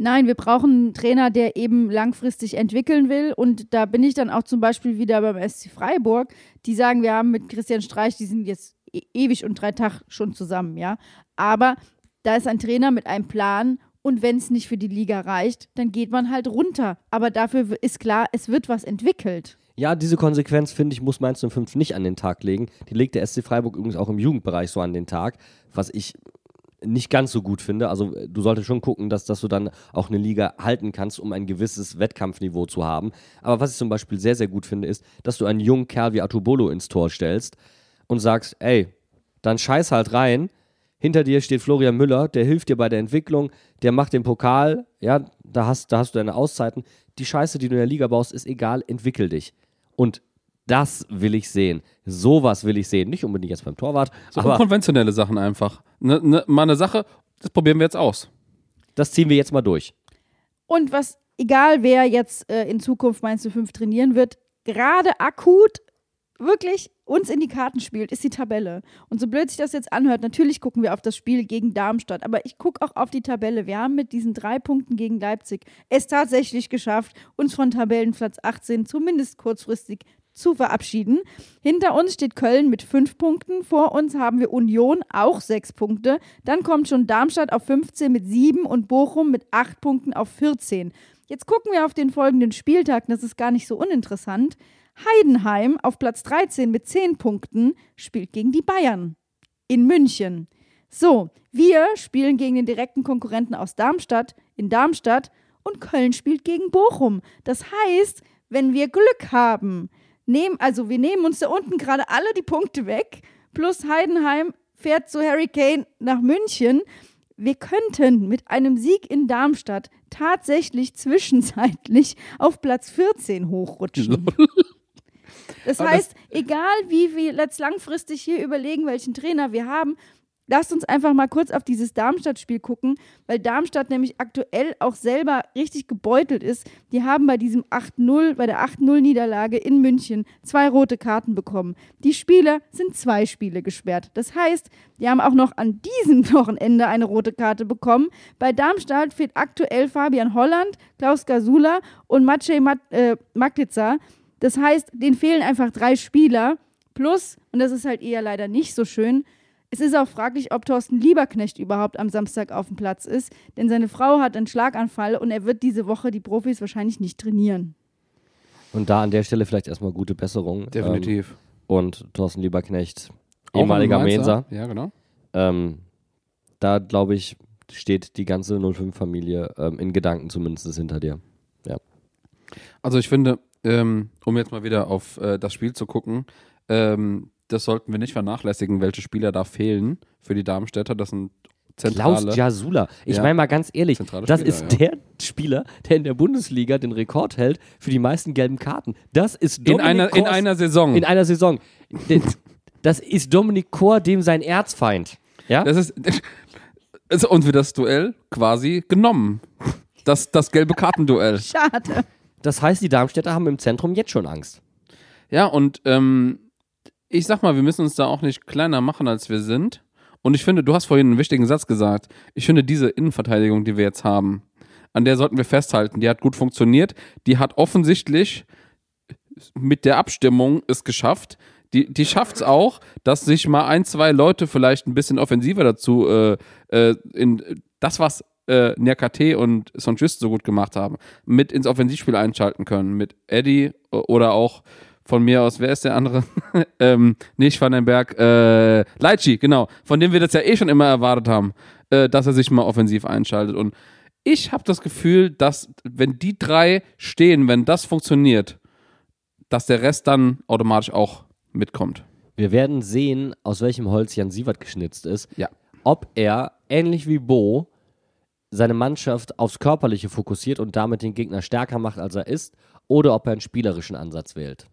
Nein, wir brauchen einen Trainer, der eben langfristig entwickeln will. Und da bin ich dann auch zum Beispiel wieder beim SC Freiburg. Die sagen, wir haben mit Christian Streich, die sind jetzt e ewig und drei Tage schon zusammen, ja. Aber da ist ein Trainer mit einem Plan. Und wenn es nicht für die Liga reicht, dann geht man halt runter. Aber dafür ist klar, es wird was entwickelt. Ja, diese Konsequenz, finde ich, muss Mainz 05 nicht an den Tag legen. Die legt der SC Freiburg übrigens auch im Jugendbereich so an den Tag, was ich nicht ganz so gut finde. Also du solltest schon gucken, dass, dass du dann auch eine Liga halten kannst, um ein gewisses Wettkampfniveau zu haben. Aber was ich zum Beispiel sehr, sehr gut finde, ist, dass du einen jungen Kerl wie Atubolo ins Tor stellst und sagst, ey, dann scheiß halt rein. Hinter dir steht Florian Müller, der hilft dir bei der Entwicklung, der macht den Pokal, ja, da hast, da hast du deine Auszeiten. Die Scheiße, die du in der Liga baust, ist egal, entwickel dich. Und das will ich sehen. Sowas will ich sehen. Nicht unbedingt jetzt beim Torwart, So aber unkonventionelle Sachen einfach. Ne, ne, mal eine Sache, das probieren wir jetzt aus. das ziehen wir jetzt mal durch. Und was, egal wer jetzt äh, in Zukunft Mainz 05 trainieren wird, gerade akut wirklich uns in die Karten spielt, ist die Tabelle. Und so blöd sich das jetzt anhört, natürlich gucken wir auf das Spiel gegen Darmstadt, aber ich gucke auch auf die Tabelle. Wir haben mit diesen drei Punkten gegen Leipzig es tatsächlich geschafft, uns von Tabellenplatz 18 zumindest kurzfristig zu verabschieden. Hinter uns steht Köln mit fünf Punkten. Vor uns haben wir Union auch sechs Punkte. Dann kommt schon Darmstadt auf 15 mit sieben und Bochum mit acht Punkten auf 14. Jetzt gucken wir auf den folgenden Spieltag. Das ist gar nicht so uninteressant. Heidenheim auf Platz 13 mit 10 Punkten spielt gegen die Bayern in München. So, wir spielen gegen den direkten Konkurrenten aus Darmstadt in Darmstadt und Köln spielt gegen Bochum. Das heißt, wenn wir Glück haben, nehmen, also wir nehmen uns da unten gerade alle die Punkte weg, plus Heidenheim fährt zu Harry Kane nach München. Wir könnten mit einem Sieg in Darmstadt tatsächlich zwischenzeitlich auf Platz 14 hochrutschen. Das Aber heißt, egal wie wir jetzt langfristig hier überlegen, welchen Trainer wir haben, lasst uns einfach mal kurz auf dieses Darmstadt-Spiel gucken, weil Darmstadt nämlich aktuell auch selber richtig gebeutelt ist. Die haben bei diesem 8-0, bei der 8-0-Niederlage in München zwei rote Karten bekommen. Die Spieler sind zwei Spiele gesperrt. Das heißt, die haben auch noch an diesem Wochenende eine rote Karte bekommen. Bei Darmstadt fehlt aktuell Fabian Holland, Klaus Gasula und Maciej Mat äh, Maglica. Das heißt, denen fehlen einfach drei Spieler. Plus, und das ist halt eher leider nicht so schön, Es ist auch fraglich, ob Thorsten Lieberknecht überhaupt am Samstag auf dem Platz ist, denn seine Frau hat einen Schlaganfall und er wird diese Woche die Profis wahrscheinlich nicht trainieren. Und da an der Stelle vielleicht erstmal gute Besserung. Definitiv. Ähm, und Thorsten Lieberknecht, Auch ehemaliger Mainzer. Mensa. Ja, genau. Ähm, da glaube ich, steht die ganze 05-Familie ähm, in Gedanken zumindest hinter dir. Also ich finde, ähm, um jetzt mal wieder auf äh, das Spiel zu gucken, ähm, das sollten wir nicht vernachlässigen, welche Spieler da fehlen für die Darmstädter. Das sind zentrale. Klaus Jasula. Ich Ja. meine mal ganz ehrlich, Zentrale das Spieler, ist ja. der Spieler, der in der Bundesliga den Rekord hält für die meisten gelben Karten. Das ist in, Dominik einer, in Kors- einer Saison. in einer Saison. Das ist Dominik Kor, dem sein Erzfeind. Ja? das ist, und wird das Duell quasi genommen. Das, das gelbe Kartenduell. Schade. Das heißt, die Darmstädter haben im Zentrum jetzt schon Angst. Ja, und ähm, ich sag mal, wir müssen uns da auch nicht kleiner machen, als wir sind. Und ich finde, du hast vorhin einen wichtigen Satz gesagt. Ich finde, diese Innenverteidigung, die wir jetzt haben, an der sollten wir festhalten. Die hat gut funktioniert. Die hat offensichtlich mit der Abstimmung es geschafft. Die, die schafft es auch, dass sich mal ein, zwei Leute vielleicht ein bisschen offensiver dazu äh, äh, in das, was äh, Nerkate und Sonjust so gut gemacht haben, mit ins Offensivspiel einschalten können. Mit Eddie o- oder auch von mir aus, wer ist der andere? ähm, nicht Vandenberg, äh, Leitschi, genau, von dem wir das ja eh schon immer erwartet haben, äh, dass er sich mal offensiv einschaltet. Und ich habe das Gefühl, dass wenn die drei stehen, wenn das funktioniert, dass der Rest dann automatisch auch mitkommt. Wir werden sehen, aus welchem Holz Jan Sievert geschnitzt ist. Ja. Ob er, ähnlich wie Bo, seine Mannschaft aufs Körperliche fokussiert und damit den Gegner stärker macht, als er ist, oder ob er einen spielerischen Ansatz wählt.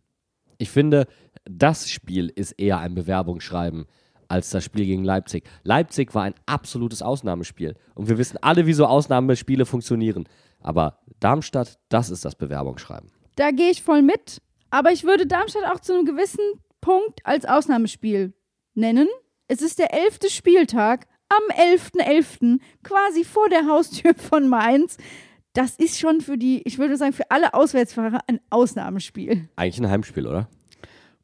Ich finde, das Spiel ist eher ein Bewerbungsschreiben als das Spiel gegen Leipzig. Leipzig war ein absolutes Ausnahmespiel. Und wir wissen alle, wie so Ausnahmespiele funktionieren. Aber Darmstadt, das ist das Bewerbungsschreiben. Da gehe ich voll mit. Aber ich würde Darmstadt auch zu einem gewissen Punkt als Ausnahmespiel nennen. Es ist der elfte Spieltag am 11.11., quasi vor der Haustür von Mainz. Das ist schon für die, ich würde sagen, für alle Auswärtsfahrer ein Ausnahmespiel. Eigentlich ein Heimspiel, oder?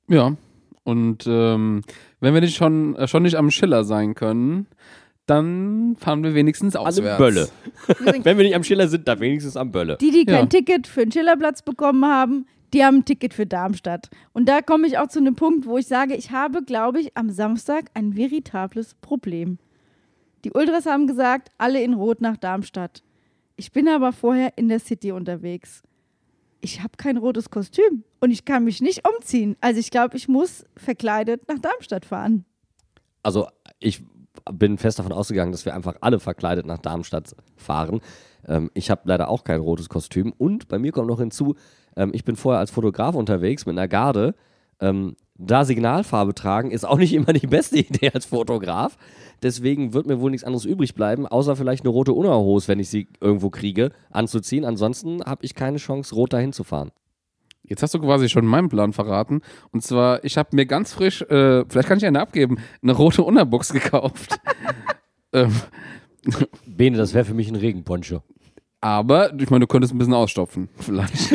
Ja. Und ähm, wenn wir nicht schon, äh, schon nicht am Schiller sein können, dann fahren wir wenigstens auswärts. dem Bölle. Wenn wir nicht am Schiller sind, dann wenigstens am Bölle. Die, die kein Ja. Ticket für den Schillerplatz bekommen haben, die haben ein Ticket für Darmstadt. Und da komme ich auch zu einem Punkt, wo ich sage, ich habe, glaube ich, am Samstag ein veritables Problem. Die Ultras haben gesagt, alle in Rot nach Darmstadt. Ich bin aber vorher in der City unterwegs. Ich habe kein rotes Kostüm und ich kann mich nicht umziehen. Also ich glaube, ich muss verkleidet nach Darmstadt fahren. also ich bin fest davon ausgegangen, dass wir einfach alle verkleidet nach Darmstadt fahren. Ähm, ich habe leider auch kein rotes Kostüm und bei mir kommt noch hinzu, ähm, ich bin vorher als Fotograf unterwegs mit einer Garde. Ähm, da Signalfarbe tragen ist auch nicht immer die beste Idee als Fotograf. Deswegen wird mir wohl nichts anderes übrig bleiben, außer vielleicht eine rote Unterhose, wenn ich sie irgendwo kriege, anzuziehen. Ansonsten habe ich keine Chance, rot dahin zu fahren. Jetzt hast du quasi schon meinen Plan verraten. Und zwar, ich habe mir ganz frisch, äh, vielleicht kann ich eine abgeben, eine rote Unterbox gekauft. ähm, Bene, das wäre für mich ein Regenponcho. aber ich meine, du könntest ein bisschen ausstopfen, vielleicht.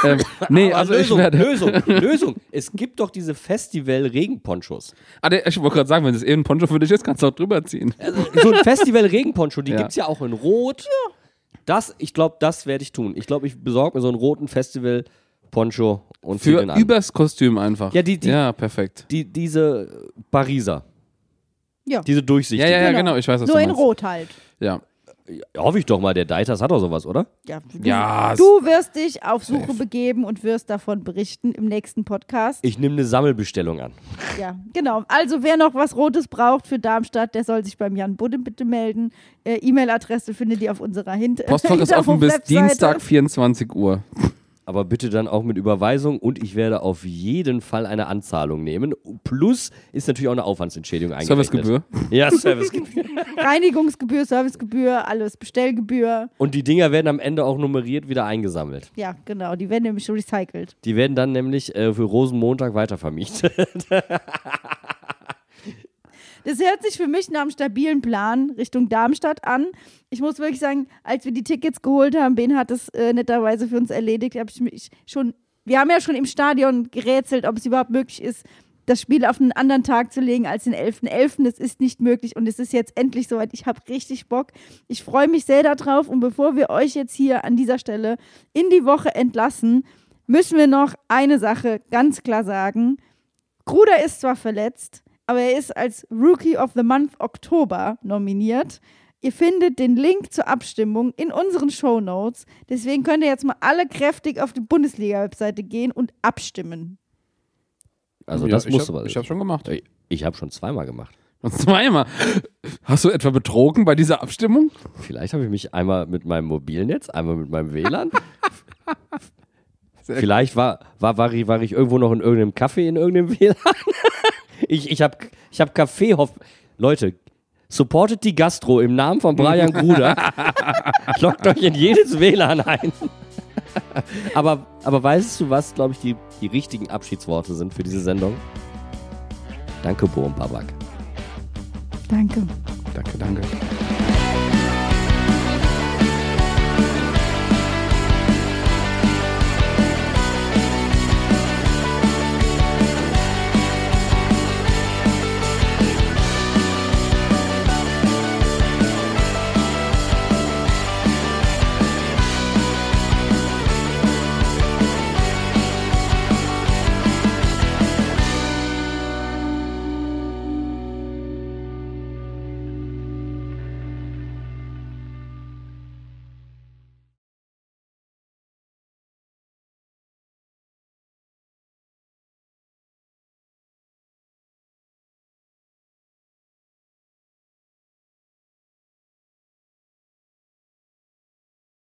ähm, nee, also ich Lösung, werde. Lösung, Lösung. Es gibt doch diese Festival-Regenponchos. Ah, der, ich wollte gerade sagen, wenn es eh ein Poncho für dich ist, kannst du auch drüber ziehen. so ein Festival-Regenponcho, die Ja. gibt es ja auch in Rot. Das, ich glaube, das werde ich tun. Ich glaube, ich besorge mir so einen roten Festival-Poncho und zieh Für übers Kostüm einfach. Ja, die- die- ja perfekt. die, diese Pariser. Ja. Diese Ja, durchsichtigen. ja, ja, genau, ich weiß, was Nur du in. Rot halt. Ja. Ja, hoffe ich doch mal, der Deitas hat doch sowas, oder? Ja, du, Ja, du wirst dich auf Suche begeben und wirst davon berichten im nächsten Podcast. Ich nehme eine Sammelbestellung an. Ja, genau. Also wer noch was Rotes braucht für Darmstadt, der soll sich beim Jan Budde bitte melden. Äh, E-Mail-Adresse findet ihr auf unserer Hint Postfach ist offen bis. Dienstag 24 Uhr. Aber bitte dann auch mit Überweisung und ich werde auf jeden Fall eine Anzahlung nehmen. Plus ist natürlich auch eine Aufwandsentschädigung eingerechnet. Servicegebühr. Ja, Servicegebühr. Reinigungsgebühr, Servicegebühr, alles, Bestellgebühr. Und die Dinger werden am Ende auch nummeriert wieder eingesammelt. Ja, genau. Die werden nämlich schon recycelt. Die werden dann nämlich äh, für Rosenmontag weitervermietet. Das hört sich für mich nach einem stabilen Plan Richtung Darmstadt an. Ich muss wirklich sagen, als wir die Tickets geholt haben, Ben hat es äh, netterweise für uns erledigt, habe ich mich schon, wir haben ja schon im Stadion gerätselt, ob es überhaupt möglich ist, das Spiel auf einen anderen Tag zu legen als den 11.11. Das ist nicht möglich und es ist jetzt endlich soweit. Ich habe richtig Bock. Ich freue mich sehr darauf und bevor wir euch jetzt hier an dieser Stelle in die Woche entlassen, müssen wir noch eine Sache ganz klar sagen. Gruder ist zwar verletzt, aber er ist als Rookie of the Month Oktober nominiert. Ihr findet den Link zur Abstimmung in unseren Show Notes. Deswegen könnt ihr jetzt mal alle kräftig auf die Bundesliga-Webseite gehen und abstimmen. Also Ja, das musst hab, du Ich habe schon gemacht. Ich, ich habe schon zweimal gemacht. Und zweimal. Hast du etwa betrogen bei dieser Abstimmung? Vielleicht habe ich mich einmal mit meinem Mobilnetz, einmal mit meinem WLAN. Vielleicht war, war, war, ich, war ich irgendwo noch in irgendeinem Kaffee in irgendeinem WLAN. ich ich habe ich hab Kaffee. Hoff Leute, supportet die Gastro im Namen von Brian Gruder. Lockt euch in jedes WLAN ein. aber, aber weißt du, was, glaube ich, die, die richtigen Abschiedsworte sind für diese Sendung? Danke, Bohm Babak. Danke. Danke, danke.